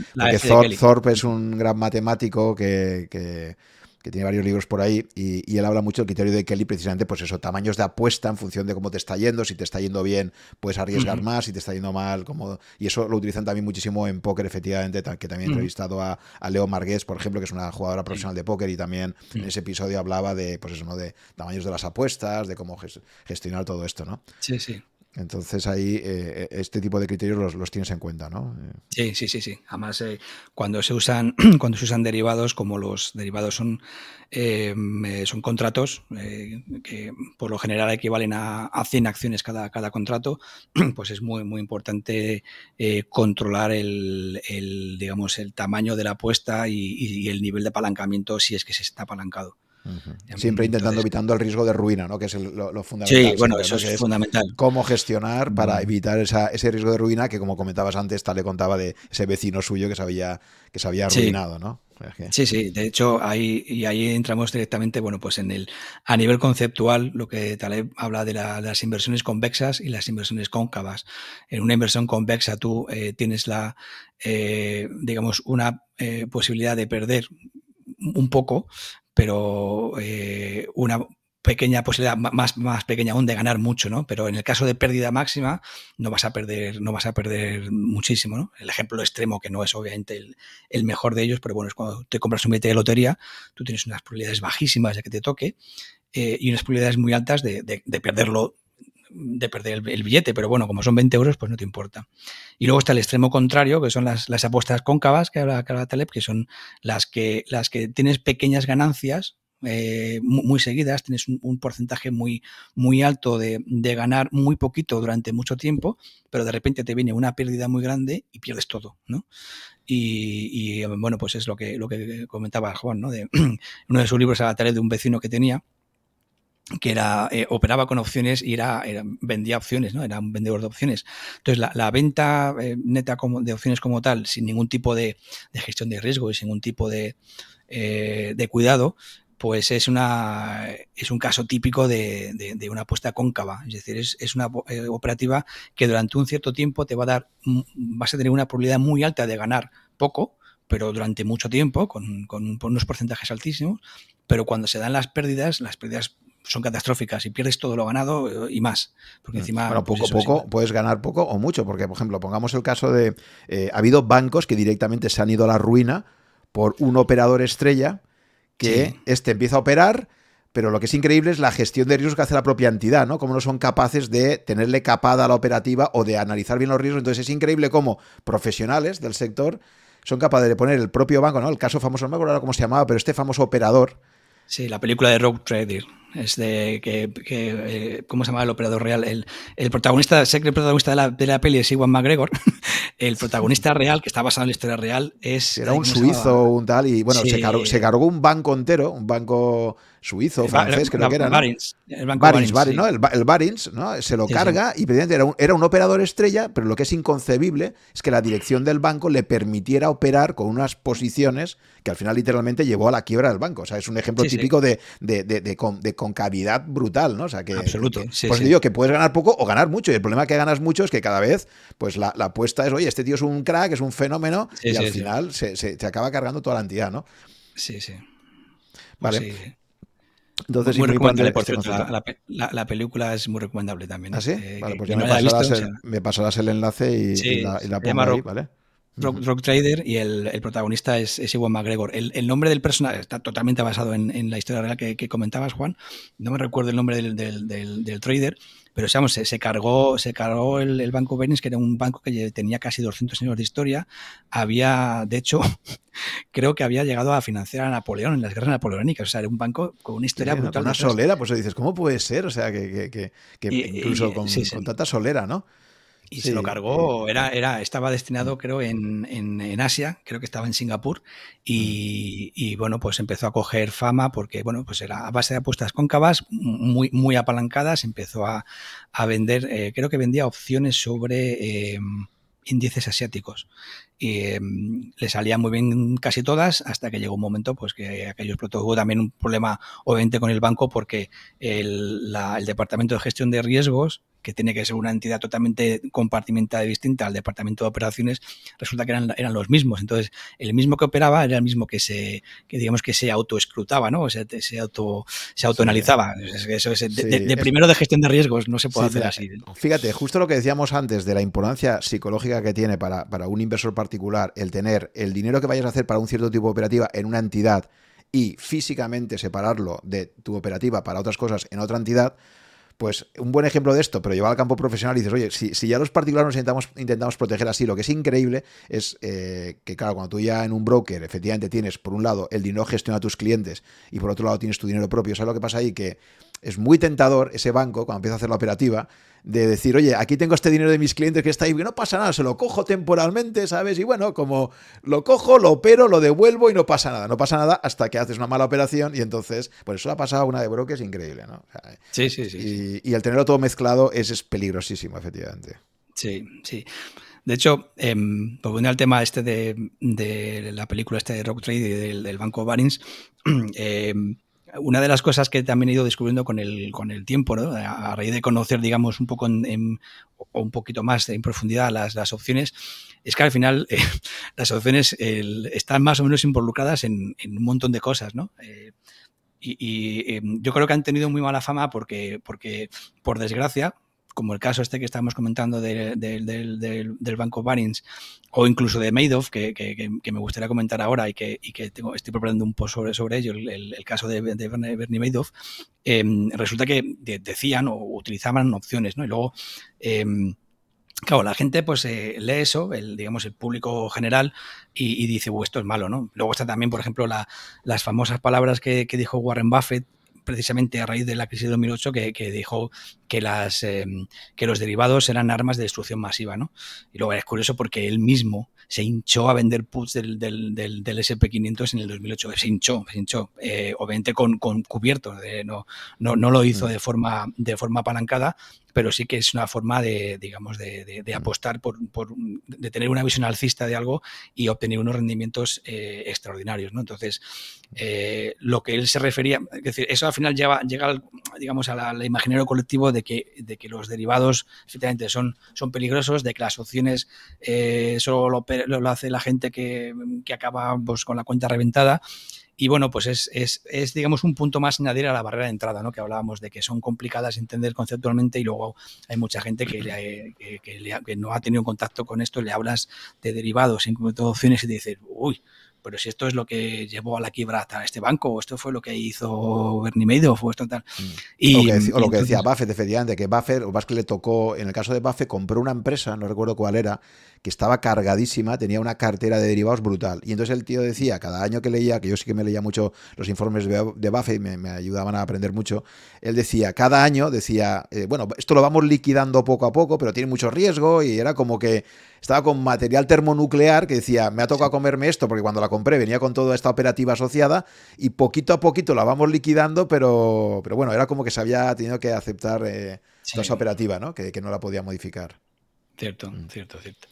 Thorpe, es un gran matemático que, que que tiene varios libros por ahí, y, él habla mucho del criterio de Kelly, precisamente, pues eso, tamaños de apuesta en función de cómo te está yendo, si te está yendo bien, puedes arriesgar más, si te está yendo mal, como... y eso lo utilizan también muchísimo en póker, efectivamente, que también he entrevistado a, Leo Margués, por ejemplo, que es una jugadora profesional de póker, y también en ese episodio hablaba de, pues eso, ¿no? De tamaños de las apuestas, de cómo gestionar todo esto, ¿no? Sí, sí. Entonces ahí eh, eh, este tipo de criterios los, tienes en cuenta, ¿no? Sí, sí, sí, sí. Además, eh, cuando se usan, cuando se usan derivados, como los derivados son, son contratos que por lo general equivalen a, a 100 acciones cada, cada contrato, pues es muy, muy importante controlar el, digamos, el tamaño de la apuesta y el nivel de apalancamiento si es que se está apalancado. Siempre intentando evitando el riesgo de ruina, ¿no? Que es lo, fundamental. Sí, bueno, eso es, fundamental. Cómo gestionar para evitar ese riesgo de ruina que, como comentabas antes, tal le contaba de ese vecino suyo que se había, que se había arruinado, ¿no? Sí, sí, de hecho ahí y ahí entramos directamente, bueno, pues en el a nivel conceptual, lo que Taleb habla de, las inversiones convexas y las inversiones cóncavas. En una inversión convexa tú eh, tienes la, eh, digamos, una eh, posibilidad de perder un poco, pero eh, una pequeña posibilidad, más, más pequeña aún de ganar mucho, ¿no? Pero en el caso de pérdida máxima, no vas a perder, no vas a perder muchísimo, ¿no? El ejemplo extremo, que no es obviamente el, mejor de ellos, pero bueno, es cuando te compras un billete de lotería, tú tienes unas probabilidades bajísimas de que te toque eh, y unas probabilidades muy altas de, perderlo de perder el, billete, pero bueno, como son 20 euros, pues no te importa. Y luego está el extremo contrario, que son las, las apuestas cóncavas que habla, que Taleb, que son las que, las que tienes pequeñas ganancias, eh, muy seguidas, tienes un, porcentaje muy, muy alto de, ganar muy poquito durante mucho tiempo, pero de repente te viene una pérdida muy grande y pierdes todo, ¿no? Y, bueno, pues es lo que, lo que comentaba Juan, ¿no? De uno de sus libros a la tarea de un vecino que tenía, que era eh, operaba con opciones y era, vendía opciones, ¿no? Era un vendedor de opciones. Entonces, la, venta eh, neta como, de opciones como tal, sin ningún tipo de, gestión de riesgo y sin ningún tipo de, de cuidado, pues es, una, es un caso típico de, una apuesta cóncava. Es decir, es, una eh, operativa que durante un cierto tiempo te va a dar, vas a tener una probabilidad muy alta de ganar poco, pero durante mucho tiempo, con, unos porcentajes altísimos, pero cuando se dan las pérdidas, las pérdidas son catastróficas y pierdes todo lo ganado eh, y más. Porque mm. encima. Bueno, pues poco a poco puedes ganar poco o mucho, porque, por ejemplo, pongamos el caso de. Eh, ha habido bancos que directamente se han ido a la ruina por un operador estrella que este empieza a operar, pero lo que es increíble es la gestión de riesgos que hace la propia entidad, ¿no? Cómo no son capaces de tenerle capada a la operativa o de analizar bien los riesgos. Entonces es increíble cómo profesionales del sector son capaces de poner el propio banco, ¿no? El caso famoso, no me acuerdo cómo se llamaba, pero este famoso operador. Sí, la película de Rogue Trader. Es de que, eh, ¿cómo se llama el operador real? El, el protagonista, sé que el protagonista de la, de la peli es Iwan McGregor. el protagonista real, que está basado en la historia real, es. Era un suizo, un tal, y bueno, se, cargó, se cargó un banco entero, un banco suizo, francés, creo que era. ¿no? Barins, el banco Barins, Barins, ¿no? El, Barins, ¿no? Se lo carga y era un, era un operador estrella, pero lo que es inconcebible es que la dirección del banco le permitiera operar con unas posiciones que al final literalmente llevó a la quiebra del banco. O sea, es un ejemplo típico de, de, de, de, concavidad brutal, ¿no? O sea, que. Absoluto. pues digo que puedes ganar poco o ganar mucho. Y el problema que ganas mucho es que cada vez, pues la, la apuesta es, oye, este tío es un crack, es un fenómeno, y al final se, se, acaba cargando toda la entidad, ¿no? Sí, sí. Vale. Entonces, muy, recomendable, por cierto, la, película es muy recomendable también. ¿Ah, sí? Eh, vale, pues ya me, pasarás el, me, pasarás el, enlace y, la, y la pongo ahí, ¿vale? Rock, Trader y el, protagonista es, es, Iwan McGregor. El, nombre del personaje está totalmente basado en, la historia real que, comentabas, Juan. No me recuerdo el nombre del, del, trader, pero digamos, se, se, cargó, se cargó el, Banco Bernis, que era un banco que tenía casi 200 años de historia. Había, de hecho, creo que había llegado a financiar a Napoleón en las guerras napoleónicas. O sea, era un banco con una historia brutal. Una solera, pues dices, ¿cómo puede ser? O sea, que, incluso con, con tanta solera, ¿no? Y se lo cargó, era, era, estaba destinado creo en, en, Asia, creo que estaba en Singapur, y, y, bueno, pues empezó a coger fama porque, bueno, pues era a base de apuestas cóncavas, muy, muy apalancadas, empezó a, a vender, eh, creo que vendía opciones sobre eh, índices asiáticos. Y em, le salían muy bien casi todas hasta que llegó un momento pues que aquellos hubo también un problema obviamente con el banco porque el, el departamento de gestión de riesgos que tiene que ser una entidad totalmente compartimentada y distinta al departamento de operaciones, resulta que eran, eran los mismos. Entonces, el mismo que operaba era el mismo que se, que digamos que se autoescrutaba, ¿no? O sea, se auto, se autoanalizaba. Eso es, de, primero de gestión de riesgos, no se puede hacer así. Fíjate, justo lo que decíamos antes de la importancia psicológica que tiene para, para un inversor particular el tener el dinero que vayas a hacer para un cierto tipo de operativa en una entidad y físicamente separarlo de tu operativa para otras cosas en otra entidad, pues un buen ejemplo de esto, pero llevar al campo profesional y dices, oye, si, si ya los particulares nos intentamos, intentamos proteger así, lo que es increíble es eh, que, claro, cuando tú ya en un broker efectivamente tienes, por un lado, el dinero gestiona a tus clientes y por otro lado tienes tu dinero propio, ¿sabes lo que pasa ahí? Que es muy tentador ese banco, cuando empieza a hacer la operativa, de decir, oye, aquí tengo este dinero de mis clientes que está ahí, que no pasa nada, se lo cojo temporalmente, ¿sabes? Y bueno, como lo cojo, lo opero, lo devuelvo y no pasa nada. No pasa nada hasta que haces una mala operación y entonces, por eso ha pasado una de brokers increíble, ¿no? sí, sí, sí, y, el tenerlo todo mezclado es, peligrosísimo, efectivamente. Sí, sí. De hecho, eh, volviendo al tema este de, la película este de Rock Trade y del, del banco Barings, eh, una de las cosas que también he ido descubriendo con el, con el tiempo, a, raíz de conocer, digamos, un poco en, o un poquito más en profundidad las, las opciones, es que al final eh, las opciones están más o menos involucradas en, un montón de cosas, ¿no? Eh, Y, em, yo creo que han tenido muy mala fama porque, porque por desgracia, como el caso este que estamos comentando del Banco Barings o incluso de Madoff, que, me gustaría comentar ahora y que, tengo, estoy preparando un post sobre, sobre ello, el, caso de, Bernie Madoff, em, resulta que decían o utilizaban opciones, ¿no? Y luego... Em, claro, la gente pues eh, lee eso, el, digamos, el público general, y, dice, esto es malo, ¿no? Luego está también, por ejemplo, las famosas palabras que, dijo Warren Buffett precisamente a raíz de la crisis de 2008 que, dijo que, las, em, que los derivados eran armas de destrucción masiva. ¿no? Y luego es curioso porque él mismo se hinchó a vender puts del, del, del, SP500 en el 2008. Se hinchó, se hinchó. Eh, obviamente con, con cubierto. no, no, no, lo hizo mm. de forma, de forma apalancada, pero sí que es una forma de, digamos, de, de, apostar por, por, de tener una visión alcista de algo y obtener unos rendimientos eh, extraordinarios, ¿no? Entonces, eh, lo que él se refería, es decir, eso al final llega, llega digamos, al imaginario colectivo de que, de que los derivados efectivamente son, son peligrosos, de que las opciones eh, solo lo, lo, hace la gente que, que acaba pues, con la cuenta reventada y bueno, pues es, es, es, digamos, un punto más añadir a la barrera de entrada, ¿no? Que hablábamos de que son complicadas de entender conceptualmente y luego hay mucha gente que, que, no ha tenido contacto con esto, le hablas de derivados, incluso opciones y te dices, uy, pero si esto es lo que llevó a la quiebra a este banco, o esto fue lo que hizo Bernie Madoff, o esto tal. Y, o, lo que, decía Buffett, efectivamente, que Buffett, o más que le tocó, en el caso de Buffett, compró una empresa, no recuerdo cuál era, que estaba cargadísima, tenía una cartera de derivados brutal. Y entonces el tío decía, cada año que leía, que yo sí que me leía mucho los informes de Buffett y me, ayudaban a aprender mucho, él decía, cada año decía, eh, bueno, esto lo vamos liquidando poco a poco, pero tiene mucho riesgo y era como que estaba con material termonuclear que decía, me ha tocado comerme esto porque cuando la compré venía con toda esta operativa asociada y poquito a poquito la vamos liquidando, pero, pero bueno, era como que se había tenido que aceptar eh, toda esa operativa, ¿no? Que, que no la podía modificar. Cierto, mm. cierto, cierto.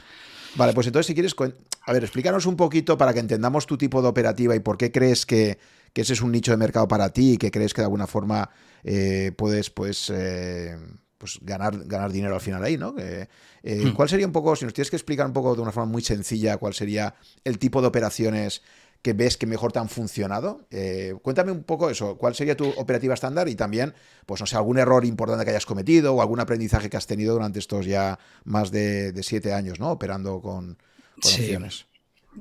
Vale, pues entonces si quieres, a ver, explícanos un poquito para que entendamos tu tipo de operativa y por qué crees que, ese es un nicho de mercado para ti y que crees que de alguna forma eh, puedes, pues, eh, pues ganar, ganar dinero al final ahí, ¿no? Eh, hmm. ¿Cuál sería un poco, si nos tienes que explicar un poco de una forma muy sencilla, cuál sería el tipo de operaciones que ves que mejor te han funcionado. Eh, cuéntame un poco eso, cuál sería tu operativa estándar y también, pues no sé, algún error importante que hayas cometido o algún aprendizaje que has tenido durante estos ya más de, siete años, ¿no? Operando con, opciones.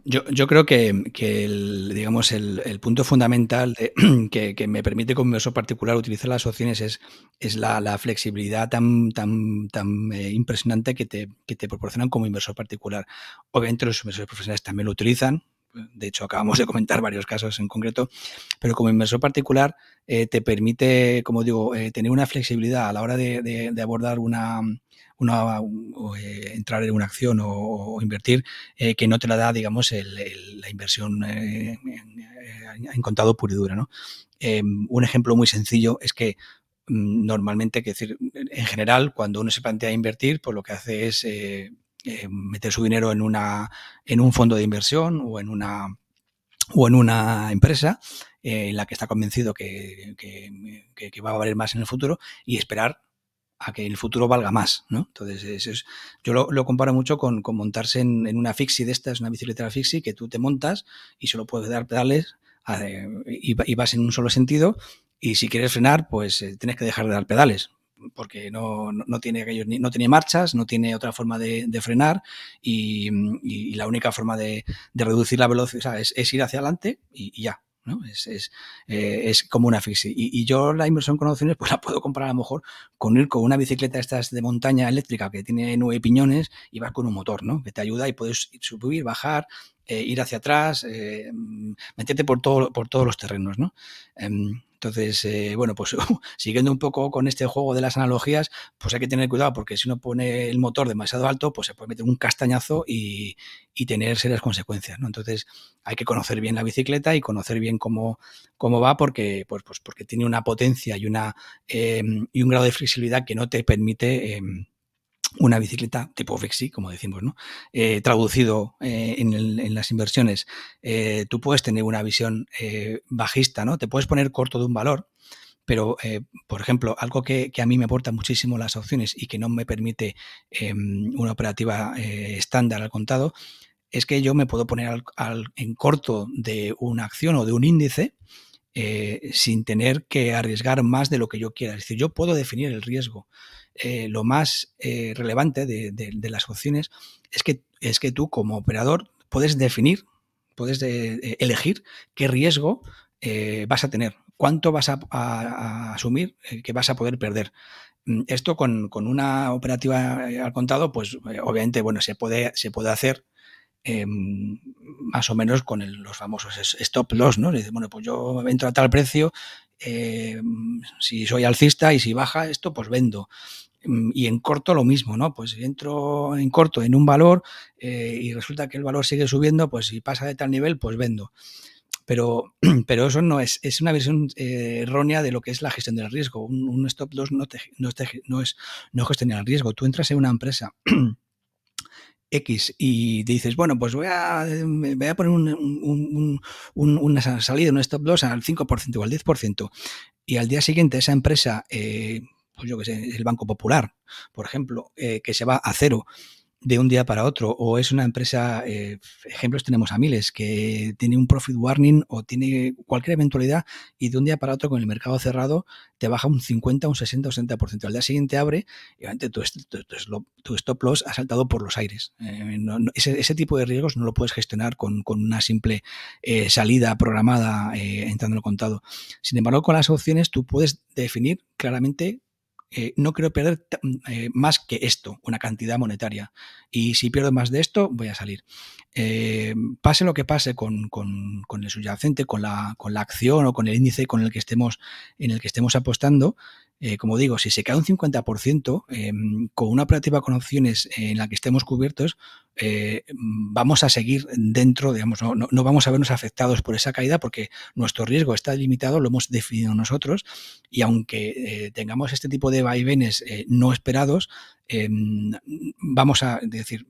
Yo, yo, creo que, el, digamos, el, punto fundamental que, me permite como inversor particular utilizar las opciones es, es la, flexibilidad tan, tan, tan eh, impresionante que te, que te proporcionan como inversor particular. Obviamente los inversores profesionales también lo utilizan, de hecho acabamos de comentar varios casos en concreto, pero como inversor particular eh, te permite, como digo, eh, tener una flexibilidad a la hora de, abordar una, una eh, entrar en una acción o, invertir que no te la da, digamos, la inversión en, contado puro y duro. ¿no? un ejemplo muy sencillo es que mm, normalmente, que decir, en general, cuando uno se plantea invertir, pues lo que hace es eh, meter su dinero en, una, en un fondo de inversión o en una, o en una empresa eh, en la que está convencido que, que, va a valer más en el futuro y esperar a que el futuro valga más, ¿no? Entonces, es, yo lo, comparo mucho con, con montarse en, en, una fixie de estas, una bicicleta fixie, que tú te montas y solo puedes dar pedales y, y, vas en un solo sentido y si quieres frenar, pues eh, tienes que dejar de dar pedales, porque no, no, tiene aquellos, no tiene marchas, no tiene otra forma de, frenar y, la única forma de, reducir la velocidad es, ir hacia adelante y, ya. ¿no? Es, es, eh, es, como una fixie. Y, yo la inversión con opciones pues la puedo comprar a lo mejor con ir con una bicicleta estas de montaña eléctrica que tiene nueve piñones y vas con un motor, ¿no? Que te ayuda y puedes subir, bajar, eh, ir hacia atrás, eh, meterte por, todo, por todos los terrenos, ¿no? Entonces, eh, bueno, pues siguiendo un poco con este juego de las analogías, pues hay que tener cuidado porque si uno pone el motor demasiado alto, pues se puede meter un castañazo y, tener serias consecuencias, ¿no? Entonces, hay que conocer bien la bicicleta y conocer bien cómo, cómo va porque, pues, pues porque tiene una potencia y, una, em, y un grado de flexibilidad que no te permite em, una bicicleta tipo Vexi, como decimos, ¿no? Eh, traducido eh, en, las inversiones, eh, tú puedes tener una visión bajista, ¿no? Te puedes poner corto de un valor, pero, por ejemplo, algo que, a mí me aporta muchísimo las opciones y que no me permite em, una operativa estándar al contado, es que yo me puedo poner en corto de una acción o de un índice sin tener que arriesgar más de lo que yo quiera. Es decir, yo puedo definir el riesgo. Lo más relevante de, las opciones es que, es que tú como operador puedes definir, puedes elegir qué riesgo vas a tener, cuánto vas a, asumir que vas a poder perder. Mm, esto con, una operativa al contado, pues obviamente, bueno, se puede, se puede hacer Em, más o menos con los famosos stop loss, ¿no? Dice, bueno, pues yo entro a tal precio, em, si soy alcista y si baja esto, pues vendo. Em, y en corto lo mismo, ¿no? Pues entro en corto en un valor eh, y resulta que el valor sigue subiendo, pues si pasa de tal nivel, pues vendo. Pero, pero eso no es, es una versión eh, errónea de lo que es la gestión del riesgo. Un, stop loss no, no, no es no gestionar el riesgo. Tú entras en una empresa X y dices, bueno, pues voy a, voy a poner una salida, un stop loss al 5% o al 10%, y al día siguiente esa empresa, eh, pues yo que sé, el Banco Popular, por ejemplo, eh, que se va a cero, de un día para otro, o es una empresa, eh, ejemplos tenemos a miles, que tiene un profit warning o tiene cualquier eventualidad y de un día para otro con el mercado cerrado te baja un 50, un 60 o 60%. Al día siguiente abre y obviamente tu, stop loss ha saltado por los aires. Eh, ese, tipo de riesgos no lo puedes gestionar con, una simple salida programada entrando en el contado. Sin embargo, con las opciones tú puedes definir claramente eh, no quiero perder eh, más que esto, una cantidad monetaria. Y si pierdo más de esto, voy a salir. Eh, pase lo que pase con, el subyacente, con la, con la acción o con el índice con el que estemos, en el que estemos apostando, eh, como digo, si se cae un 50% em, con una operativa con opciones en la que estemos cubiertos, eh, vamos a seguir dentro, digamos, no, vamos a vernos afectados por esa caída porque nuestro riesgo está limitado, lo hemos definido nosotros y aunque eh, tengamos este tipo de vaivenes no esperados, em, vamos a decir,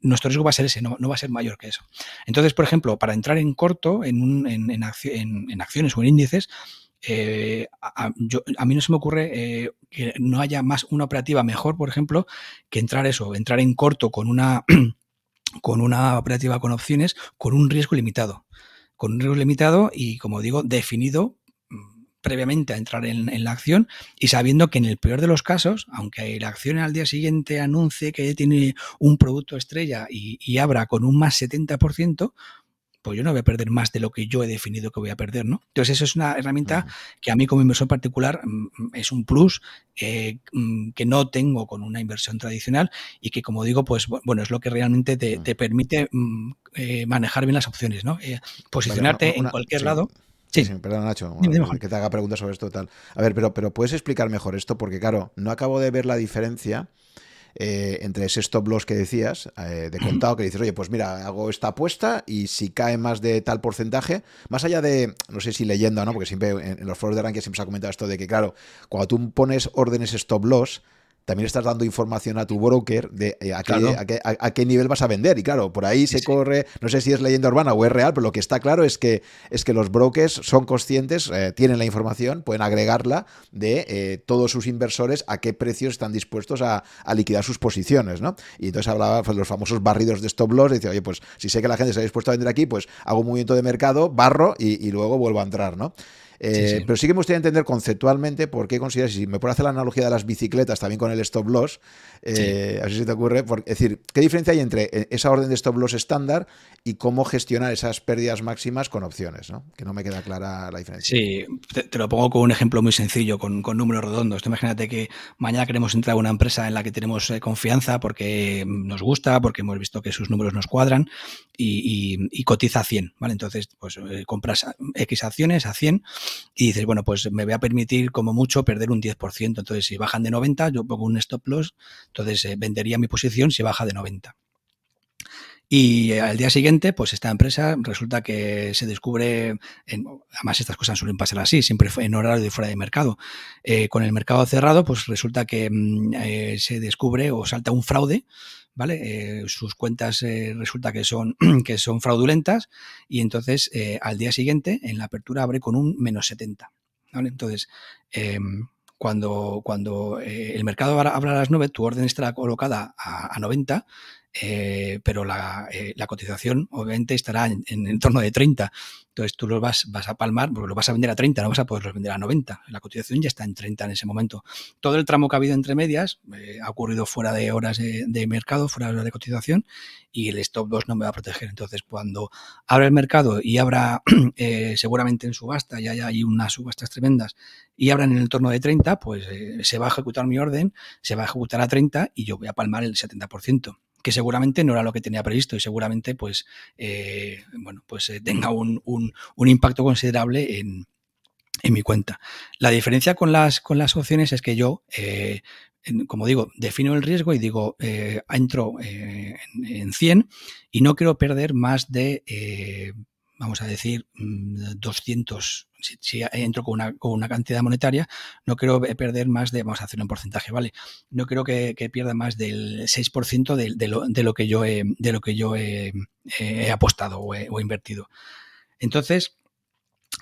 nuestro riesgo va a ser ese, no, va a ser mayor que eso. Entonces, por ejemplo, para entrar en corto en, en acciones o en índices, eh, a, mí no se me ocurre eh, que no haya más una operativa mejor, por ejemplo, que entrar eso, entrar en corto con una, con una operativa con opciones con un riesgo limitado. Con un riesgo limitado y, como digo, definido mm, previamente a entrar en, la acción y sabiendo que en el peor de los casos, aunque la acción al día siguiente anuncie que tiene un producto estrella y, y abra con un más 70%, pues yo no voy a perder más de lo que yo he definido que voy a perder, ¿no? Entonces eso es una herramienta que a mí como inversor particular mm, mm, es un plus eh, mm, que no tengo con una inversión tradicional y que como digo, pues bueno, es lo que realmente te, permite eh, manejar bien las opciones, ¿no? Eh, posicionarte en cualquier lado. Sí. sí, perdón, Nacho, que te haga preguntas sobre esto tal. A ver, pero, pero puedes explicar mejor esto, porque claro, no acabo de ver la diferencia eh, entre ese stop loss que decías, eh, de contado, que dices, oye, pues mira, hago esta apuesta y si cae más de tal porcentaje, más allá de, no sé si leyendo, ¿no? Porque siempre en, los foros de ranking siempre se ha comentado esto de que, claro, cuando tú pones órdenes stop loss, también estás dando información a tu broker de eh, a, qué, nivel vas a vender. Y claro, por ahí se corre, no sé si es leyenda urbana o es real, pero lo que está claro es que, es que los brokers son conscientes, eh, tienen la información, pueden agregarla de eh, todos sus inversores a qué precios están dispuestos a, liquidar sus posiciones. ¿no? Y entonces hablaba de pues, los famosos barridos de stop loss, dice, oye, pues si sé que la gente está dispuesta a vender aquí, pues hago un movimiento de mercado, barro y, y luego vuelvo a entrar. ¿no? Eh, pero sí que me gustaría entender conceptualmente por qué consideras, si me puedo hacer la analogía de las bicicletas también con el stop loss, eh, así se te ocurre, es decir, ¿qué diferencia hay entre eh, esa orden de stop loss estándar y cómo gestionar esas pérdidas máximas con opciones? ¿no? Que no me queda clara la diferencia. Sí, te, lo pongo con un ejemplo muy sencillo, con, números redondos. imagínate que mañana queremos entrar a una empresa en la que tenemos confianza porque nos gusta, porque hemos visto que sus números nos cuadran y, cotiza a 100, ¿vale? Entonces, pues compras X acciones a 100 y dices, bueno, pues me voy a permitir como mucho perder un 10%. Entonces, si bajan de 90, yo pongo un stop loss, entonces eh, vendería mi posición si baja de 90. Y eh, al día siguiente, pues esta empresa resulta que se descubre, además estas cosas suelen pasar así, siempre en horario de fuera de mercado. Eh, con el mercado cerrado, pues resulta que mm, se descubre o salta un fraude ¿vale? Eh, sus cuentas eh, resulta que son, que son fraudulentas y entonces eh, al día siguiente en la apertura abre con un menos 70. ¿vale? Entonces, em, cuando, cuando el mercado abra a las 9, tu orden estará colocada a, 90 eh, pero la, la, cotización obviamente estará en, en, torno de 30. Entonces tú los vas, vas a palmar, porque los vas a vender a 30, no vas a poderlos vender a 90. La cotización ya está en 30 en ese momento. Todo el tramo que ha habido entre medias eh, ha ocurrido fuera de horas de, mercado, fuera de horas de cotización, y el stop 2 no me va a proteger. Entonces, cuando abra el mercado y abra eh, seguramente en subasta, y haya ahí unas subastas tremendas, y abran en el entorno de 30, pues eh, se va a ejecutar mi orden, se va a ejecutar a 30 y yo voy a palmar el 70% que seguramente no era lo que tenía previsto y seguramente pues, eh, bueno, pues eh, tenga un, impacto considerable en, mi cuenta. La diferencia con las, con las opciones es que yo, eh, como digo, defino el riesgo y digo, entro en, en, 100 y no quiero perder más de vamos a decir, 200, mm, si, entro con una, cantidad monetaria, no quiero perder más de, vamos a hacer un porcentaje, ¿vale? No creo que, pierda más del 6% de, lo, que yo he, de lo que yo he, apostado o he, invertido. Entonces,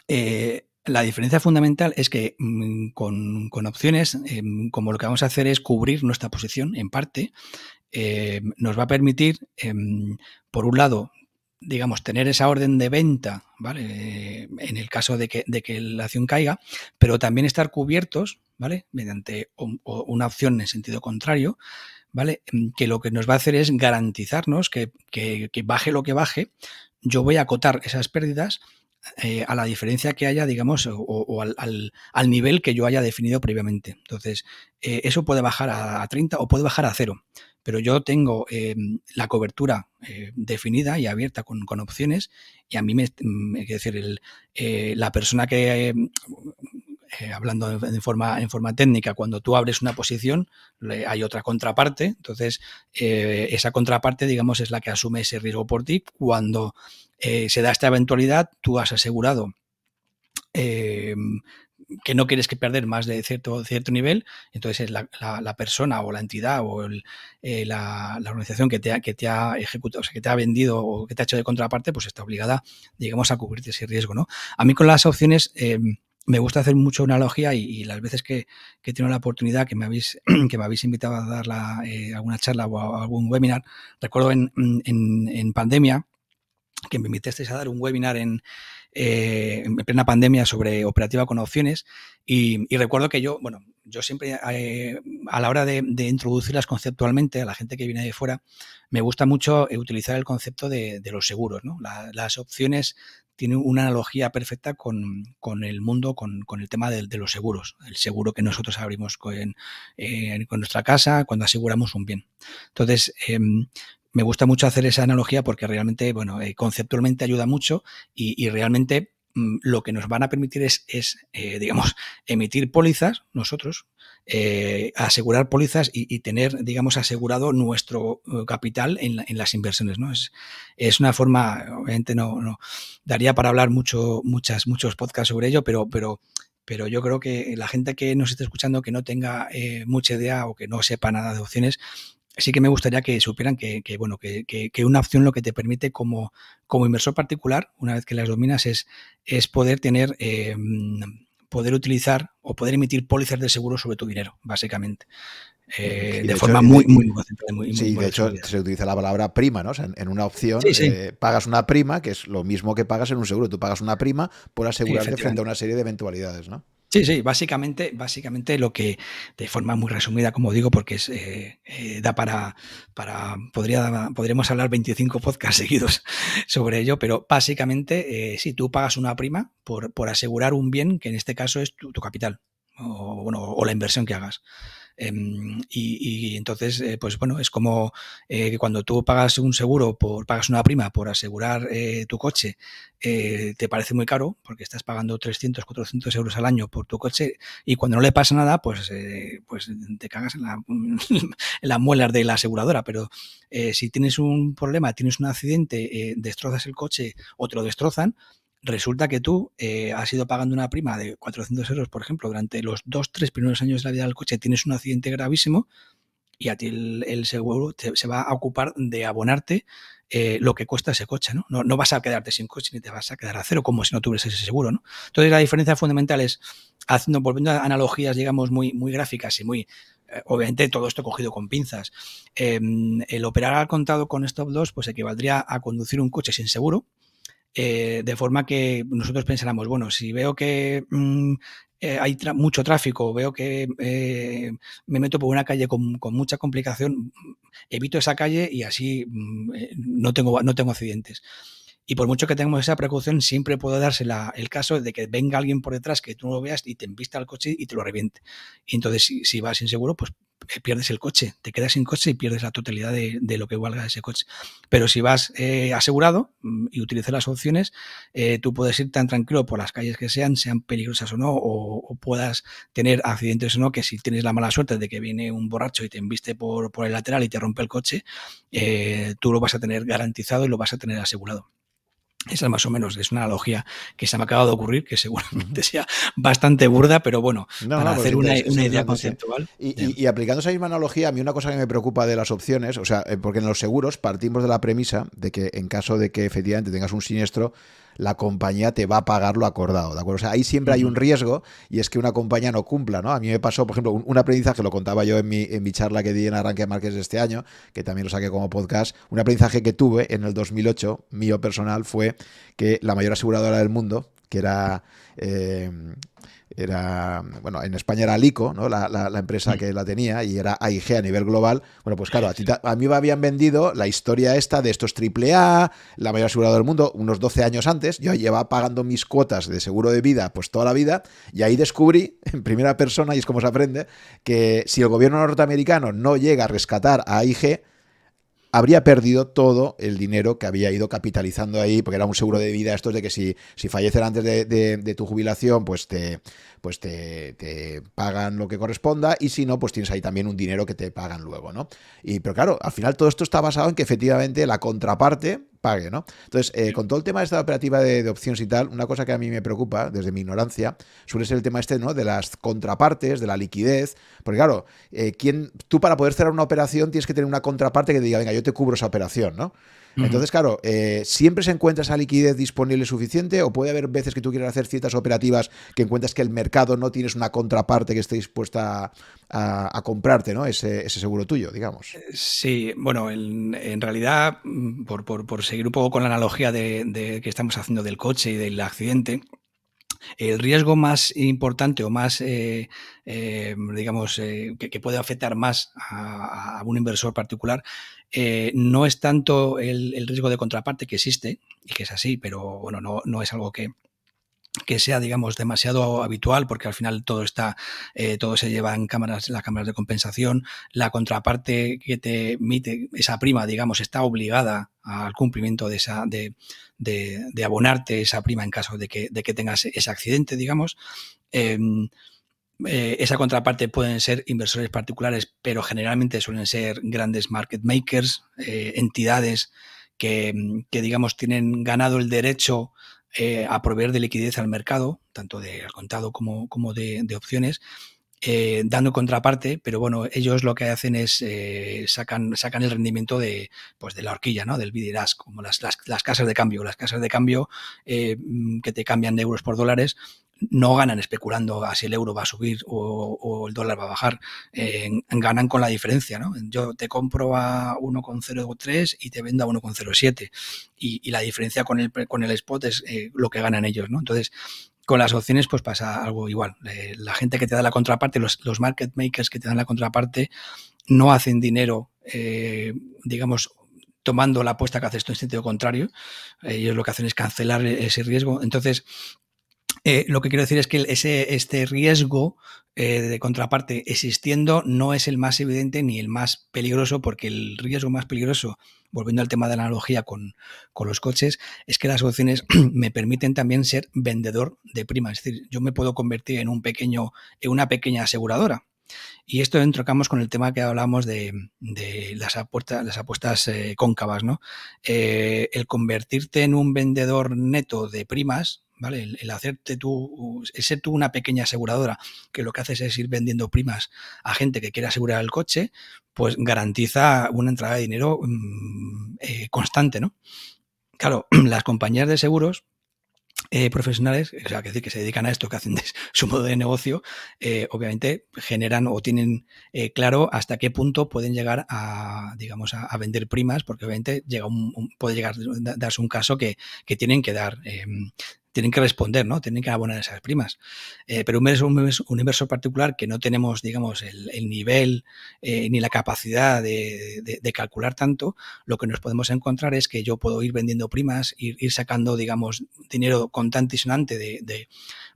eh, la diferencia fundamental es que mm, con, opciones, em, como lo que vamos a hacer es cubrir nuestra posición en parte, em, nos va a permitir, em, por un lado, digamos, tener esa orden de venta, ¿vale? En el caso de que, de que la acción caiga, pero también estar cubiertos, ¿vale? Mediante una opción en sentido contrario, ¿vale? Mm, que lo que nos va a hacer es garantizarnos que, baje lo que baje, yo voy a acotar esas pérdidas eh, a la diferencia que haya, digamos, o, al, nivel que yo haya definido previamente. Entonces, eh, eso puede bajar a 30 o puede bajar a cero pero yo tengo em, la cobertura eh, definida y abierta con, opciones y a mí me, mm, decir, eh, la persona que, eh, hablando en forma, en forma técnica, cuando tú abres una posición, hay otra contraparte, entonces esa contraparte, digamos, es la que asume ese riesgo por ti. Cuando se da esta eventualidad, tú has asegurado que no quieres que perder más de cierto, cierto nivel, entonces la, la, persona o la entidad o eh, la, organización que te, ha, que te ha ejecutado, o sea, que te ha vendido o que te ha hecho de contraparte, pues está obligada, digamos, a cubrirte ese riesgo, ¿no? A mí con las opciones eh, me gusta hacer mucho una analogía y, las veces que, que, he tenido la oportunidad que me habéis, que me habéis invitado a dar la, eh, alguna charla o algún webinar, recuerdo en, en, en pandemia que me invitasteis a dar un webinar en, eh, en plena pandemia sobre operativa con opciones y, recuerdo que yo, bueno, yo siempre eh, a la hora de, introducirlas conceptualmente a la gente que viene de fuera, me gusta mucho eh, utilizar el concepto de, los seguros. las opciones tienen una analogía perfecta con, el mundo, con, el tema de, los seguros. El seguro que nosotros abrimos con, con, nuestra casa cuando aseguramos un bien. Entonces, em, me gusta mucho hacer esa analogía porque realmente, bueno, eh, conceptualmente ayuda mucho y, realmente mm, lo que nos van a permitir es, eh, digamos, emitir pólizas nosotros, eh, asegurar pólizas y, tener, digamos, asegurado nuestro capital en, las inversiones, ¿no? Es, es, una forma, obviamente no, no, daría para hablar mucho, muchas, muchos podcasts sobre ello, pero, pero pero yo creo que la gente que nos esté escuchando que no tenga mucha idea o que no sepa nada de opciones, sí que me gustaría que supieran que, bueno, que, que, una opción lo que te permite como, como inversor particular, una vez que las dominas, es, es poder tener, eh, poder utilizar o poder emitir pólizas de seguro sobre tu dinero, básicamente. Eh, de, forma muy, muy, muy, Sí, de hecho se utiliza la palabra prima, ¿no? en, una opción eh, pagas una prima, que es lo mismo que pagas en un seguro. Tú pagas una prima por asegurarte frente a una serie de eventualidades, ¿no? Sí, sí, básicamente, básicamente lo que, de forma muy resumida, como digo, porque es, eh, eh, da para, para podría, podríamos hablar 25 podcasts seguidos sobre ello, pero básicamente, eh, si tú pagas una prima por, por asegurar un bien, que en este caso es tu, capital, o, bueno, o la inversión que hagas. Em, y, entonces, eh, pues bueno, es como eh, cuando tú pagas un seguro, por, pagas una prima por asegurar eh, tu coche, te parece muy caro porque estás pagando 300, 400 euros al año por tu coche y cuando no le pasa nada, pues, pues te cagas en, la, en las muelas de la aseguradora. Pero si tienes un problema, tienes un accidente, destrozas el coche o te lo destrozan, resulta que tú eh, has ido pagando una prima de 400 euros, por ejemplo, durante los dos, tres primeros años de la vida del coche, tienes un accidente gravísimo y a ti el, seguro se va a ocupar de abonarte eh, lo que cuesta ese coche, ¿no? ¿no? vas a quedarte sin coche ni te vas a quedar a cero como si no tuvieras ese seguro, ¿no? Entonces la diferencia fundamental es, haciendo, volviendo a analogías, digamos, muy, muy gráficas y muy obviamente todo esto cogido con pinzas. Em, el operar al contado con stop loss pues equivaldría a conducir un coche sin seguro, eh, de forma que nosotros pensáramos, bueno, si veo que mm, eh, hay mucho tráfico, veo que eh, me meto por una calle con, mucha complicación, evito esa calle y así mm, no, tengo, no tengo accidentes. Y por mucho que tengamos esa precaución, siempre puede darse el caso de que venga alguien por detrás que tú no lo veas y te embista al coche y te lo reviente. Y entonces, si, si vas inseguro, pues pierdes el coche, te quedas sin coche y pierdes la totalidad de, lo que valga ese coche. Pero si vas eh, asegurado mm, y utilizas las opciones, eh, tú puedes ir tan tranquilo por las calles que sean, sean peligrosas o no, o, puedas tener accidentes o no, que si tienes la mala suerte de que viene un borracho y te embiste por, por el lateral y te rompe el coche, tú lo vas a tener garantizado y lo vas a tener asegurado. Esa más o menos es una analogía que se me ha acabado de ocurrir, que seguramente sea bastante burda, pero bueno, para hacer una, idea conceptual. Y, aplicando esa misma analogía, a mí una cosa que me preocupa de las opciones, o sea, eh, porque en los seguros partimos de la premisa de que en caso de que efectivamente tengas un siniestro, la compañía te va a pagar lo acordado, ¿de acuerdo? O sea, ahí siempre hay un riesgo y es que una compañía no cumpla, ¿no? A mí me pasó, por ejemplo, un, aprendizaje, lo contaba yo en mi, en mi charla que di en Arranque Márquez de este año, que también lo saqué como podcast, un aprendizaje que tuve en el 2008, mío personal, fue que la mayor aseguradora del mundo, que era eh, era, bueno, en España era Alico, ¿no? La, la, empresa mm. que la tenía, y era AIG a nivel global. Bueno, pues claro, a, mí me habían vendido la historia esta de estos AAA, la mayor aseguradora del mundo, unos 12 años antes. Yo llevaba pagando mis cuotas de seguro de vida pues toda la vida, y ahí descubrí, en primera persona, y es como se aprende, que si el gobierno norteamericano no llega a rescatar a AIG, habría perdido todo el dinero que había ido capitalizando ahí, porque era un seguro de vida, esto es de que si, si fallecen antes de, tu jubilación, pues te pues te, te, pagan lo que corresponda y si no, pues tienes ahí también un dinero que te pagan luego, ¿no? Y, pero claro, al final todo esto está basado en que efectivamente la contraparte pague, ¿no? Entonces, eh, con todo el tema de esta operativa de, opciones y tal, una cosa que a mí me preocupa, desde mi ignorancia, suele ser el tema este, ¿no? De las contrapartes, de la liquidez, porque claro, eh, tú para poder cerrar una operación tienes que tener una contraparte que te diga, venga, yo te cubro esa operación, ¿no? Entonces, claro, eh, ¿siempre se encuentra esa liquidez disponible suficiente o puede haber veces que tú quieras hacer ciertas operativas que encuentras que el mercado no tienes una contraparte que esté dispuesta a, comprarte ¿no? Ese, seguro tuyo, digamos? Eh, sí, bueno, en, realidad, mm, por, seguir un poco con la analogía de, que estamos haciendo del coche y del accidente, el riesgo más importante o más, eh, digamos, que, puede afectar más a, un inversor particular eh, no es tanto el, riesgo de contraparte que existe, y que es así, pero bueno, no, no es algo que, que sea, digamos, demasiado habitual, porque al final todo está, eh, todo se lleva en cámaras, las cámaras de compensación. La contraparte que te emite esa prima, digamos, está obligada al cumplimiento de esa, de, de, abonarte esa prima en caso de que, de que tengas ese accidente, digamos. Em, eh, esa contraparte pueden ser inversores particulares, pero generalmente suelen ser grandes market makers, eh, entidades que, digamos, tienen ganado el derecho eh, a proveer de liquidez al mercado, tanto de contado como, como de, opciones, dando contraparte, pero bueno, ellos lo que hacen es sacan, sacan el rendimiento de, pues de la horquilla, ¿no? Del bidiras, como las, las, las, casas de cambio. Las casas de cambio que te cambian de euros por dólares no ganan especulando a si el euro va a subir o, el dólar va a bajar, eh, ganan con la diferencia. ¿no? Yo te compro a 1,03 y te vendo a 1,07 y, y la diferencia con el, con el spot es eh, lo que ganan ellos. ¿no? Entonces, con las opciones pues pasa algo igual. Eh, la gente que te da la contraparte, los, market makers que te dan la contraparte, no hacen dinero, digamos, tomando la apuesta que haces tú en sentido contrario. Ellos lo que hacen es cancelar ese riesgo. Entonces, eh, lo que quiero decir es que ese, este riesgo eh, de contraparte existiendo no es el más evidente ni el más peligroso, porque el riesgo más peligroso, volviendo al tema de la analogía con, los coches, es que las opciones me permiten también ser vendedor de prima. Es decir, yo me puedo convertir en un pequeño, en una pequeña aseguradora. Y esto entrocamos con el tema que hablamos de, las, apuestas, las apuestas eh, cóncavas, ¿no? el convertirte en un vendedor neto de primas, el, hacerte tú, ser tú una pequeña aseguradora que lo que haces es ir vendiendo primas a gente que quiere asegurar el coche, pues garantiza una entrada de dinero mm, eh, constante, ¿no? Claro, las compañías de seguros eh, profesionales, o que, decir, que se dedican a esto, que hacen su modo de negocio, eh, obviamente generan o tienen claro hasta qué punto pueden llegar a, digamos, a, vender primas, porque obviamente llega puede llegar a darse un caso que, que tienen que dar em, tienen que responder, ¿no? Tienen que abonar esas primas. Eh, pero un inversor, particular que no tenemos, digamos, el, nivel eh, ni la capacidad de, calcular tanto, lo que nos podemos encontrar es que yo puedo ir vendiendo primas, ir, ir sacando, digamos, dinero contante y sonante de,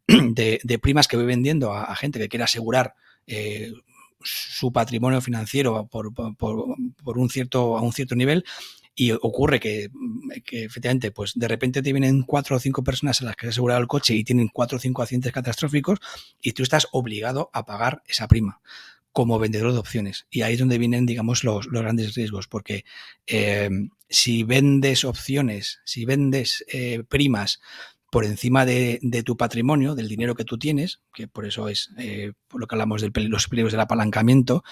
primas que voy vendiendo a, gente que quiera asegurar eh, su patrimonio financiero por, por, un cierto, a un cierto nivel y ocurre que, efectivamente, pues de repente te vienen cuatro o cinco personas a las que has asegurado el coche y tienen cuatro o cinco accidentes catastróficos y tú estás obligado a pagar esa prima como vendedor de opciones. Y ahí es donde vienen, digamos, los, grandes riesgos, porque eh, si vendes opciones, si vendes eh, primas por encima de, tu patrimonio, del dinero que tú tienes, que por eso es eh, por lo que hablamos de los peligros del apalancamiento,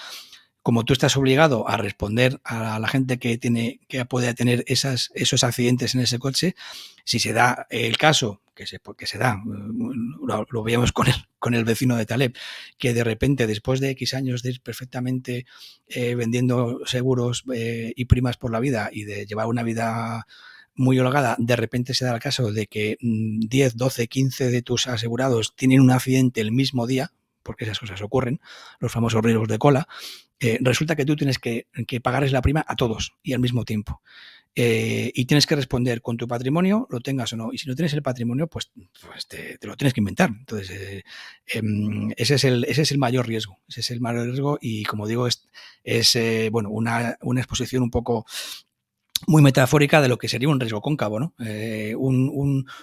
como tú estás obligado a responder a la gente que tiene, que puede tener esos accidentes en ese coche, si se da el caso, que se, que se da, lo, veíamos con el, con el vecino de Taleb, que de repente, después de X años de ir perfectamente eh, vendiendo seguros eh, y primas por la vida y de llevar una vida muy holgada, de repente se da el caso de que 10, 12, 15 de tus asegurados tienen un accidente el mismo día, porque esas cosas ocurren, los famosos riesgos de cola, eh, resulta que tú tienes que, pagarles la prima a todos y al mismo tiempo. Eh, y tienes que responder con tu patrimonio, lo tengas o no. Y si no tienes el patrimonio, pues, pues te, lo tienes que inventar. Entonces, eh, em, ese, es el, ese es el mayor riesgo. Ese es el mayor riesgo y, como digo, es, es bueno, una, una exposición un poco muy metafórica de lo que sería un riesgo cóncavo, ¿no?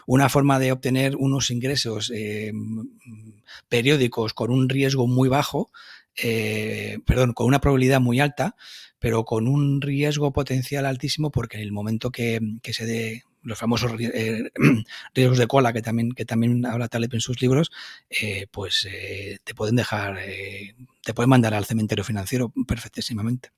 una forma de obtener unos ingresos periódicos con un riesgo muy bajo eh, perdón, con una probabilidad muy alta, pero con un riesgo potencial altísimo porque en el momento que, se dé los famosos eh, riesgos de cola que también, que también habla Taleb en sus libros, eh, pues te pueden dejar, te pueden mandar al cementerio financiero perfectísimamente.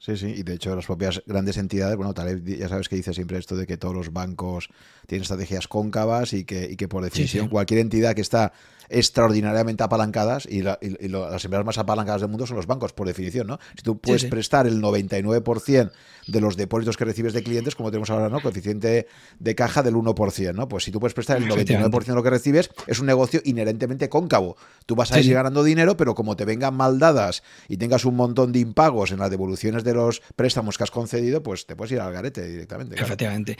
Sí, sí, y de hecho las propias grandes entidades, bueno, Taleb ya sabes que dice siempre esto de que todos los bancos tienen estrategias cóncavas y que, y que por definición cualquier entidad que está extraordinariamente apalancadas y, las empresas más apalancadas del mundo son los bancos, por definición, ¿no? Si tú puedes prestar el 99% de los depósitos que recibes de clientes, como tenemos ahora, ¿no? Coeficiente de caja del 1%, ¿no? Pues si tú puedes prestar el 99% de lo que recibes, es un negocio inherentemente cóncavo. Tú vas a ir ganando dinero, pero como te vengan mal dadas y tengas un montón de impagos en las devoluciones de los préstamos que has concedido, pues te puedes ir al garete directamente. Efectivamente.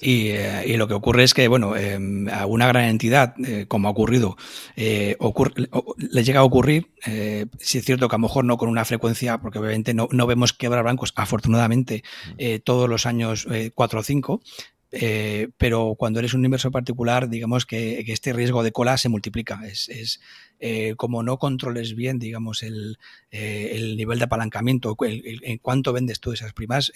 Eh, y, lo que ocurre es que, bueno, eh, a una gran entidad, eh, como ha ocurrido, le llega a ocurrir, si es cierto que a lo mejor no con una frecuencia, porque obviamente no, no vemos quebrar bancos, afortunadamente, eh, todos los años 4 o 5, pero cuando eres un inversor particular, digamos que, este riesgo de cola se multiplica. Es, como no controles bien, digamos, el, nivel de apalancamiento, en cuánto vendes tú esas primas,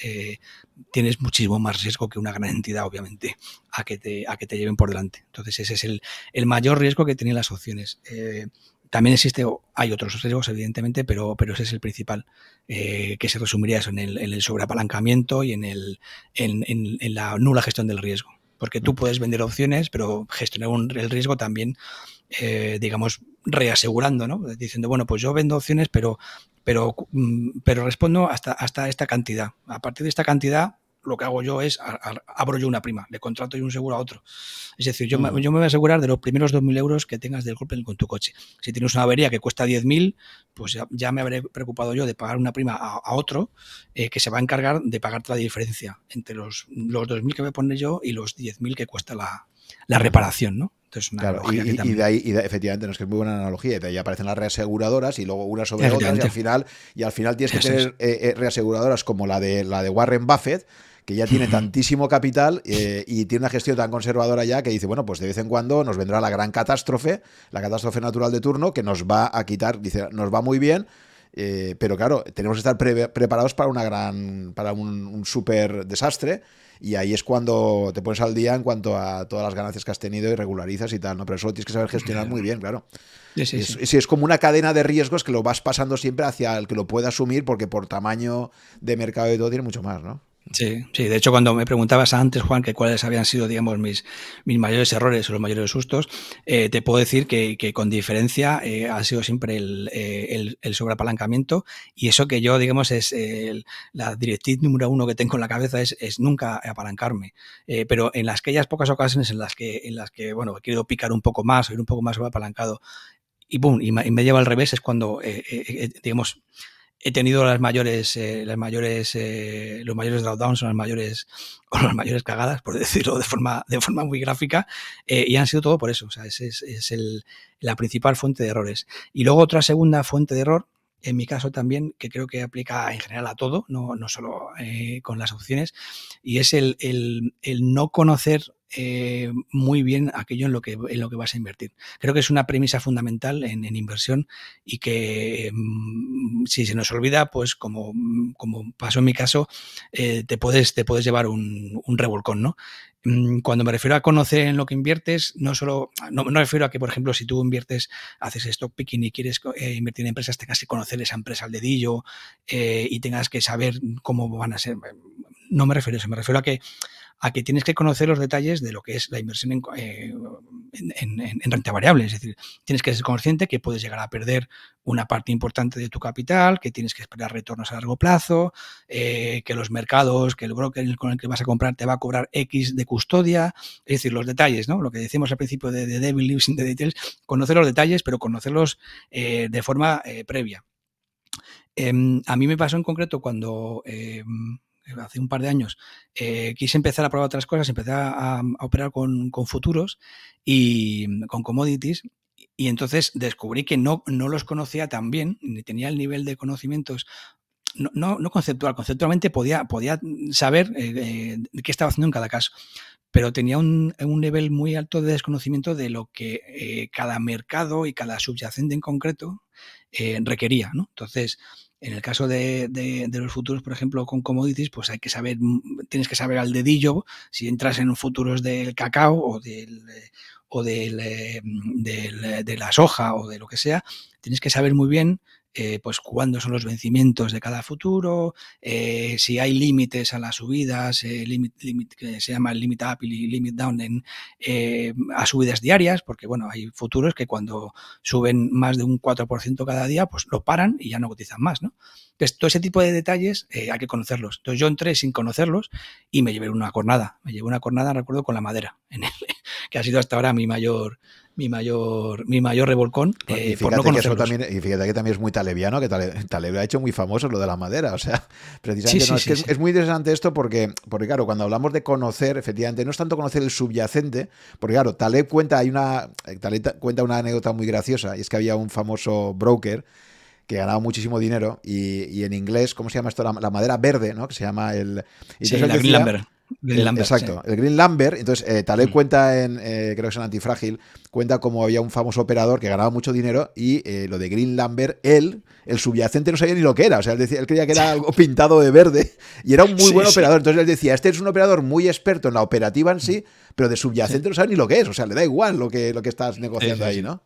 tienes muchísimo más riesgo que una gran entidad, obviamente, a que te, a que te lleven por delante. Entonces, ese es el, el mayor riesgo que tienen las opciones. También existe, hay otros riesgos, evidentemente, pero, pero ese es el principal, eh, que se resumiría eso en el, en el sobreapalancamiento y en, el, en, en, la nula gestión del riesgo. Porque tú puedes vender opciones, pero gestionar el riesgo también, eh, digamos, reasegurando, ¿no? Diciendo, bueno, pues yo vendo opciones, pero pero, mm, pero respondo hasta, hasta esta cantidad. A partir de esta cantidad, lo que hago yo es abro yo una prima, le contrato yo un seguro a otro. Es decir, yo, me, yo me voy a asegurar de los primeros 2.000 euros que tengas del golpe con tu coche. Si tienes una avería que cuesta 10.000, pues ya, me habré preocupado yo de pagar una prima a, otro eh, que se va a encargar de pagarte la diferencia entre los, los 2.000 que voy a poner yo y los 10.000 que cuesta la, la reparación, ¿no? claro, y, de ahí, efectivamente, no es que es muy buena analogía, de ahí aparecen las reaseguradoras y luego unas sobre otras y al final, y al final tienes que tener eh, eh, reaseguradoras como la de la de Warren Buffett, que ya tiene tantísimo capital eh, y tiene una gestión tan conservadora ya que dice, bueno, pues de vez en cuando nos vendrá la gran catástrofe, la catástrofe natural de turno, que nos va a quitar, dice, nos va muy bien, pero claro, tenemos que estar preparados para una gran, para un, un súper desastre y ahí es cuando te pones al día en cuanto a todas las ganancias que has tenido y regularizas y tal, ¿no? Pero eso lo tienes que saber gestionar muy bien, claro. Sí, sí, es, es, como una cadena de riesgos que lo vas pasando siempre hacia el que lo puede asumir porque por tamaño de mercado y todo tiene mucho más, ¿no? Sí, sí. De hecho, cuando me preguntabas antes, Juan, que cuáles habían sido, digamos, mis, mis mayores errores o los mayores sustos, eh, te puedo decir que, con diferencia eh, ha sido siempre el, eh, el, sobreapalancamiento y eso que yo, digamos, es la directriz número uno que tengo en la cabeza es, es nunca apalancarme. pero en las aquellas pocas ocasiones en las que, en las que, bueno, he querido picar un poco más o ir un poco más apalancado y boom, y me, lleva al revés, es cuando, digamos, he tenido las mayores, eh, las mayores, eh, los mayores drawdowns o las mayores, o las mayores cagadas, por decirlo de forma, de forma muy gráfica, eh, y han sido todo por eso. O sea, es, es, el, la principal fuente de errores. Y luego otra segunda fuente de error, en mi caso también, que creo que aplica en general a todo, no, no solo con las opciones, y es el, el, el no conocer eh, muy bien aquello en lo, que, en lo que vas a invertir. Creo que es una premisa fundamental en, inversión y que mm, si se nos olvida, pues como, como pasó en mi caso, eh, te, puedes, te puedes llevar un, un revolcón, ¿no? Mm, cuando me refiero a conocer en lo que inviertes, no solo, no, me refiero a que, por ejemplo, si tú inviertes, haces stock picking y quieres eh, invertir en empresas, tengas que conocer esa empresa al dedillo y tengas que saber cómo van a ser. No me refiero a eso, me refiero a que a que tienes que conocer los detalles de lo que es la inversión en, eh, renta variable. Es decir, tienes que ser consciente que puedes llegar a perder una parte importante de tu capital, que tienes que esperar retornos a largo plazo, eh, que los mercados, que el broker con el que vas a comprar te va a cobrar X de custodia. Es decir, los detalles, ¿no? Lo que decimos al principio de, de Devil Lives in the Details, conocer los detalles, pero conocerlos eh, de forma previa. Em, a mí me pasó en concreto cuando em, hace un par de años, eh, quise empezar a probar otras cosas, empecé a, operar con, futuros y mm, con commodities. Y entonces descubrí que no, no los conocía tan bien, ni tenía el nivel de conocimientos no, no, conceptual, conceptualmente podía, podía saber eh, eh, qué estaba haciendo en cada caso, pero tenía un, un nivel muy alto de desconocimiento de lo que cada mercado y cada subyacente en concreto requería. ¿no? Entonces, en el caso de, los futuros, por ejemplo, con commodities, pues hay que saber, mm, tienes que saber al dedillo si entras en futuros del cacao o del o del, eh, de la soja o de lo que sea, tienes que saber muy bien eh, pues cuándo son los vencimientos de cada futuro, eh, si hay límites a las subidas, eh, que se llama limit up y limit down en, a subidas diarias, porque bueno, hay futuros que cuando suben más de un 4% cada día, pues lo paran y ya no cotizan más, ¿no? Entonces, todo ese tipo de detalles hay que conocerlos. Entonces, yo entré sin conocerlos y me llevé una cornada. Me llevé una cornada, recuerdo, con la madera, que ha sido hasta ahora mi mayor, mi mayor, mi mayor revolcón. y, fíjate que también, y fíjate que también es muy talebiano, que Taleb, ha hecho muy famoso lo de la madera. O sea, precisamente es, muy interesante esto porque, porque, claro, cuando hablamos de conocer, efectivamente, no es tanto conocer el subyacente, porque claro, Taleb cuenta, hay una, Taleb cuenta una anécdota muy graciosa, y es que había un famoso broker que ganaba muchísimo dinero y, en inglés, ¿cómo se llama esto? La, madera verde, ¿no? Que se llama el... sí, la Green exacto, el Green Lambert. Entonces, eh, Taleb mm. cuenta en, eh, creo que es en Antifrágil, cuenta como había un famoso operador que ganaba mucho dinero y eh, lo de Green Lambert, él, el subyacente, no sabía ni lo que era. O sea, él, decía, él creía que era algo pintado de verde y era un muy buen operador. Entonces él decía, este es un operador muy experto en la operativa en sí, pero de subyacente no sabe ni lo que es. O sea, le da igual lo que, lo que estás negociando ahí, ¿no?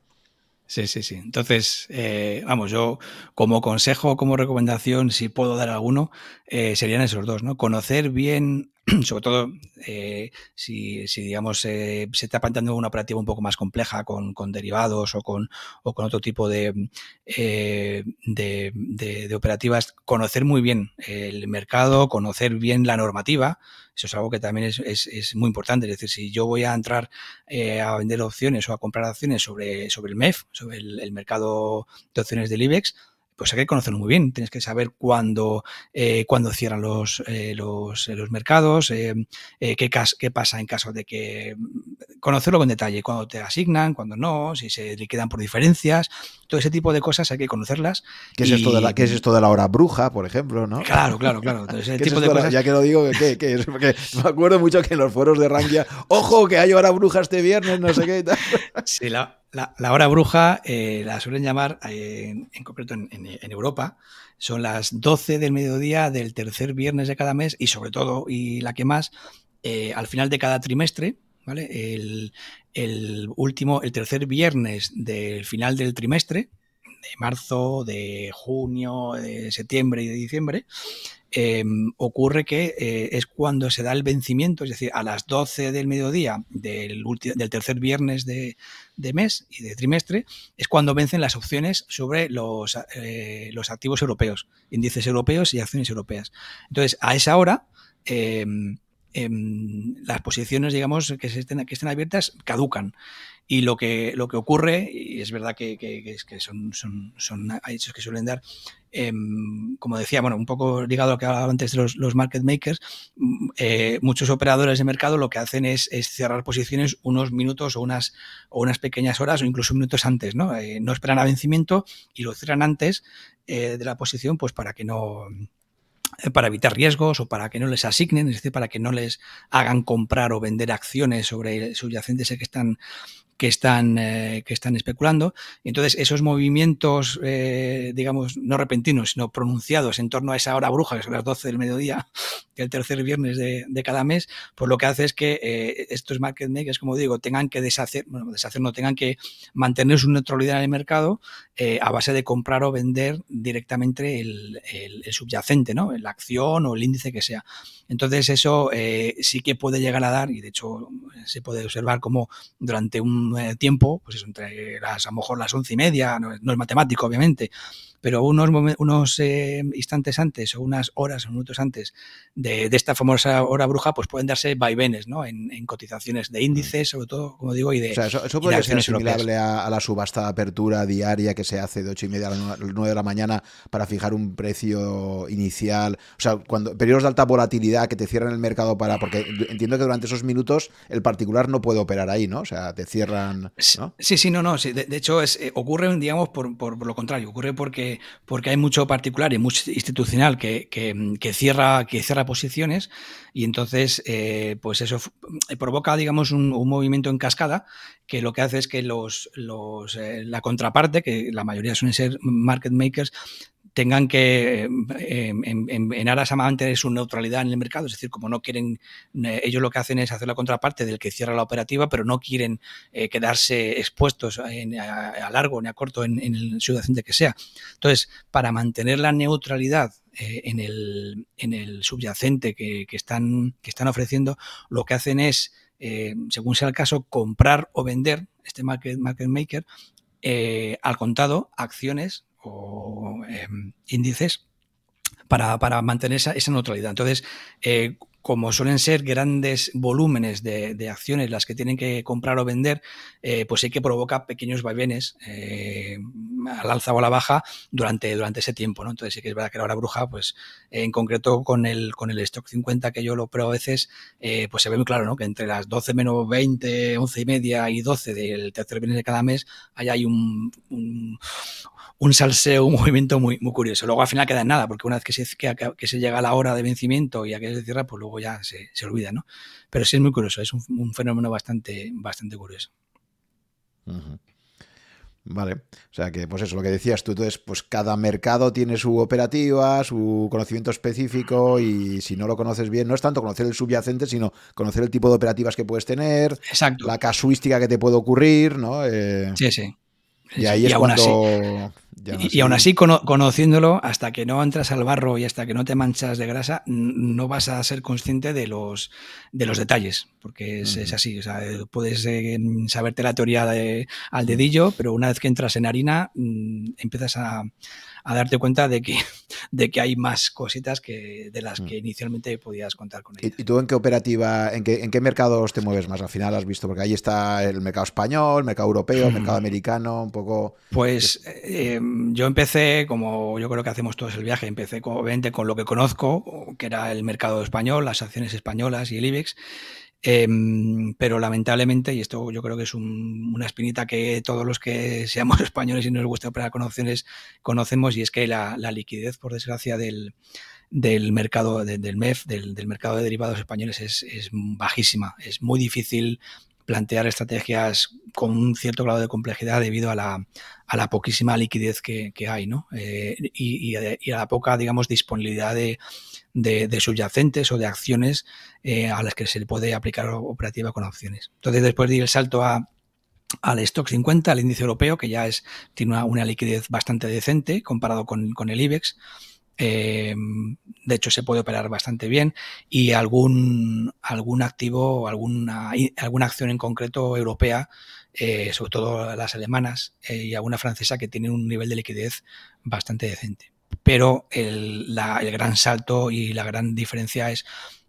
Sí, sí, sí. Entonces, eh, vamos, yo como consejo, como recomendación, si puedo dar alguno, eh, serían esos dos, ¿no? Conocer bien sobre todo eh, si, digamos, eh, se está planteando una operativa un poco más compleja con, derivados o con, o con otro tipo de, eh, de, operativas, conocer muy bien el mercado, conocer bien la normativa, eso es algo que también es, muy importante. Es decir, si yo voy a entrar a vender opciones o a comprar acciones sobre, sobre el MEF, sobre el mercado de opciones del IBEX, pues hay que conocerlo muy bien. Tienes que saber cuándo, eh, cuándo cierran los, eh, los, eh, los, mercados, eh, qué, qué, pasa en caso de que conocerlo con detalle, cuándo te asignan, cuándo no, si se liquidan por diferencias, todo ese tipo de cosas hay que conocerlas. ¿Qué, es, esto de la, ¿qué es esto de la hora bruja, por ejemplo? ¿no? Claro, claro, claro. Ya que lo digo. Porque me acuerdo mucho que en los foros de Rankia, ojo, que hay hora bruja este viernes, no sé qué y tal. Sí, la, la, hora bruja eh, la suelen llamar, eh, en, concreto en, Europa, son las 12 del mediodía del tercer viernes de cada mes y sobre todo, y la que más, eh, al final de cada trimestre, ¿vale? El, el, último, el tercer viernes del final del trimestre, de marzo, de junio, de septiembre y de diciembre, em, ocurre que es cuando se da el vencimiento, es decir, a las 12 del mediodía del, del tercer viernes de, mes y de trimestre, es cuando vencen las opciones sobre los, eh, los activos europeos, índices europeos y acciones europeas. Entonces, a esa hora... Em, em, las posiciones, digamos, que, estén, que estén abiertas caducan. Y lo que, lo que ocurre, y es verdad que, que, que son, son, son, hechos que suelen dar, em, como decía, bueno, un poco ligado a lo que hablaba antes de los, los market makers, mm, eh, muchos operadores de mercado lo que hacen es, cerrar posiciones unos minutos o unas, o unas pequeñas horas o incluso minutos antes, ¿no? Eh, no esperan a vencimiento y lo cierran antes eh, de la posición, pues para que no para evitar riesgos o para que no les asignen, es decir, para que no les hagan comprar o vender acciones sobre subyacentes que están que están, eh, que están especulando. Entonces, esos movimientos, eh, digamos, no repentinos, sino pronunciados en torno a esa hora bruja, que son las 12 del mediodía, el tercer viernes de, de cada mes, pues lo que hace es que eh, estos market makers, como digo, tengan que deshacer, bueno, deshacer no, tengan que mantener su neutralidad en el mercado a base de comprar o vender directamente el, el, el, subyacente, ¿no? La acción o el índice que sea. Entonces, eso sí que puede llegar a dar, y de hecho se puede observar como durante un eh, tiempo, pues eso, entre las, a lo mejor las once y media, no, no es matemático, obviamente, pero unos, unos eh, instantes antes o unas horas o minutos antes de, de, esta famosa hora bruja, pues pueden darse vaivenes ¿no? en, en, cotizaciones de índices, sobre todo, como digo, y de. O sea, eso, eso podría ser asimilable a, a, la subasta de apertura diaria que se hace de ocho y media a las nueve de la mañana para fijar un precio inicial. O sea, cuando periodos de alta volatilidad que te cierran el mercado para. Porque entiendo que durante esos minutos el particular no puede operar ahí, ¿no? O sea, te cierran. ¿no? Sí, sí, no, no. Sí. De, de, hecho, es, eh, ocurre, digamos, por, por, por lo contrario. Ocurre porque porque hay mucho particular y mucho institucional que, que, que cierra, que cierra posiciones y entonces eh, pues eso provoca digamos un, un, movimiento en cascada que lo que hace es que los, los eh, la contraparte que la mayoría suelen ser market makers tengan que, eh, en, en, en, aras a mantener su neutralidad en el mercado, es decir, como no quieren, eh, ellos lo que hacen es hacer la contraparte del que cierra la operativa, pero no quieren eh, quedarse expuestos a, largo ni a corto en, en el subyacente que sea. Entonces, para mantener la neutralidad eh, en, el, en el subyacente que, que, están, que están ofreciendo, lo que hacen es, según sea el caso, comprar o vender este market, market maker eh, al contado acciones o eh, índices para, para, mantener esa, esa neutralidad. Entonces, eh, como suelen ser grandes volúmenes de, de, acciones las que tienen que comprar o vender, eh, pues hay que provocar pequeños vaivenes eh, al alza o a la baja durante, durante ese tiempo. ¿no? Entonces sí que es verdad que la hora bruja, pues en concreto con el, con el stock 50 que yo lo pruebo a veces, pues se ve muy claro ¿no? que entre las 12 menos 20, 11 y media y 12 del tercer viernes de cada mes, ahí hay un, un salseo, un movimiento muy, muy curioso. Luego al final queda en nada, porque una vez que se, que, que se llega a la hora de vencimiento y a que se cierra, pues luego ya se, se olvida, ¿no? Pero sí es muy curioso, es un, un fenómeno bastante, bastante curioso. Uh -huh. Vale, o sea que pues eso, lo que decías tú, entonces pues cada mercado tiene su operativa, su conocimiento específico y si no lo conoces bien, no es tanto conocer el subyacente, sino conocer el tipo de operativas que puedes tener, Exacto. la casuística que te puede ocurrir, ¿no? Eh, sí, sí. Y ahí y es cuando... Así, y, y, aún así, cono conociéndolo, hasta que no entras al barro y hasta que no te manchas de grasa, no vas a ser consciente de los, de los detalles, porque es, uh -huh. es así. O sea, puedes eh, saberte la teoría de, al dedillo, pero una vez que entras en harina, mmm, empiezas a, a, darte cuenta de que, de que hay más cositas que de las que inicialmente podías contar con ellas. ¿Y, ¿Y, tú en qué operativa, en qué, en qué mercados te mueves más? Al final has visto, porque ahí está el mercado español, el mercado europeo, el mercado americano, un poco... Pues... Eh, yo empecé, como yo creo que hacemos todos el viaje, empecé con, obviamente con lo que conozco, que era el mercado español, las acciones españolas y el IBEX. Eh, pero lamentablemente, y esto yo creo que es un, una espinita que todos los que seamos españoles y nos gusta operar con opciones conocemos, y es que la, liquidez, por desgracia, del, del mercado de, del MEF, del, mercado de derivados españoles, es, bajísima. Es muy difícil plantear estrategias con un cierto grado de complejidad debido a la, a la poquísima liquidez que, que hay, ¿no? Eh, y, y, a, y, a, la poca, digamos, disponibilidad de, de, subyacentes o de acciones eh, a las que se le puede aplicar operativa con opciones. Entonces, después de ir el salto a, al stock 50, al índice europeo, que ya es, tiene una, liquidez bastante decente comparado con, con el IBEX, de hecho, se puede operar bastante bien y algún, algún activo, alguna, alguna acción en concreto europea, sobre todo las alemanas y alguna francesa que tienen un nivel de liquidez bastante decente. Pero el, el gran salto y la gran diferencia es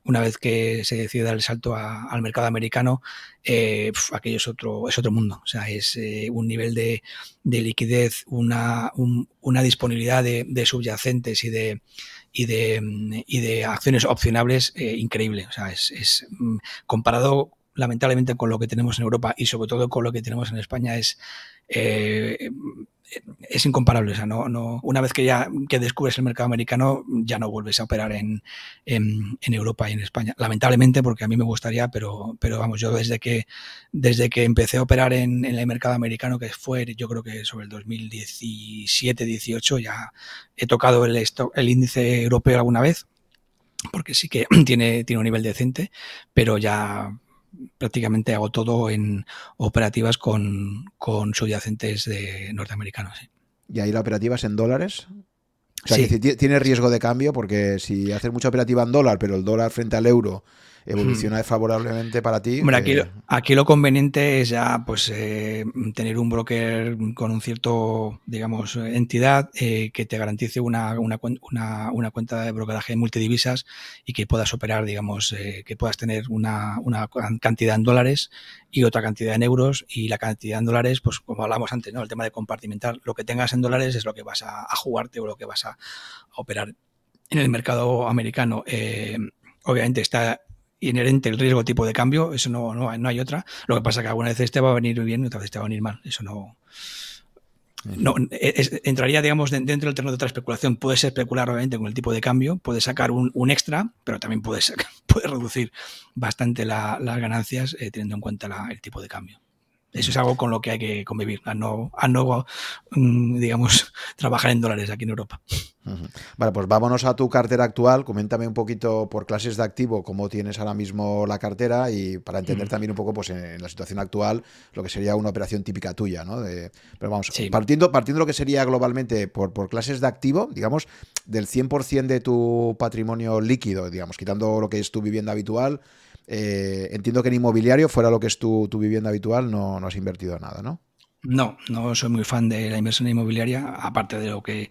una vez que se decide dar el salto al mercado americano, eh, aquello es otro, es otro mundo. O sea, es eh, un nivel de, liquidez, una, una disponibilidad de, subyacentes y de, y de, y de acciones opcionables eh, increíble. O sea, es, mm, comparado lamentablemente con lo que tenemos en Europa y sobre todo con lo que tenemos en España es es incomparable. O sea, no, no, una vez que ya que descubres el mercado americano, ya no vuelves a operar en, en, Europa y en España. Lamentablemente, porque a mí me gustaría, pero, pero vamos, yo desde que, desde que empecé a operar en, el mercado americano, que fue yo creo que sobre el 2017-18, ya he tocado el, el índice europeo alguna vez porque sí que tiene, tiene un nivel decente, pero ya prácticamente hago todo en operativas con, con subyacentes de norteamericanos. ¿Y ahí la operativa es en dólares? O sea, tiene riesgo de cambio porque si haces mucha operativa en dólar, pero el dólar frente al euro evoluciona favorablemente para ti. Hombre, aquí, aquí, lo conveniente es ya pues eh, tener un broker con un cierto, digamos, entidad eh, que te garantice una, una, una, cuenta de brokeraje multidivisas y que puedas operar, digamos, eh, que puedas tener una, una cantidad en dólares y otra cantidad en euros y la cantidad en dólares, pues como hablamos antes, ¿no? El tema de compartimentar, lo que tengas en dólares es lo que vas a, jugarte o lo que vas a, operar en el mercado americano. obviamente está inherente el riesgo tipo de cambio, eso no, no, hay otra. Lo que pasa es que alguna vez te va a venir bien y otra vez te va a venir mal. Eso no. No, entraría, digamos, dentro del terreno de otra especulación. Puedes especular, obviamente, con el tipo de cambio, puedes sacar un, extra, pero también puedes, puedes reducir bastante las ganancias eh, teniendo en cuenta el tipo de cambio. Eso es algo con lo que hay que convivir, a no, a no mm, digamos, trabajar en dólares aquí en Europa. Vale, pues vámonos a tu cartera actual. Coméntame un poquito por clases de activo cómo tienes ahora mismo la cartera y para entender también un poco, pues en, la situación actual, lo que sería una operación típica tuya, ¿no? De, pero vamos, partiendo, partiendo lo que sería globalmente por, por clases de activo, digamos, del 100% de tu patrimonio líquido, digamos, quitando lo que es tu vivienda habitual, eh, entiendo que en inmobiliario, fuera lo que es tu, vivienda habitual, no, no has invertido nada, ¿no? No, no soy muy fan de la inversión inmobiliaria, aparte de lo que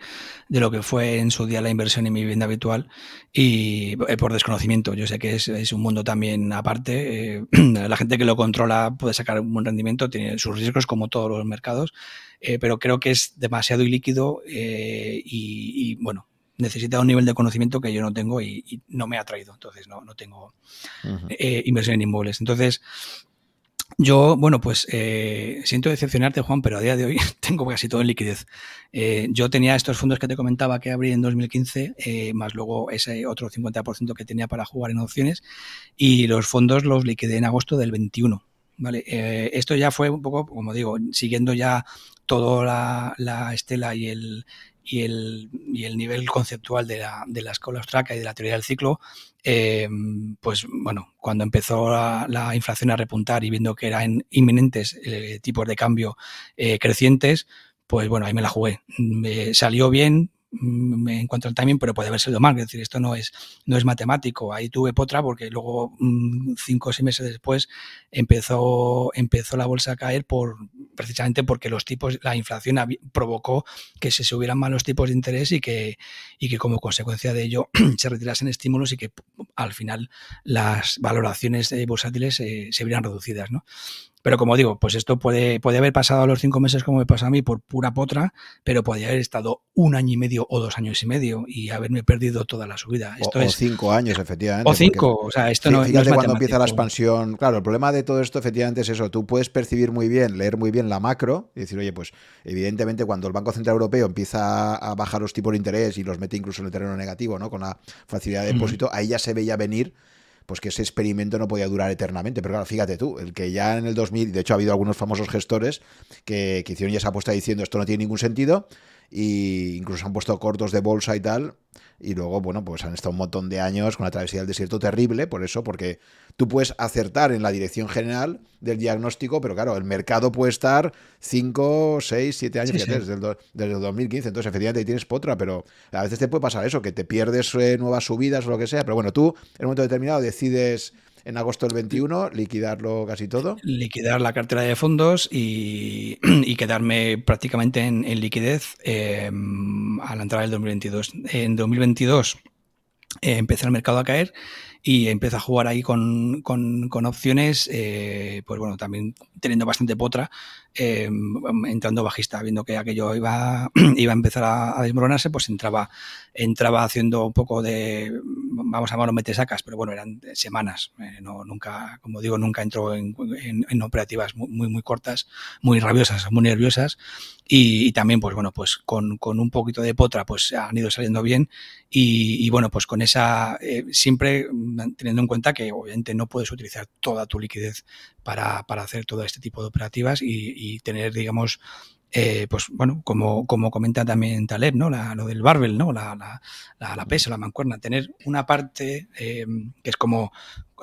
de lo que fue en su día la inversión en mi vivienda habitual y eh, por desconocimiento. Yo sé que es, un mundo también aparte. Eh, la gente que lo controla puede sacar un buen rendimiento, tiene sus riesgos como todos los mercados, pero creo que es demasiado ilíquido y, bueno, necesita un nivel de conocimiento que yo no tengo y, no me ha traído. Entonces, no, no tengo eh, inversión en inmuebles. Entonces, yo, bueno, pues eh, siento decepcionarte, Juan, pero a día de hoy tengo casi todo en liquidez. Eh, yo tenía estos fondos que te comentaba que abrí en 2015, más luego ese otro 50% que tenía para jugar en opciones, y los fondos los liquidé en agosto del 21. ¿vale? esto ya fue un poco, como digo, siguiendo ya toda la, la estela y el, y el, y el nivel conceptual de la, de la escuela austraca y de la teoría del ciclo, eh, pues bueno, cuando empezó la, inflación a repuntar y viendo que eran inminentes eh, tipos de cambio eh, crecientes, pues bueno, ahí me la jugué. Me salió bien, me encuentro el timing, pero puede haber sido mal. Es decir, esto no es, no es matemático. Ahí tuve potra porque luego, mm, cinco o seis meses después, empezó, empezó la bolsa a caer por precisamente porque los tipos, la inflación provocó que se subieran más los tipos de interés y que, y que como consecuencia de ello se retirasen estímulos y que al final las valoraciones bursátiles se, se vieran reducidas. ¿no? Pero como digo, pues esto puede, puede haber pasado a los cinco meses como me pasa a mí por pura potra, pero podría haber estado un año y medio o dos años y medio y haberme perdido toda la subida. Esto o, es, cinco años, efectivamente. O cinco, o sea, esto no, fíjate cuando empieza la expansión. Claro, el problema de todo esto efectivamente es eso. Tú puedes percibir muy bien, leer muy bien la macro y decir, oye, pues evidentemente cuando el Banco Central Europeo empieza a bajar los tipos de interés y los mete incluso en el terreno negativo, ¿no? Con la facilidad de depósito, ahí ya se veía venir pues que ese experimento no podía durar eternamente. Pero claro, fíjate tú, el que ya en el 2000, de hecho ha habido algunos famosos gestores que, hicieron ya esa apuesta diciendo esto no tiene ningún sentido, y incluso han puesto cortos de bolsa y tal. Y luego, bueno, pues han estado un montón de años con la travesía del desierto terrible, por eso, porque tú puedes acertar en la dirección general del diagnóstico, pero claro, el mercado puede estar 5, 6, 7 años Desde, el, desde, el, 2015. Entonces, efectivamente, tienes potra, pero a veces te puede pasar eso, que te pierdes eh, nuevas subidas o lo que sea. Pero bueno, tú en un momento determinado decides en agosto del 21, liquidarlo casi todo. Liquidar la cartera de fondos y, quedarme prácticamente en, liquidez eh, a la entrada del 2022. En 2022 eh, empezó el mercado a caer y empecé a jugar ahí con, opciones, eh, pues bueno, también teniendo bastante potra, eh, entrando bajista, viendo que aquello iba, iba a empezar a, desmoronarse, pues entraba, entraba haciendo un poco de, vamos a llamarlo metesacas, pero bueno, eran semanas, eh, no, nunca, como digo, nunca entró en, operativas muy, muy, cortas, muy rabiosas, muy nerviosas, y, también, pues bueno, pues con, un poquito de potra, pues han ido saliendo bien, y, bueno, pues con esa, siempre teniendo en cuenta que obviamente no puedes utilizar toda tu liquidez para, hacer todo este tipo de operativas y, tener, digamos, eh, pues bueno, como, como comenta también Taleb, ¿no? lo del barbel, ¿no? La, la, la, pesa, la mancuerna, tener una parte eh, que es como,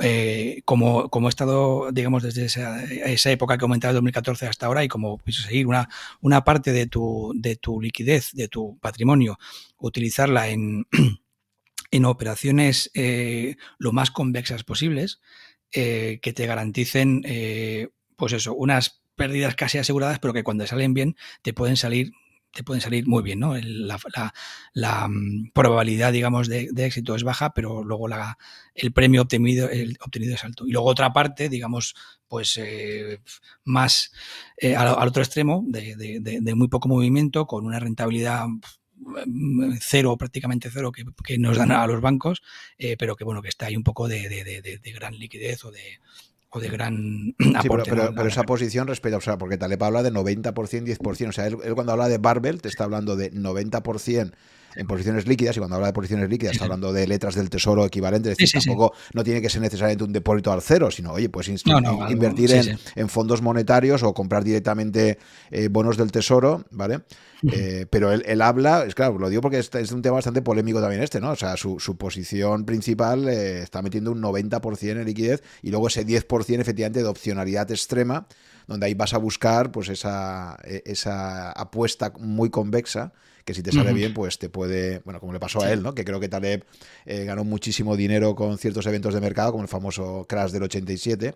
eh, como, como he estado, digamos, desde esa, esa época que comentaba de 2014 hasta ahora y como pues, seguir una, una parte de tu, de tu liquidez, de tu patrimonio, utilizarla en en operaciones eh, lo más convexas posibles eh, que te garanticen, pues eso, unas pérdidas casi aseguradas, pero que cuando salen bien te pueden salir te pueden salir muy bien, ¿no? La, mm, probabilidad, digamos, de, éxito es baja, pero luego la, el premio obtenido, es alto. Y luego otra parte, digamos, pues más al, otro extremo, de, muy poco movimiento, con una rentabilidad cero, prácticamente cero, que, nos dan a los bancos, eh, pero que bueno, que está ahí un poco de, gran liquidez o de, o de gran aporte. pero, esa posición respecto, o sea, porque Taleb habla de 90%, 10%, o sea, él, cuando habla de Barbell te está hablando de 90% en posiciones líquidas, y cuando habla de posiciones líquidas está hablando de letras del tesoro equivalentes, es decir, tampoco no tiene que ser necesariamente un depósito al cero, sino, oye, pues invertir en, fondos monetarios o comprar directamente eh, bonos del tesoro, ¿vale? Eh, pero él, habla, es claro, lo digo porque es, es, un tema bastante polémico también este, ¿no? O sea, su, posición principal eh, está metiendo un 90% en liquidez y luego ese 10% efectivamente de opcionalidad extrema, donde ahí vas a buscar pues esa, e, esa apuesta muy convexa que si te sale bien, pues te puede, bueno, como le pasó a él, ¿no? Que creo que Taleb eh, ganó muchísimo dinero con ciertos eventos de mercado, como el famoso crash del 87,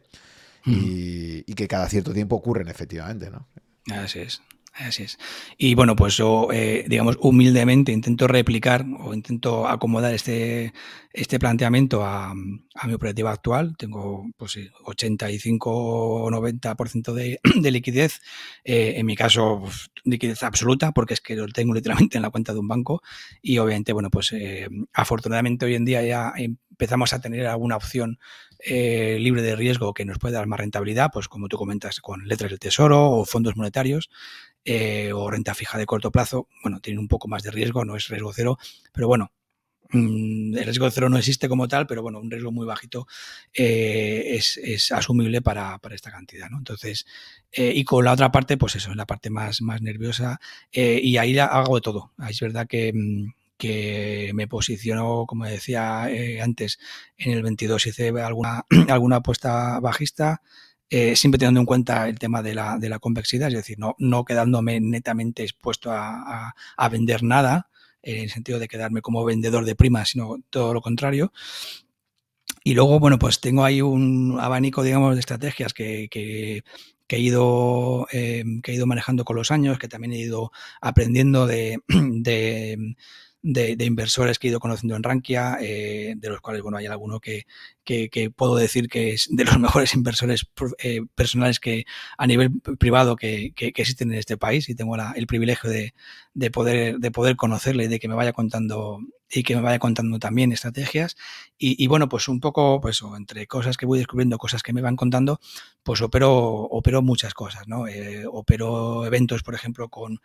y, y, que cada cierto tiempo ocurren efectivamente, ¿no? Así es. Así es. Y bueno, pues yo, eh, digamos, humildemente intento replicar o intento acomodar este, este planteamiento a, mi operativa actual. Tengo pues 85 o 90% de, de liquidez. Eh, en mi caso, pues, liquidez absoluta, porque es que lo tengo literalmente en la cuenta de un banco. Y obviamente, bueno, pues eh, afortunadamente hoy en día ya empezamos a tener alguna opción libre de riesgo que nos puede dar más rentabilidad, pues como tú comentas, con letras del tesoro o fondos monetarios. Eh, o renta fija de corto plazo, bueno, tienen un poco más de riesgo, no es riesgo cero, pero bueno, mm, el riesgo cero no existe como tal, pero bueno, un riesgo muy bajito eh, es, asumible para, esta cantidad, ¿no? Entonces, eh, y con la otra parte, pues eso, la parte más, más nerviosa, y ahí hago de todo. Es verdad que, mm, que me posiciono, como decía antes, en el 22 hice alguna, alguna apuesta bajista, eh, siempre teniendo en cuenta el tema de la, de la convexidad, es decir, no, no quedándome netamente expuesto a, vender nada, en el sentido de quedarme como vendedor de primas, sino todo lo contrario. Y luego, bueno, pues tengo ahí un abanico, digamos, de estrategias que, que, he ido, eh, que he ido manejando con los años, que también he ido aprendiendo de, inversores que he ido conociendo en Rankia, eh, de los cuales, bueno, hay alguno que, que, puedo decir que es de los mejores inversores eh, personales que a nivel privado que, que, existen en este país y tengo el privilegio de, de, poder, de poder conocerle y de que me vaya contando y que me vaya contando también estrategias. Y, bueno, pues un poco, pues entre cosas que voy descubriendo, cosas que me van contando, pues opero, opero muchas cosas, ¿no? Eh, opero eventos, por ejemplo, con,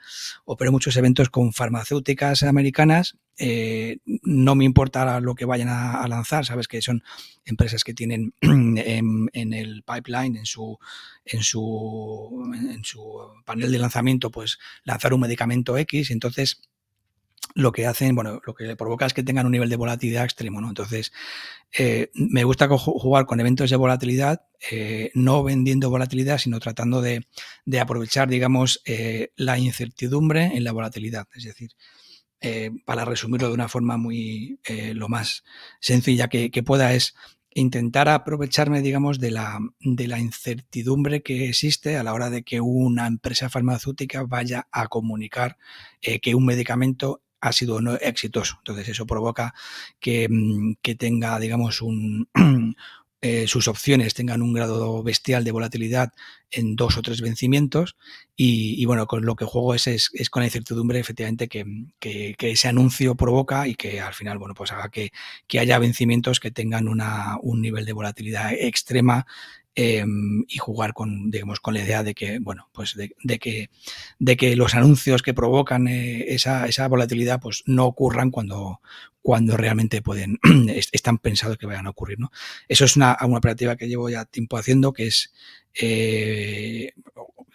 opero muchos eventos con farmacéuticas americanas. Eh, no me importa lo que vayan a, lanzar, sabes que son empresas que tienen en, en, el pipeline, en su, en su, en su panel de lanzamiento, pues lanzar un medicamento X. Entonces, lo que hacen, bueno, lo que provoca es que tengan un nivel de volatilidad extremo, ¿no? Entonces, eh, me gusta jugar con eventos de volatilidad, eh, no vendiendo volatilidad, sino tratando de, aprovechar, digamos, eh, la incertidumbre en la volatilidad. Es decir, para resumirlo de una forma muy, lo más sencilla que, que, pueda, es intentar aprovecharme, digamos, de la, de la incertidumbre que existe a la hora de que una empresa farmacéutica vaya a comunicar que un medicamento ha sido no exitoso. Entonces eso provoca que, mm, tenga, digamos, un, eh, sus opciones tengan un grado bestial de volatilidad en dos o tres vencimientos y, bueno, con lo que juego es, es, con la incertidumbre efectivamente que, ese anuncio provoca y que al final, bueno, pues haga que, haya vencimientos que tengan una, un nivel de volatilidad extrema Em, y jugar con, digamos, con la idea de que, bueno, pues de, que, de que los anuncios que provocan eh, esa, esa, volatilidad pues no ocurran cuando, cuando realmente pueden, están pensados que vayan a ocurrir, ¿no? Eso es una, una operativa que llevo ya tiempo haciendo, que es, eh,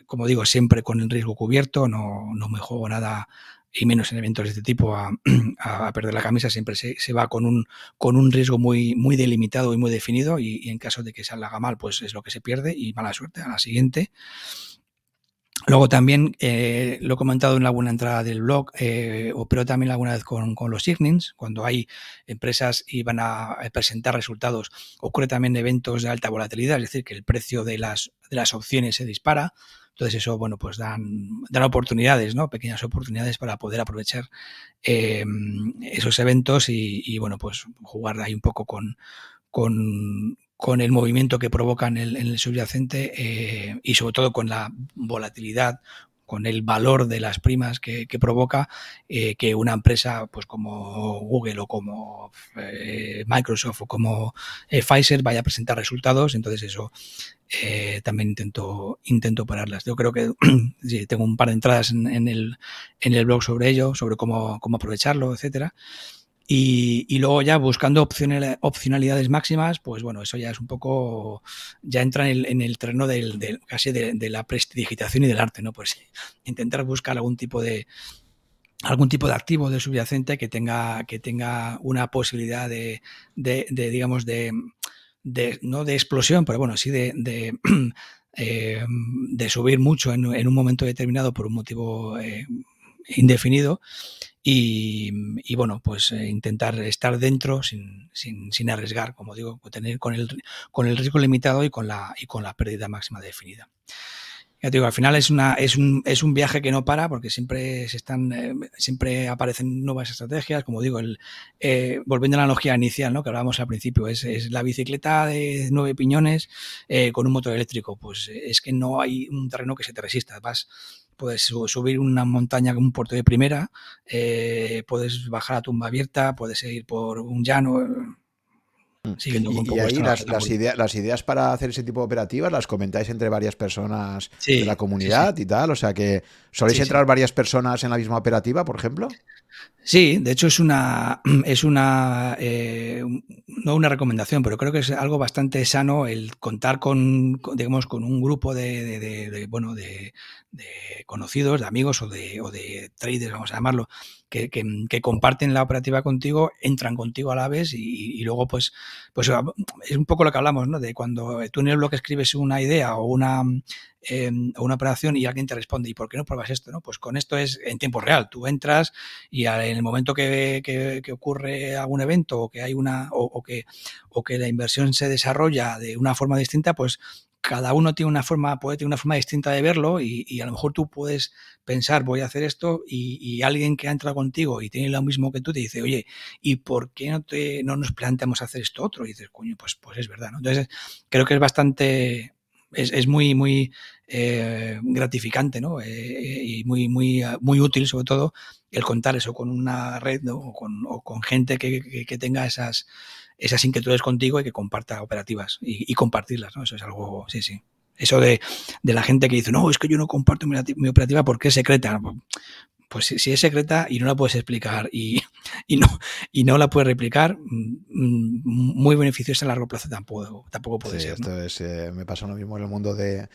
como digo, siempre con el riesgo cubierto, no, no me juego nada y menos en eventos de este tipo, a, perder la camisa, siempre se, va con un, con un riesgo muy, muy delimitado y muy definido y, en caso de que salga mal, pues es lo que se pierde y mala suerte a la siguiente. Luego también, eh, lo he comentado en la buena entrada del blog, eh, opero también alguna vez con, los earnings, cuando hay empresas y van a presentar resultados, ocurre también eventos de alta volatilidad, es decir, que el precio de las, de las opciones se dispara, entonces eso, bueno, pues dan, dan oportunidades, ¿no? Pequeñas oportunidades para poder aprovechar em, esos eventos y, bueno, pues jugar ahí un poco con, con, el movimiento que provocan en el, subyacente eh, y sobre todo con la volatilidad con el valor de las primas que, provoca eh, que una empresa pues como Google o como eh, Microsoft o como Pfizer vaya a presentar resultados. Entonces eso eh, también intento, intento pararlas. Yo creo que tengo un par de entradas en, el, en el blog sobre ello, sobre cómo, cómo aprovecharlo, etcétera. Y, luego ya buscando opcionalidades máximas, pues bueno, eso ya es un poco, ya entra en el, terreno del, casi de, la prestidigitación y del arte, ¿no? Pues intentar buscar algún tipo de algún tipo de activo de subyacente que tenga, que tenga una posibilidad de, de digamos, de, de, no de explosión, pero bueno, sí de, de, eh, subir mucho en, un momento determinado por un motivo eh, indefinido. Y, bueno, pues eh, intentar estar dentro sin, sin, sin, arriesgar, como digo, tener con el, con el riesgo limitado y con la, y con la pérdida máxima definida digo, al final es, una, es, un, es un viaje que no para porque siempre, se están, eh, siempre aparecen nuevas estrategias. Como digo, el, eh, volviendo a la analogía inicial ¿no? que hablábamos al principio, es, es la bicicleta de nueve piñones eh, con un motor eléctrico. Pues es que no hay un terreno que se te resista. Vas, puedes subir una montaña con un puerto de primera, puedes bajar a tumba abierta, puedes ir por un llano Mm. y, ahí las, las, ideas para hacer ese tipo de operativas las comentáis entre varias personas de la comunidad y tal. O sea que soléis entrar varias personas en la misma operativa, por ejemplo. Sí, de hecho es una es una eh, no una recomendación, pero creo que es algo bastante sano el contar con, digamos con un grupo de, bueno de, conocidos, de amigos o de, o de traders, vamos a llamarlo, que, que, comparten la operativa contigo, entran contigo a la vez y, luego pues, pues es un poco lo que hablamos, ¿no? De cuando tú en el blog escribes una idea o una, eh, una operación y alguien te responde, ¿y por qué no pruebas esto? ¿no? Pues con esto es en tiempo real. Tú entras y en el momento que, que, ocurre algún evento o que hay una, o, que, o que la inversión se desarrolla de una forma distinta, pues cada uno tiene una forma, puede tener una forma distinta de verlo y, a lo mejor tú puedes pensar, voy a hacer esto y, alguien que ha entrado contigo y tiene lo mismo que tú te dice, oye, ¿y por qué no, te, no nos planteamos hacer esto otro? Y dices, coño, pues, pues es verdad. Entonces, creo que es bastante, es, muy, muy eh, gratificante ¿no? Eh, y muy, muy, muy útil, sobre todo, el contar eso con una red o, con, gente que, tenga esas, esas inquietudes contigo y que comparta operativas y, compartirlas. ¿no? Eso es algo, sí, sí. Eso de, de, la gente que dice, no, es que yo no comparto mi, mi operativa porque es secreta pues si, es secreta y no la puedes explicar y, no, y no la puedes replicar, mm, mm, muy beneficiosa a largo plazo tampoco, tampoco puede ser. Esto es, eh, me pasa lo mismo en el mundo de,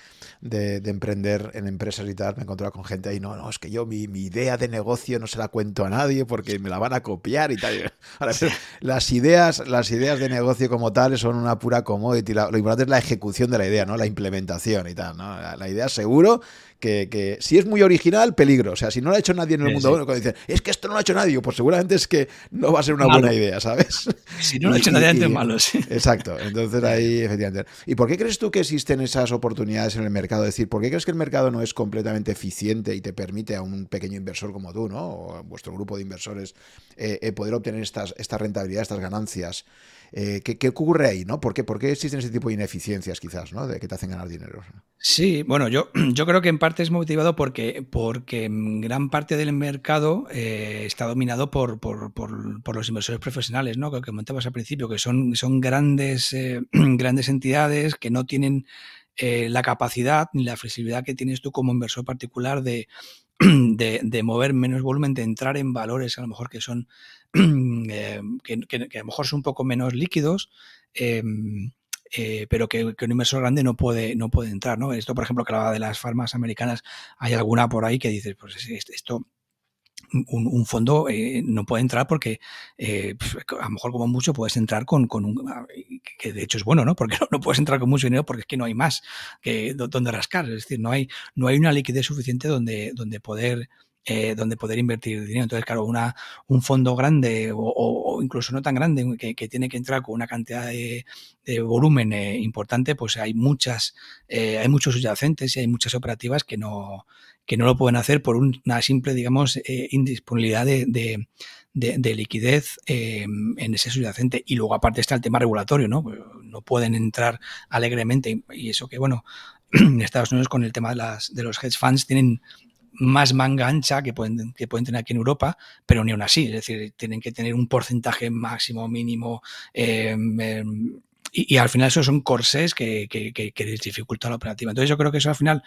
emprender en empresas y tal. Me he encontrado con gente ahí, no, no, es que yo mi, idea de negocio no se la cuento a nadie porque me la van a copiar y tal. las, ideas, las ideas de negocio como tal son una pura commodity. lo importante es la ejecución de la idea, ¿no? la implementación y tal. ¿no? La, la idea seguro que, si es muy original, peligro. O sea, si no lo ha hecho nadie en el mundo, bueno, cuando dicen, es que esto no lo ha hecho nadie, pues seguramente es que no va a ser una buena idea, ¿sabes? Si no lo ha hecho nadie antes, malo, sí. Exacto. Entonces ahí, efectivamente. ¿Y por qué crees tú que existen esas oportunidades en el mercado? Es decir, ¿por qué crees que el mercado no es completamente eficiente y te permite a un pequeño inversor como tú, ¿no? O a vuestro grupo de inversores, eh, eh, poder obtener estas, esta rentabilidad, estas ganancias? Eh, ¿qué, ocurre ahí? ¿no? ¿Por, qué, ¿Por qué existen ese tipo de ineficiencias quizás, ¿no? de que te hacen ganar dinero? Sí, bueno, yo, yo creo que en parte es motivado porque, porque gran parte del mercado eh, está dominado por, por, por, los inversores profesionales, ¿no? que comentabas al principio, que son, son grandes, eh, grandes entidades que no tienen la capacidad ni la flexibilidad que tienes tú como inversor particular de, de, de, mover menos volumen, de entrar en valores a lo mejor que son Eh, que, a lo mejor son un poco menos líquidos, em, eh, pero que, un inversor grande no puede, no puede entrar. ¿no? Esto, por ejemplo, que hablaba de las farmas americanas, hay alguna por ahí que dice, pues esto un, fondo eh, no puede entrar porque a lo mejor como mucho puedes entrar con, un que de hecho es bueno, ¿no? Porque no, no, puedes entrar con mucho dinero porque es que no hay más donde rascar, es decir, no hay, no hay una liquidez suficiente donde, donde poder eh, donde poder invertir dinero. Entonces, claro, una, un fondo grande o, incluso no tan grande que, tiene que entrar con una cantidad de, volumen eh, importante, pues hay muchas, eh, hay muchos subyacentes y hay muchas operativas que no, que no lo pueden hacer por una simple, digamos, indisponibilidad de, de liquidez en ese subyacente. Y luego, aparte, está el tema regulatorio, ¿no? Pues, no pueden entrar alegremente. Y eso que, bueno, en Estados Unidos con el tema de, las, de los hedge funds tienen más manga ancha que pueden, que pueden tener aquí en Europa, pero ni aún así. Es decir, tienen que tener un porcentaje máximo, mínimo. Em, em, y, al final esos son corsés que, que, dificulta la operativa. Entonces yo creo que eso al final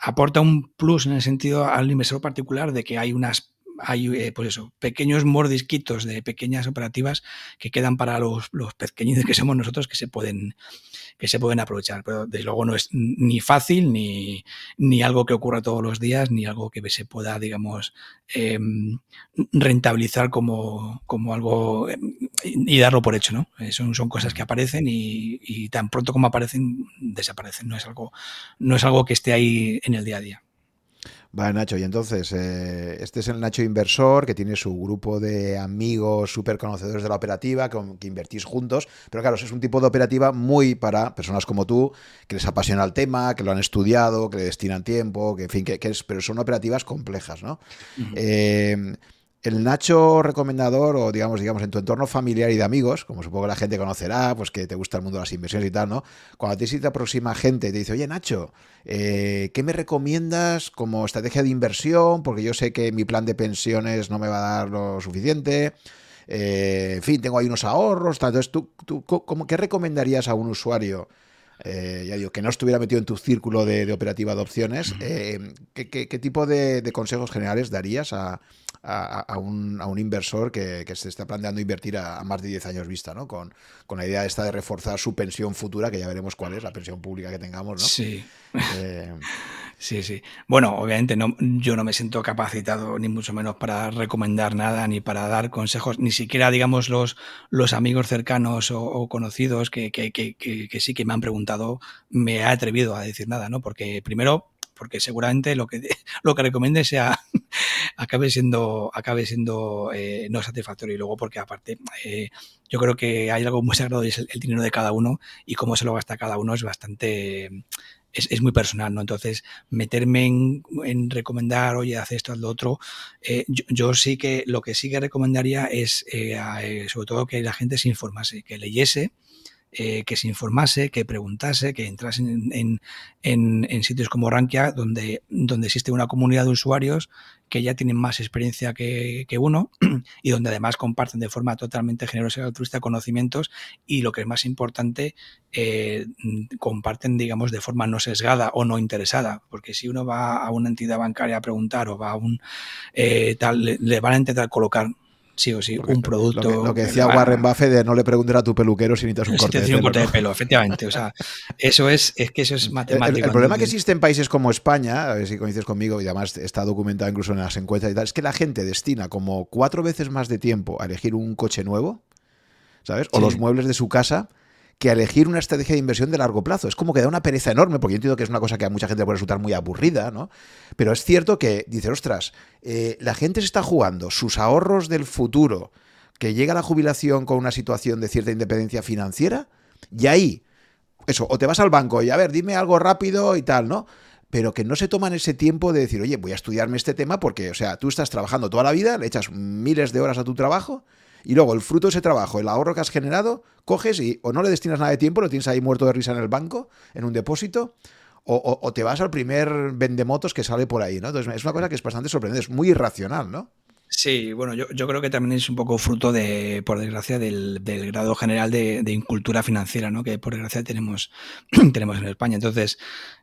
aporta un plus en el sentido al inversor particular de que hay unas hay eh, pues eso, pequeños mordisquitos de pequeñas operativas que quedan para los, los pequeñitos que somos nosotros que se pueden que se pueden aprovechar. Pero desde luego no es ni fácil, ni, ni algo que ocurra todos los días, ni algo que se pueda, digamos, em, rentabilizar como, como algo em, y darlo por hecho, ¿no? Son, son cosas que aparecen y, y, tan pronto como aparecen, desaparecen. No es algo, no es algo que esté ahí en el día a día. Vale, Nacho, y entonces, eh, este es el Nacho Inversor, que tiene su grupo de amigos súper conocedores de la operativa, que, que, invertís juntos, pero claro, es un tipo de operativa muy para personas como tú, que les apasiona el tema, que lo han estudiado, que le destinan tiempo, que en fin, que, es, pero son operativas complejas, ¿no? El Nacho recomendador, o digamos, digamos, en tu entorno familiar y de amigos, como supongo que la gente conocerá, pues que te gusta el mundo de las inversiones y tal, ¿no? Cuando a ti te aproxima gente y te dice, oye Nacho, eh, ¿qué me recomiendas como estrategia de inversión? Porque yo sé que mi plan de pensiones no me va a dar lo suficiente. Eh, en fin, tengo ahí unos ahorros. Entonces, ¿tú, tú ¿qué recomendarías a un usuario? Eh, ya digo, que no estuviera metido en tu círculo de, operativa de opciones, ¿qué, tipo de, consejos generales darías a, a, un, a un, inversor que, se está planteando invertir a, más de 10 años vista, ¿no? Con, con, la idea esta de reforzar su pensión futura, que ya veremos cuál es, la pensión pública que tengamos, ¿no? Sí. Eh, sí, sí. Bueno, obviamente no, yo no me siento capacitado, ni mucho menos para recomendar nada, ni para dar consejos, ni siquiera, digamos, los, los amigos cercanos o, conocidos que, que, que, que sí que me han preguntado, me he atrevido a decir nada, ¿no? Porque primero porque seguramente lo que, lo que recomiende sea, acabe siendo, acabe siendo eh, no satisfactorio. Y luego porque aparte, eh, yo creo que hay algo muy sagrado y es el, dinero de cada uno y cómo se lo gasta cada uno es bastante, es, muy personal, ¿no? Entonces, meterme en, recomendar, oye, haz esto, haz lo otro, eh, yo, sí que, lo que sí que recomendaría es, sobre todo, que la gente se informase, que leyese, eh, que se informase, que preguntase, que entrase en, en, sitios como Rankia, donde, donde existe una comunidad de usuarios que ya tienen más experiencia que, uno y donde además comparten de forma totalmente generosa y altruista conocimientos y lo que es más importante, eh, comparten, digamos, de forma no sesgada o no interesada, porque si uno va a una entidad bancaria a preguntar o va a un eh, tal, le, van a intentar colocar sí o sí, un producto. Lo que, decía Warren Buffett de no le preguntes a tu peluquero si necesitas un corte, de pelo, un corte de pelo. efectivamente. O sea, eso es, es que eso es matemático. El, problema que existe en países como España, a ver si coincides conmigo, y además está documentado incluso en las encuestas y tal, es que la gente destina como cuatro veces más de tiempo a elegir un coche nuevo, ¿sabes? O los muebles de su casa que elegir una estrategia de inversión de largo plazo. Es como que da una pereza enorme, porque yo entiendo que es una cosa que a mucha gente puede resultar muy aburrida, ¿no? Pero es cierto que, dice, ostras, eh, la gente se está jugando sus ahorros del futuro, que llega a la jubilación con una situación de cierta independencia financiera, y ahí, eso, o te vas al banco y a ver, dime algo rápido y tal, ¿no? pero que no se toman ese tiempo de decir, oye, voy a estudiarme este tema porque, o sea, tú estás trabajando toda la vida, le echas miles de horas a tu trabajo y luego el fruto de ese trabajo, el ahorro que has generado, coges y o no le destinas nada de tiempo, lo tienes ahí muerto de risa en el banco, en un depósito, o, te vas al primer vendemotos que sale por ahí, ¿no? Entonces es una cosa que es bastante sorprendente, es muy irracional, ¿no? Sí, bueno, yo, creo que también es un poco fruto de, por desgracia, del, grado general de, incultura financiera, ¿no? Que por desgracia tenemos, tenemos en España. Entonces,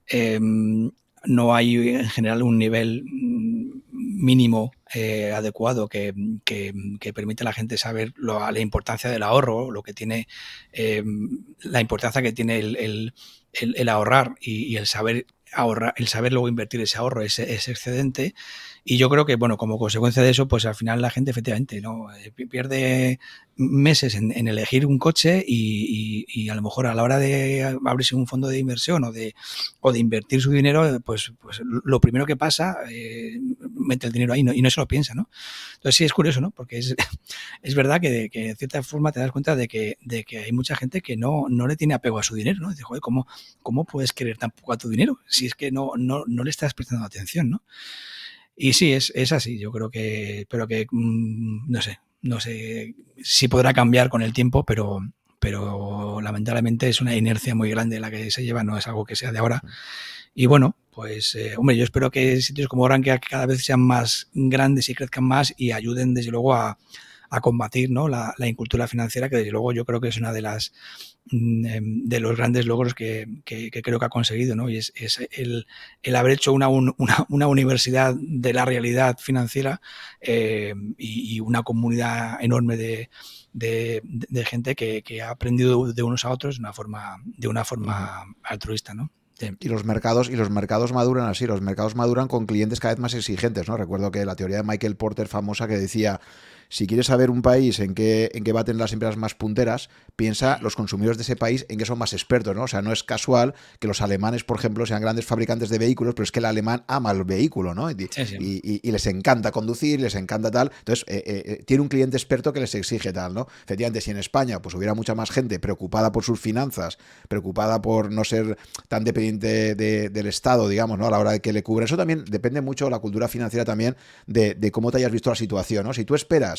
em, no hay en general un nivel mínimo eh, adecuado que, permite a la gente saber la importancia del ahorro, lo que tiene, eh, la importancia que tiene el, ahorrar y, el saber ahorrar, el saber luego invertir ese ahorro, ese, excedente, y yo creo que, bueno, como consecuencia de eso, pues al final la gente efectivamente no eh, pierde meses en, elegir un coche y, a lo mejor a la hora de abrirse un fondo de inversión o de, o de invertir su dinero, pues, pues lo primero que pasa, mete el dinero ahí y no se lo piensa, ¿no? Entonces sí es curioso, ¿no? Porque es, es verdad que, de, que de cierta forma te das cuenta de que, de que hay mucha gente que no, no le tiene apego a su dinero, ¿no? Dice, joder, ¿cómo, ¿cómo puedes querer tan poco a tu dinero si es que no, no, no le estás prestando atención, ¿no? Y sí, es, es así. Yo creo que, pero que, mm, no sé, no sé si podrá cambiar con el tiempo, pero, pero lamentablemente es una inercia muy grande la que se lleva, no es algo que sea de ahora. Y bueno, pues, eh, hombre, yo espero que sitios como Orange cada vez sean más grandes y crezcan más y ayuden, desde luego, a, a combatir ¿no? la, la, incultura financiera, que desde luego yo creo que es una de las mm, em, de los grandes logros que, que, creo que ha conseguido, ¿no? Y es, es el, el, haber hecho una, una, una, universidad de la realidad financiera eh, y, y, una comunidad enorme de, de, de gente que, que, ha aprendido de unos a otros de una forma, de una forma altruista, ¿no? Y los mercados, y los mercados maduran así, los mercados maduran con clientes cada vez más exigentes, ¿no? Recuerdo que la teoría de Michael Porter famosa que decía si quieres saber un país en qué, en qué baten las empresas más punteras, piensa los consumidores de ese país en qué son más expertos, ¿no? O sea, no es casual que los alemanes, por ejemplo, sean grandes fabricantes de vehículos, pero es que el alemán ama el vehículo, ¿no? Y, y, les encanta conducir, les encanta tal. Entonces, eh, eh, eh, tiene un cliente experto que les exige tal, ¿no? Efectivamente, si en España pues hubiera mucha más gente preocupada por sus finanzas, preocupada por no ser tan dependiente del Estado, digamos, ¿no? A la hora de que le cubra. Eso también depende mucho de la cultura financiera también de, de cómo te hayas visto la situación, ¿no? Si tú esperas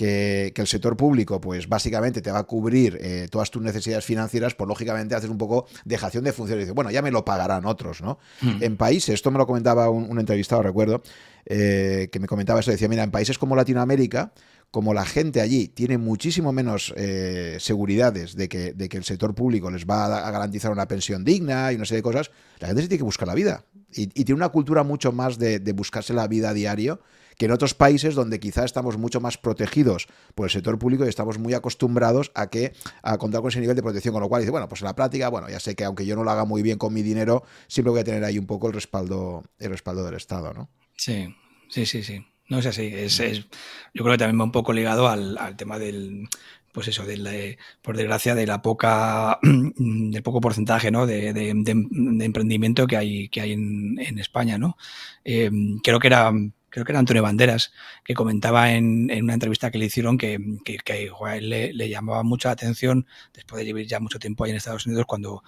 que, el sector público, pues básicamente te va a cubrir eh, todas tus necesidades financieras, pues lógicamente haces un poco dejación de funciones. Dices, bueno, ya me lo pagarán otros, ¿no? Hmm. En países, esto me lo comentaba un, entrevistado, recuerdo, eh, que me comentaba eso, decía, mira, en países como Latinoamérica, como la gente allí tiene muchísimo menos eh, seguridades de que, de que, el sector público les va a garantizar una pensión digna y una serie de cosas, la gente se tiene que buscar la vida. Y, tiene una cultura mucho más de, de, buscarse la vida a diario que en otros países donde quizá estamos mucho más protegidos por el sector público y estamos muy acostumbrados a que a contar con ese nivel de protección, con lo cual dice, bueno, pues en la práctica, bueno, ya sé que aunque yo no lo haga muy bien con mi dinero, siempre voy a tener ahí un poco el respaldo, el respaldo del Estado, ¿no? Sí, sí, sí, sí. No es así. Es, yo creo que también va un poco ligado al, tema del, pues eso, de por desgracia, de la poca, del poco porcentaje, ¿no? De, emprendimiento que hay, que hay en, España, ¿no? Eh, creo que era creo que era Antonio Banderas, que comentaba en, una entrevista que le hicieron que, que, le, llamaba mucha atención, después de vivir ya mucho tiempo ahí en Estados Unidos, cuando,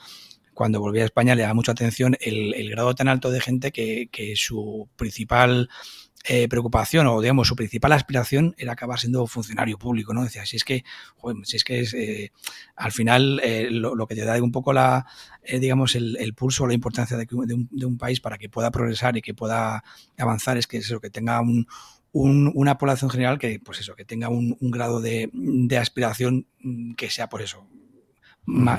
cuando volvía a España le daba mucha atención el, grado tan alto de gente que, su principal eh, preocupación o, digamos, su principal aspiración era acabar siendo funcionario público, ¿no? Decía, si es que, si es que eh, al final lo, que te da un poco la, digamos, el, pulso o la importancia de, un, país para que pueda progresar y que pueda avanzar es que eso, que tenga un, una población general que, pues eso, que tenga un, grado de, de, aspiración mm, que sea por eso la,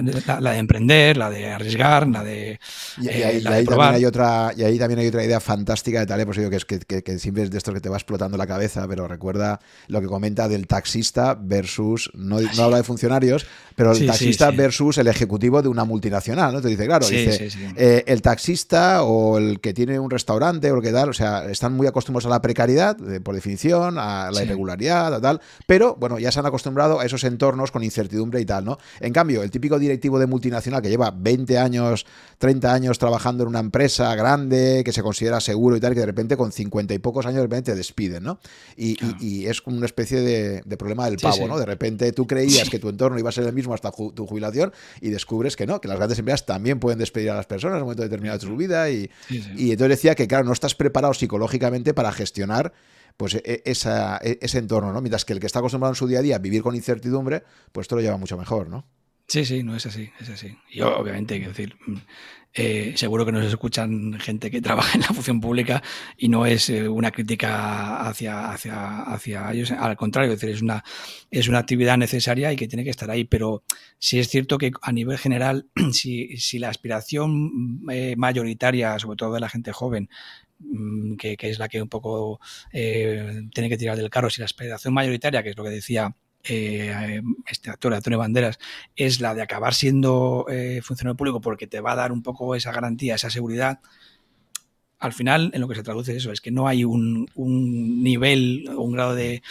de emprender, la de arriesgar, la de. Y, ahí, eh, también hay otra, y ahí también hay otra idea fantástica de Taleb, pues digo que es que, que, siempre es de esto que te va explotando la cabeza, pero recuerda lo que comenta del taxista versus, no, no habla de funcionarios, pero el taxista versus el ejecutivo de una multinacional, ¿no? Te dice, claro, dice, eh, el taxista o el que tiene un restaurante o lo que tal, o sea, están muy acostumbrados a la precariedad, por definición, a la irregularidad, a tal, pero bueno, ya se han acostumbrado a esos entornos con incertidumbre y tal, ¿no? En cambio, el típico directivo de multinacional que lleva 20 años, 30 años trabajando en una empresa grande, que se considera seguro y tal, que de repente con 50 y pocos años de repente te despiden, ¿no? Y, es como una especie de, problema del pavo, ¿no? De repente tú creías que tu entorno iba a ser el mismo hasta tu jubilación y descubres que no, que las grandes empresas también pueden despedir a las personas en un momento determinado de su vida y, y entonces decía que, claro, no estás preparado psicológicamente para gestionar pues e, esa, e, ese entorno, ¿no? Mientras que el que está acostumbrado en su día a día a vivir con incertidumbre, pues esto lo lleva mucho mejor, ¿no? Sí, sí, no es así, es así. Y obviamente, quiero decir, mm, eh, seguro que nos escuchan gente que trabaja en la función pública y no es eh, una crítica hacia, hacia, hacia ellos, al contrario, es decir, es una, es una actividad necesaria y que tiene que estar ahí, pero sí es cierto que a nivel general, si, si la aspiración eh, mayoritaria, sobre todo de la gente joven, mm, que, que, es la que un poco tiene que tirar del carro, si la aspiración mayoritaria, que es lo que decía eh, este actor, Antonio Banderas, es la de acabar siendo eh, funcionario público porque te va a dar un poco esa garantía, esa seguridad. Al final, en lo que se traduce eso, es que no hay un, un nivel, un grado de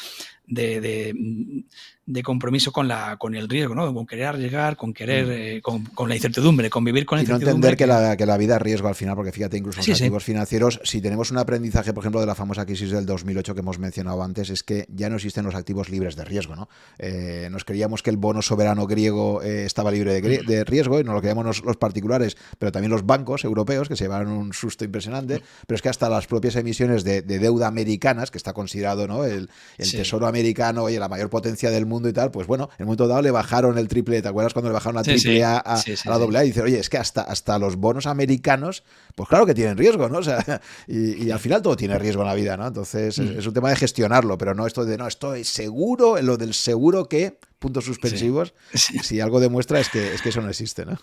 compromiso con, la, con el riesgo, ¿no? con querer arriesgar, con querer, mm. eh, con, la incertidumbre, convivir con la incertidumbre. Y no entender que, la, que la vida es riesgo al final, porque fíjate, incluso en los activos financieros, si tenemos un aprendizaje, por ejemplo, de la famosa crisis del 2008 que hemos mencionado antes, es que ya no existen los activos libres de riesgo. ¿no? Eh, nos creíamos que el bono soberano griego eh, estaba libre de, de, riesgo y no lo creíamos los, particulares, pero también los bancos europeos, que se llevaron un susto impresionante, pero es que hasta las propias emisiones de, deuda americanas, que está considerado ¿no? el, el tesoro americano y la mayor potencia del mundo y tal, pues bueno, en un momento dado le bajaron el triple, ¿te acuerdas cuando le bajaron la triple A a, la doble A? Y dice, oye, es que hasta, hasta los bonos americanos, pues claro que tienen riesgo, ¿no? O sea, y, al final todo tiene riesgo en la vida, ¿no? Entonces es, mm. un tema de gestionarlo, pero no esto de, no, estoy seguro, en lo del seguro que, puntos suspensivos, si algo demuestra es que, es que eso no existe, ¿no?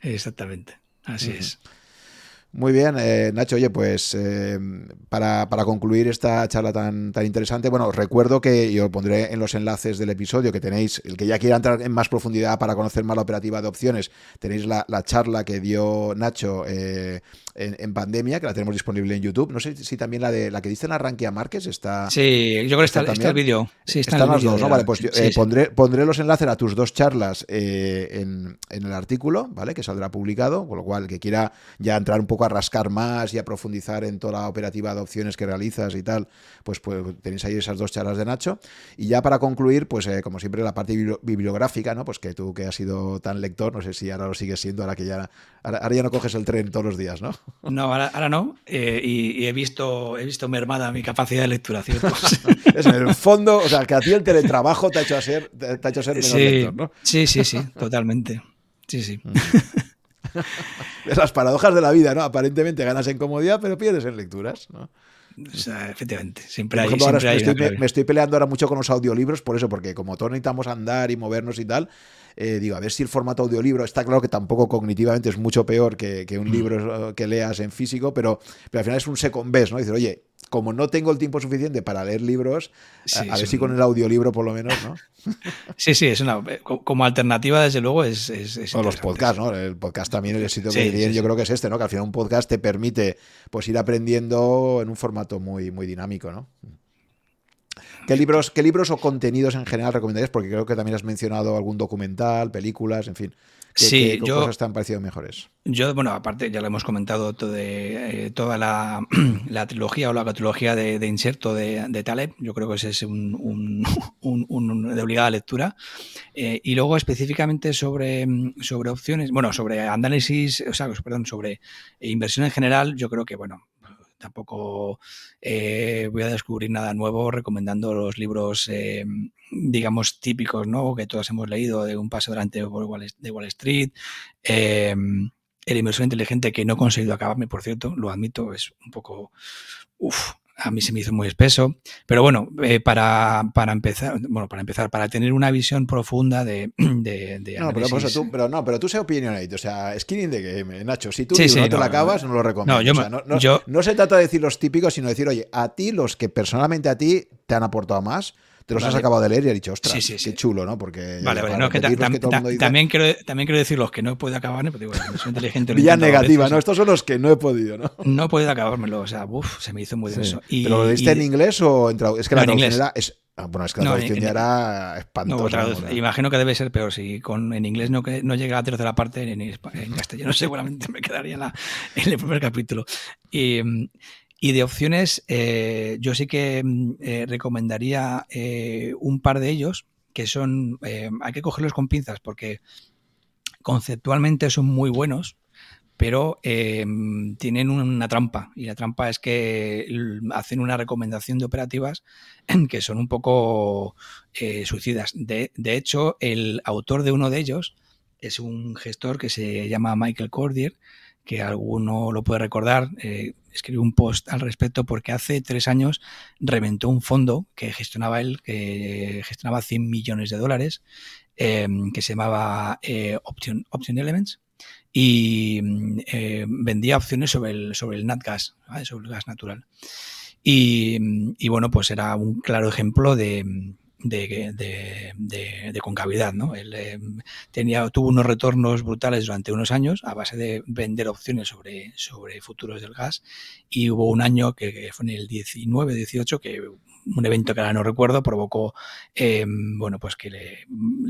Exactamente, así es. Muy bien, eh, Nacho, oye, pues eh, para, concluir esta charla tan, tan interesante, bueno, os recuerdo que yo pondré en los enlaces del episodio que tenéis, el que ya quiera entrar en más profundidad para conocer más la operativa de opciones, tenéis la, charla que dio Nacho eh, en, pandemia, que la tenemos disponible en YouTube. No sé si también la de la que dice en Arranquia Márquez está. Sí, yo creo que está, está, el vídeo. Sí, está Están las dos, ¿no? Vale, pues pondré, pondré los enlaces a tus dos charlas en, en el artículo, ¿vale? Que saldrá publicado, con lo cual, que quiera ya entrar un poco a rascar más y a profundizar en toda la operativa de opciones que realizas y tal, pues, pues tenéis ahí esas dos charlas de Nacho. Y ya para concluir, pues eh, como siempre la parte bibliográfica, ¿no? Pues que tú que has sido tan lector, no sé si ahora lo sigues siendo, ahora que ya, ahora, ya no coges el tren todos los días, ¿no? No, ahora, no. Eh, y, he visto he visto mermada mi capacidad de lectura, ¿cierto? es en el fondo, o sea, que a ti el teletrabajo te ha hecho ser, te ha hecho ser menos lector, ¿no? Sí, sí, sí, totalmente. Sí, sí. Mm. las paradojas de la vida, ¿no? Aparentemente ganas en comodidad, pero pierdes en lecturas, ¿no? efectivamente, siempre hay. me, estoy, peleando ahora mucho con los audiolibros, por eso, porque como todos necesitamos andar y movernos y tal, eh, digo, a ver si el formato audiolibro está claro que tampoco cognitivamente es mucho peor que, un mm. libro que leas en físico, pero, pero al final es un second best, ¿no? Dices, oye, como no tengo el tiempo suficiente para leer libros, a, ver si con el audiolibro por lo menos, ¿no? Sí, sí, es una como alternativa, desde luego, es. o los podcasts, ¿no? El podcast también, el sitio que yo creo que es este, ¿no? Que al final un podcast te permite pues ir aprendiendo en un formato muy, muy dinámico, ¿no? ¿Qué libros, ¿Qué libros o contenidos en general recomendarías? Porque creo que también has mencionado algún documental, películas, en fin. ¿Qué, sí, cosas te han parecido mejores? Yo, bueno, aparte ya lo hemos comentado todo de, eh, toda la, trilogía o la trilogía de, inserto de, Taleb, yo creo que ese es un, de obligada lectura. Eh, y luego específicamente sobre, sobre opciones, bueno, sobre análisis, o sea, perdón, sobre inversión en general, yo creo que, bueno, tampoco eh, voy a descubrir nada nuevo recomendando los libros, eh, digamos, típicos, ¿no? Que todos hemos leído de Un paso delante de Wall, Street. el inversor inteligente que no he conseguido acabarme, por cierto, lo admito, es un poco, uff, a mí se me hizo muy espeso. Pero bueno, eh, para, para, empezar, bueno, para empezar, para tener una visión profunda de, de, no, pero, tú, pero, no, pero tú sé opinionate, o sea, skin in the game, Nacho. Si tú no te lo acabas, no lo recomiendo. No, yo, no, se trata de decir los típicos, sino decir, oye, a ti, los que personalmente a ti te han aportado más, te los has acabado de leer y has dicho, ostras, qué chulo, ¿no? Porque vale, vale, no, que también, quiero, también quiero decir los que no he podido acabar, porque digo, soy inteligente. Vía negativa, ¿no? Estos son los que no he podido, ¿no? No he podido acabármelo, o sea, uff, se me hizo muy denso. Y, ¿Pero lo leíste en inglés o en traducción? Es que la traducción era... Es, ah, bueno, es que la traducción ya era espantosa. No, imagino que debe ser peor. Si con, en inglés no, no llega a la tercera parte, en, en castellano seguramente me quedaría en, la, en el primer capítulo. Y, y de opciones, eh, yo sí que mm, eh, recomendaría eh, un par de ellos, que son, hay que cogerlos con pinzas porque conceptualmente son muy buenos, pero tienen una trampa. Y la trampa es que hacen una recomendación de operativas que son un poco suicidas. De, de, hecho, el autor de uno de ellos es un gestor que se llama Michael Cordier, que alguno lo puede recordar, eh, escribió un post al respecto porque hace tres años reventó un fondo que gestionaba él, que gestionaba 100 millones de dólares, em, que se llamaba eh, Option, Option Elements y eh, vendía opciones sobre el, sobre el nat gas, sobre el gas natural. y, bueno, pues era un claro ejemplo de, de, concavidad. ¿no? Él eh, tenía, tuvo unos retornos brutales durante unos años a base de vender opciones sobre, sobre futuros del gas y hubo un año que, fue en el 19-18 que un evento que ahora no recuerdo provocó eh, bueno pues que le,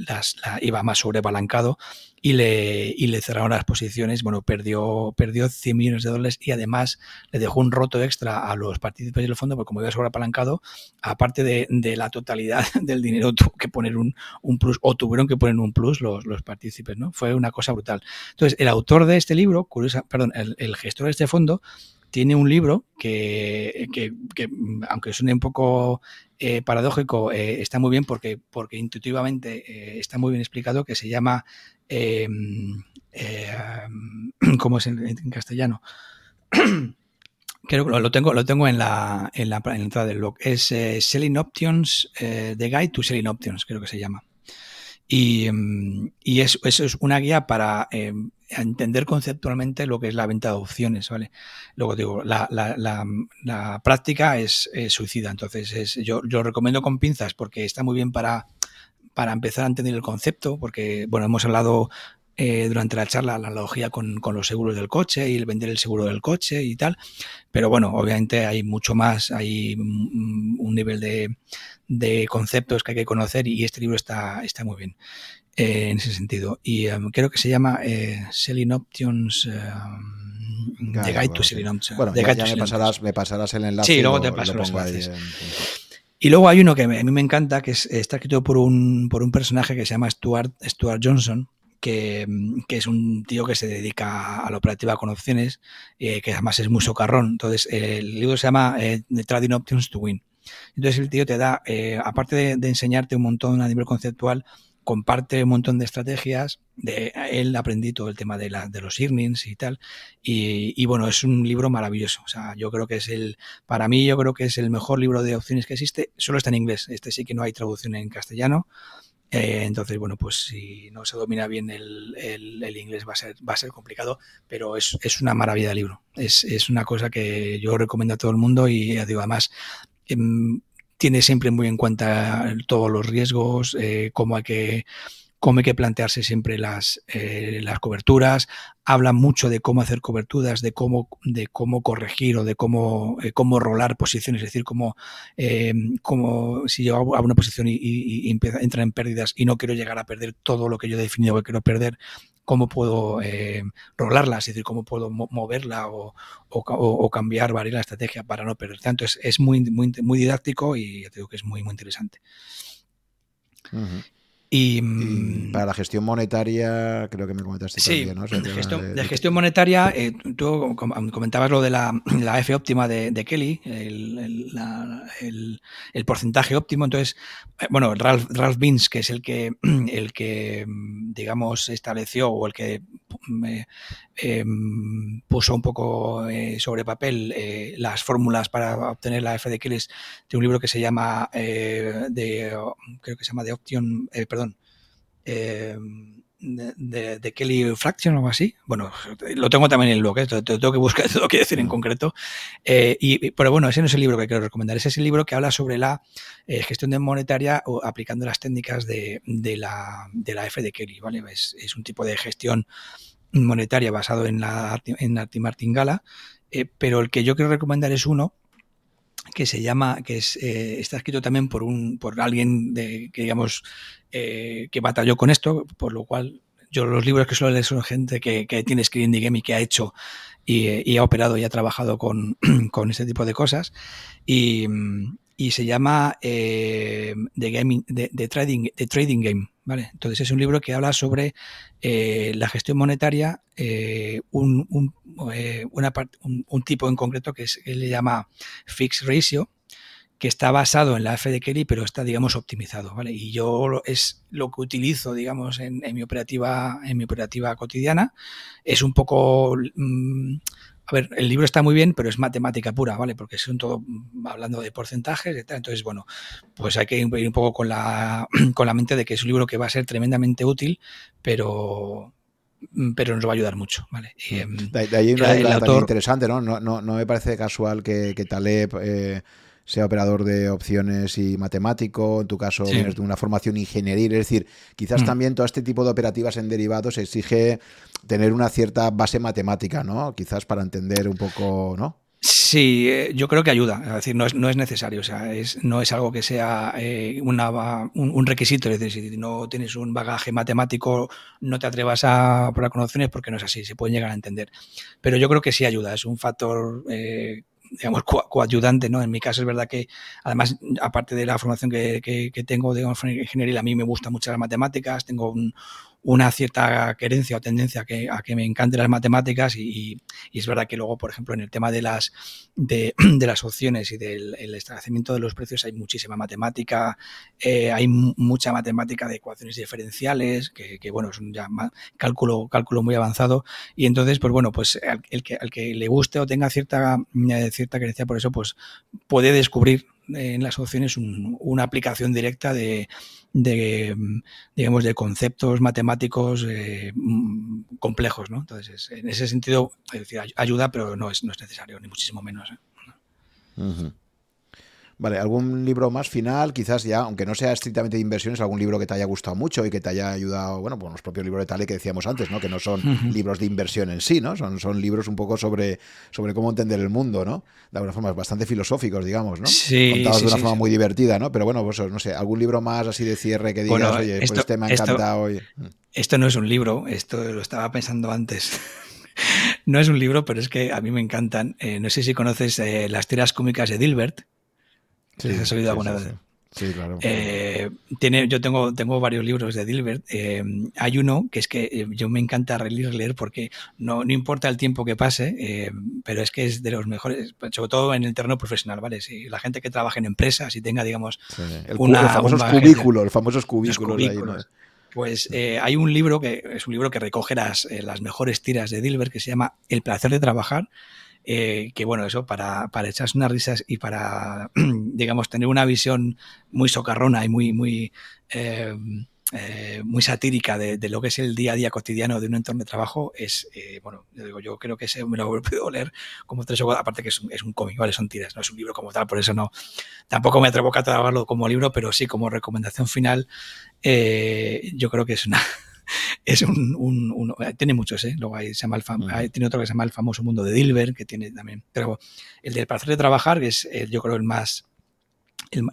las, iba más sobrebalancado y le, y le cerraron las posiciones. Bueno, perdió, perdió 100 millones de dólares y además le dejó un roto extra a los partícipes del fondo, porque como iba sobreapalancado, aparte de, de, la totalidad del dinero, tuvo que poner un, un, plus, o tuvieron que poner un plus los, los partícipes, ¿no? Fue una cosa brutal. Entonces, el autor de este libro, curiosa, perdón, el, gestor de este fondo, tiene un libro que, que, que aunque suene un poco eh, paradójico, eh, está muy bien porque, porque intuitivamente eh, está muy bien explicado, que se llama, em, ¿cómo es en, castellano? Creo que lo tengo, lo tengo en la, en la, entrada del blog. Es Selling Options, The Guide to Selling Options, creo que se llama. Y, em, y eso, es una guía para em, entender conceptualmente lo que es la venta de opciones, ¿vale? Luego digo, la, la, práctica es, suicida, entonces es, yo, yo recomiendo con pinzas porque está muy bien para, para empezar a entender el concepto, porque, bueno, hemos hablado eh, durante la charla la analogía con, con, los seguros del coche y el vender el seguro del coche y tal, pero bueno, obviamente hay mucho más, hay un nivel de, de conceptos que hay que conocer y este libro está, está muy bien. Eh, en ese sentido. Y um, creo que se llama eh, Selling Options. The Guide to Selling Options. Bueno, ya, me, pasarás, me, pasarás, el enlace. Sí, luego te paso los enlaces. Y luego hay uno que a mí me encanta, que es, está escrito por un, por un personaje que se llama Stuart, Stuart Johnson, que, que, es un tío que se dedica a la operativa con opciones, eh, que además es muy socarrón. Entonces, el libro se llama eh, Trading Options to Win. Entonces, el tío te da, eh, aparte de, de, enseñarte un montón a nivel conceptual, comparte un montón de estrategias. De él aprendí todo el tema de, la, de los earnings y tal. Y, bueno, es un libro maravilloso. O sea, yo creo que es el, para mí, yo creo que es el mejor libro de opciones que existe. Solo está en inglés. Este sí que no hay traducción en castellano. Eh, entonces, bueno, pues si no se domina bien el, el, inglés va a ser, va a ser complicado, pero es, una maravilla de libro. Es, una cosa que yo recomiendo a todo el mundo y digo, además, em, tiene siempre muy en cuenta todos los riesgos, eh, cómo hay que cómo hay que plantearse siempre las, eh, las coberturas, habla mucho de cómo hacer coberturas, de cómo, de cómo corregir o de cómo, eh, cómo rolar posiciones, es decir, cómo, eh, cómo si yo hago una posición y, entra en pérdidas y no quiero llegar a perder todo lo que yo he definido que quiero perder, cómo puedo eh, rolarla, es decir, cómo puedo moverla o, o, cambiar, variar la estrategia para no perder tanto. Es, es muy, muy, muy didáctico y ya te digo que es muy, muy interesante. Y, mm, para la gestión monetaria, creo que me comentaste sí, también, ¿no? de, gestión, de, gestión monetaria, eh, tú comentabas lo de la, F óptima de, Kelly, el, porcentaje óptimo. Entonces, eh, bueno, Ralph, Ralph Beans, que es el que, el que, mm, digamos, estableció o el que em, puso un poco eh, sobre papel las fórmulas para obtener la F de Kelly, de un libro que se llama, de, creo que se llama de Option, perdón, Em, de, Kelly Fraction o algo así. Bueno, lo tengo también en el blog, ¿eh? te, tengo que buscar, te tengo que decir en concreto. Eh, y, pero bueno, ese no es el libro que quiero recomendar, ese es el libro que habla sobre la eh, gestión de monetaria o aplicando las técnicas de, la, de la F de Kelly, ¿vale? Es, es, un tipo de gestión monetaria basado en la en Martingala, pero el que yo quiero recomendar es uno que se llama, que es, eh, está escrito también por un, por alguien de, que digamos eh, que batalló con esto, por lo cual yo los libros que suelo leer son gente que, que tiene screen game y que ha hecho y, ha operado y ha trabajado con, con este tipo de cosas. Y, y se llama eh, The, Gaming, the, Trading, The Trading Game. ¿vale? Entonces es un libro que habla sobre eh, la gestión monetaria, eh, un, un, un, tipo en concreto que, es, él le llama Fixed Ratio, que está basado en la F de Kelly, pero está, digamos, optimizado, ¿vale? Y yo es lo que utilizo, digamos, en, mi operativa, en mi operativa cotidiana. Es un poco mm, a ver, el libro está muy bien, pero es matemática pura, ¿vale? Porque son todo mm, hablando de porcentajes tal. Entonces, bueno, pues hay que ir un poco con la, con la mente de que es un libro que va a ser tremendamente útil, pero mm, pero nos va a ayudar mucho, ¿vale? Mm. Em, de, ahí una idea interesante, ¿no? No, ¿no? no, me parece casual que, que Taleb eh, sea operador de opciones y matemático, en tu caso tienes una formación ingenieril, es decir, quizás mm. también todo este tipo de operativas en derivados exige tener una cierta base matemática, ¿no? Quizás para entender un poco, ¿no? Sí, eh, yo creo que ayuda, es decir, no es, no es necesario, o sea, es, no es algo que sea eh, una, un, requisito, es decir, si no tienes un bagaje matemático, no te atrevas a probar con opciones porque no es así, se pueden llegar a entender. Pero yo creo que sí ayuda, es un factor eh, digamos, coayudante, ¿no? En mi caso es verdad que, además, aparte de la formación que, que, que tengo de ingeniería, a mí me gustan mucho las matemáticas, tengo un, una cierta querencia o tendencia a que, a que me encanten las matemáticas y, es verdad que luego, por ejemplo, en el tema de las, de, las opciones y del establecimiento de los precios hay muchísima matemática, eh, hay mucha matemática de ecuaciones diferenciales, que, bueno, es un ya cálculo, cálculo muy avanzado y entonces, pues bueno, pues el que, al que le guste o tenga cierta, eh, cierta querencia por eso, pues puede descubrir en las opciones una aplicación directa de, digamos, de conceptos matemáticos eh, complejos, ¿no? Entonces, en ese sentido, ayuda, pero no es, no es necesario, ni muchísimo menos. ¿eh? Vale, ¿algún libro más final? Quizás ya, aunque no sea estrictamente de inversiones, algún libro que te haya gustado mucho y que te haya ayudado, bueno, pues los propios libros de Tale que decíamos antes, ¿no? Que no son libros de inversión en sí, ¿no? Son, son libros un poco sobre, sobre cómo entender el mundo, ¿no? De alguna forma, bastante filosóficos, digamos, ¿no? Sí. Contados de una forma muy divertida, ¿no? Pero bueno, pues no sé, algún libro más así de cierre que digas, oye, pues este me ha encantado. Esto, esto no es un libro, esto lo estaba pensando antes. no es un libro, pero es que a mí me encantan. Eh, no sé si conoces eh, las tiras cómicas de Dilbert. Sí, has oído alguna vez? Sí, claro. Eh, tiene, yo tengo, tengo varios libros de Dilbert. Eh, hay uno que es que eh, yo me encanta leer, leer porque no, no importa el tiempo que pase, pero es que es de los mejores, sobre todo en el terreno profesional, ¿vale? Si la gente que trabaja en empresas y tenga, digamos, el, una, los famosos cubículos, los famosos cubículos. Pues hay un libro que es un libro que recoge las, las mejores tiras de Dilbert que se llama El placer de trabajar eh, que bueno, eso para, para echarse unas risas y para, digamos, tener una visión muy socarrona y muy, muy, eh, eh, muy satírica de, lo que es el día a día cotidiano de un entorno de trabajo, es, bueno, yo digo, yo creo que ese me lo he podido leer como tres o cuatro, aparte que es un, es un cómic, ¿vale? Son tiras, no es un libro como tal, por eso no, tampoco me atrevo a catalogarlo como libro, pero sí como recomendación final, yo creo que es una es un, eh, tiene muchos, ¿eh? Luego hay, se llama el tiene otro que se llama El famoso mundo de Dilbert, que tiene también. Pero el del placer de trabajar, que es yo creo el más,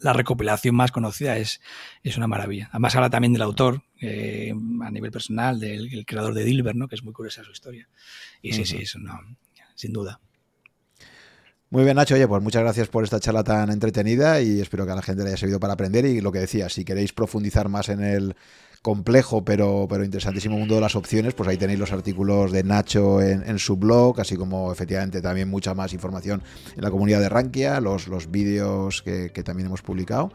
la recopilación más conocida, es, es una maravilla. Además habla también del autor, eh, a nivel personal, del creador de Dilbert, ¿no? Que es muy curiosa su historia. Y sí, sí, es una, sin duda. Muy bien, Nacho. Oye, pues muchas gracias por esta charla tan entretenida y espero que a la gente le haya servido para aprender. Y lo que decía, si queréis profundizar más en el complejo pero, pero interesantísimo mundo de las opciones, pues ahí tenéis los artículos de Nacho en, su blog, así como efectivamente también mucha más información en la comunidad de Rankia, los, los vídeos que, también hemos publicado.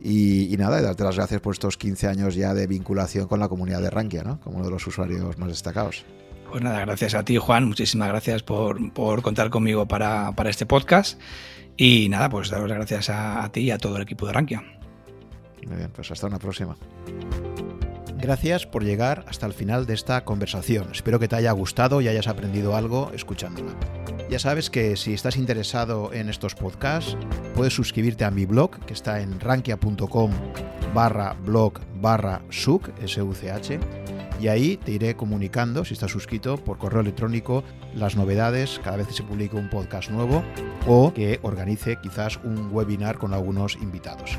Y, nada, darte las gracias por estos 15 años ya de vinculación con la comunidad de Rankia, ¿no? como uno de los usuarios más destacados. Pues nada, gracias a ti, Juan. Muchísimas gracias por, por contar conmigo para, para, este podcast. Y nada, pues daros las gracias a, a ti y a todo el equipo de Rankia. Muy bien, pues hasta una próxima. Gracias por llegar hasta el final de esta conversación. Espero que te haya gustado y hayas aprendido algo escuchándola. Ya sabes que si estás interesado en estos podcasts, puedes suscribirte a mi blog, que está en rankia.com barra blog barra such, y ahí te iré comunicando, si estás suscrito, por correo electrónico las novedades cada vez que se publique un podcast nuevo o que organice quizás un webinar con algunos invitados.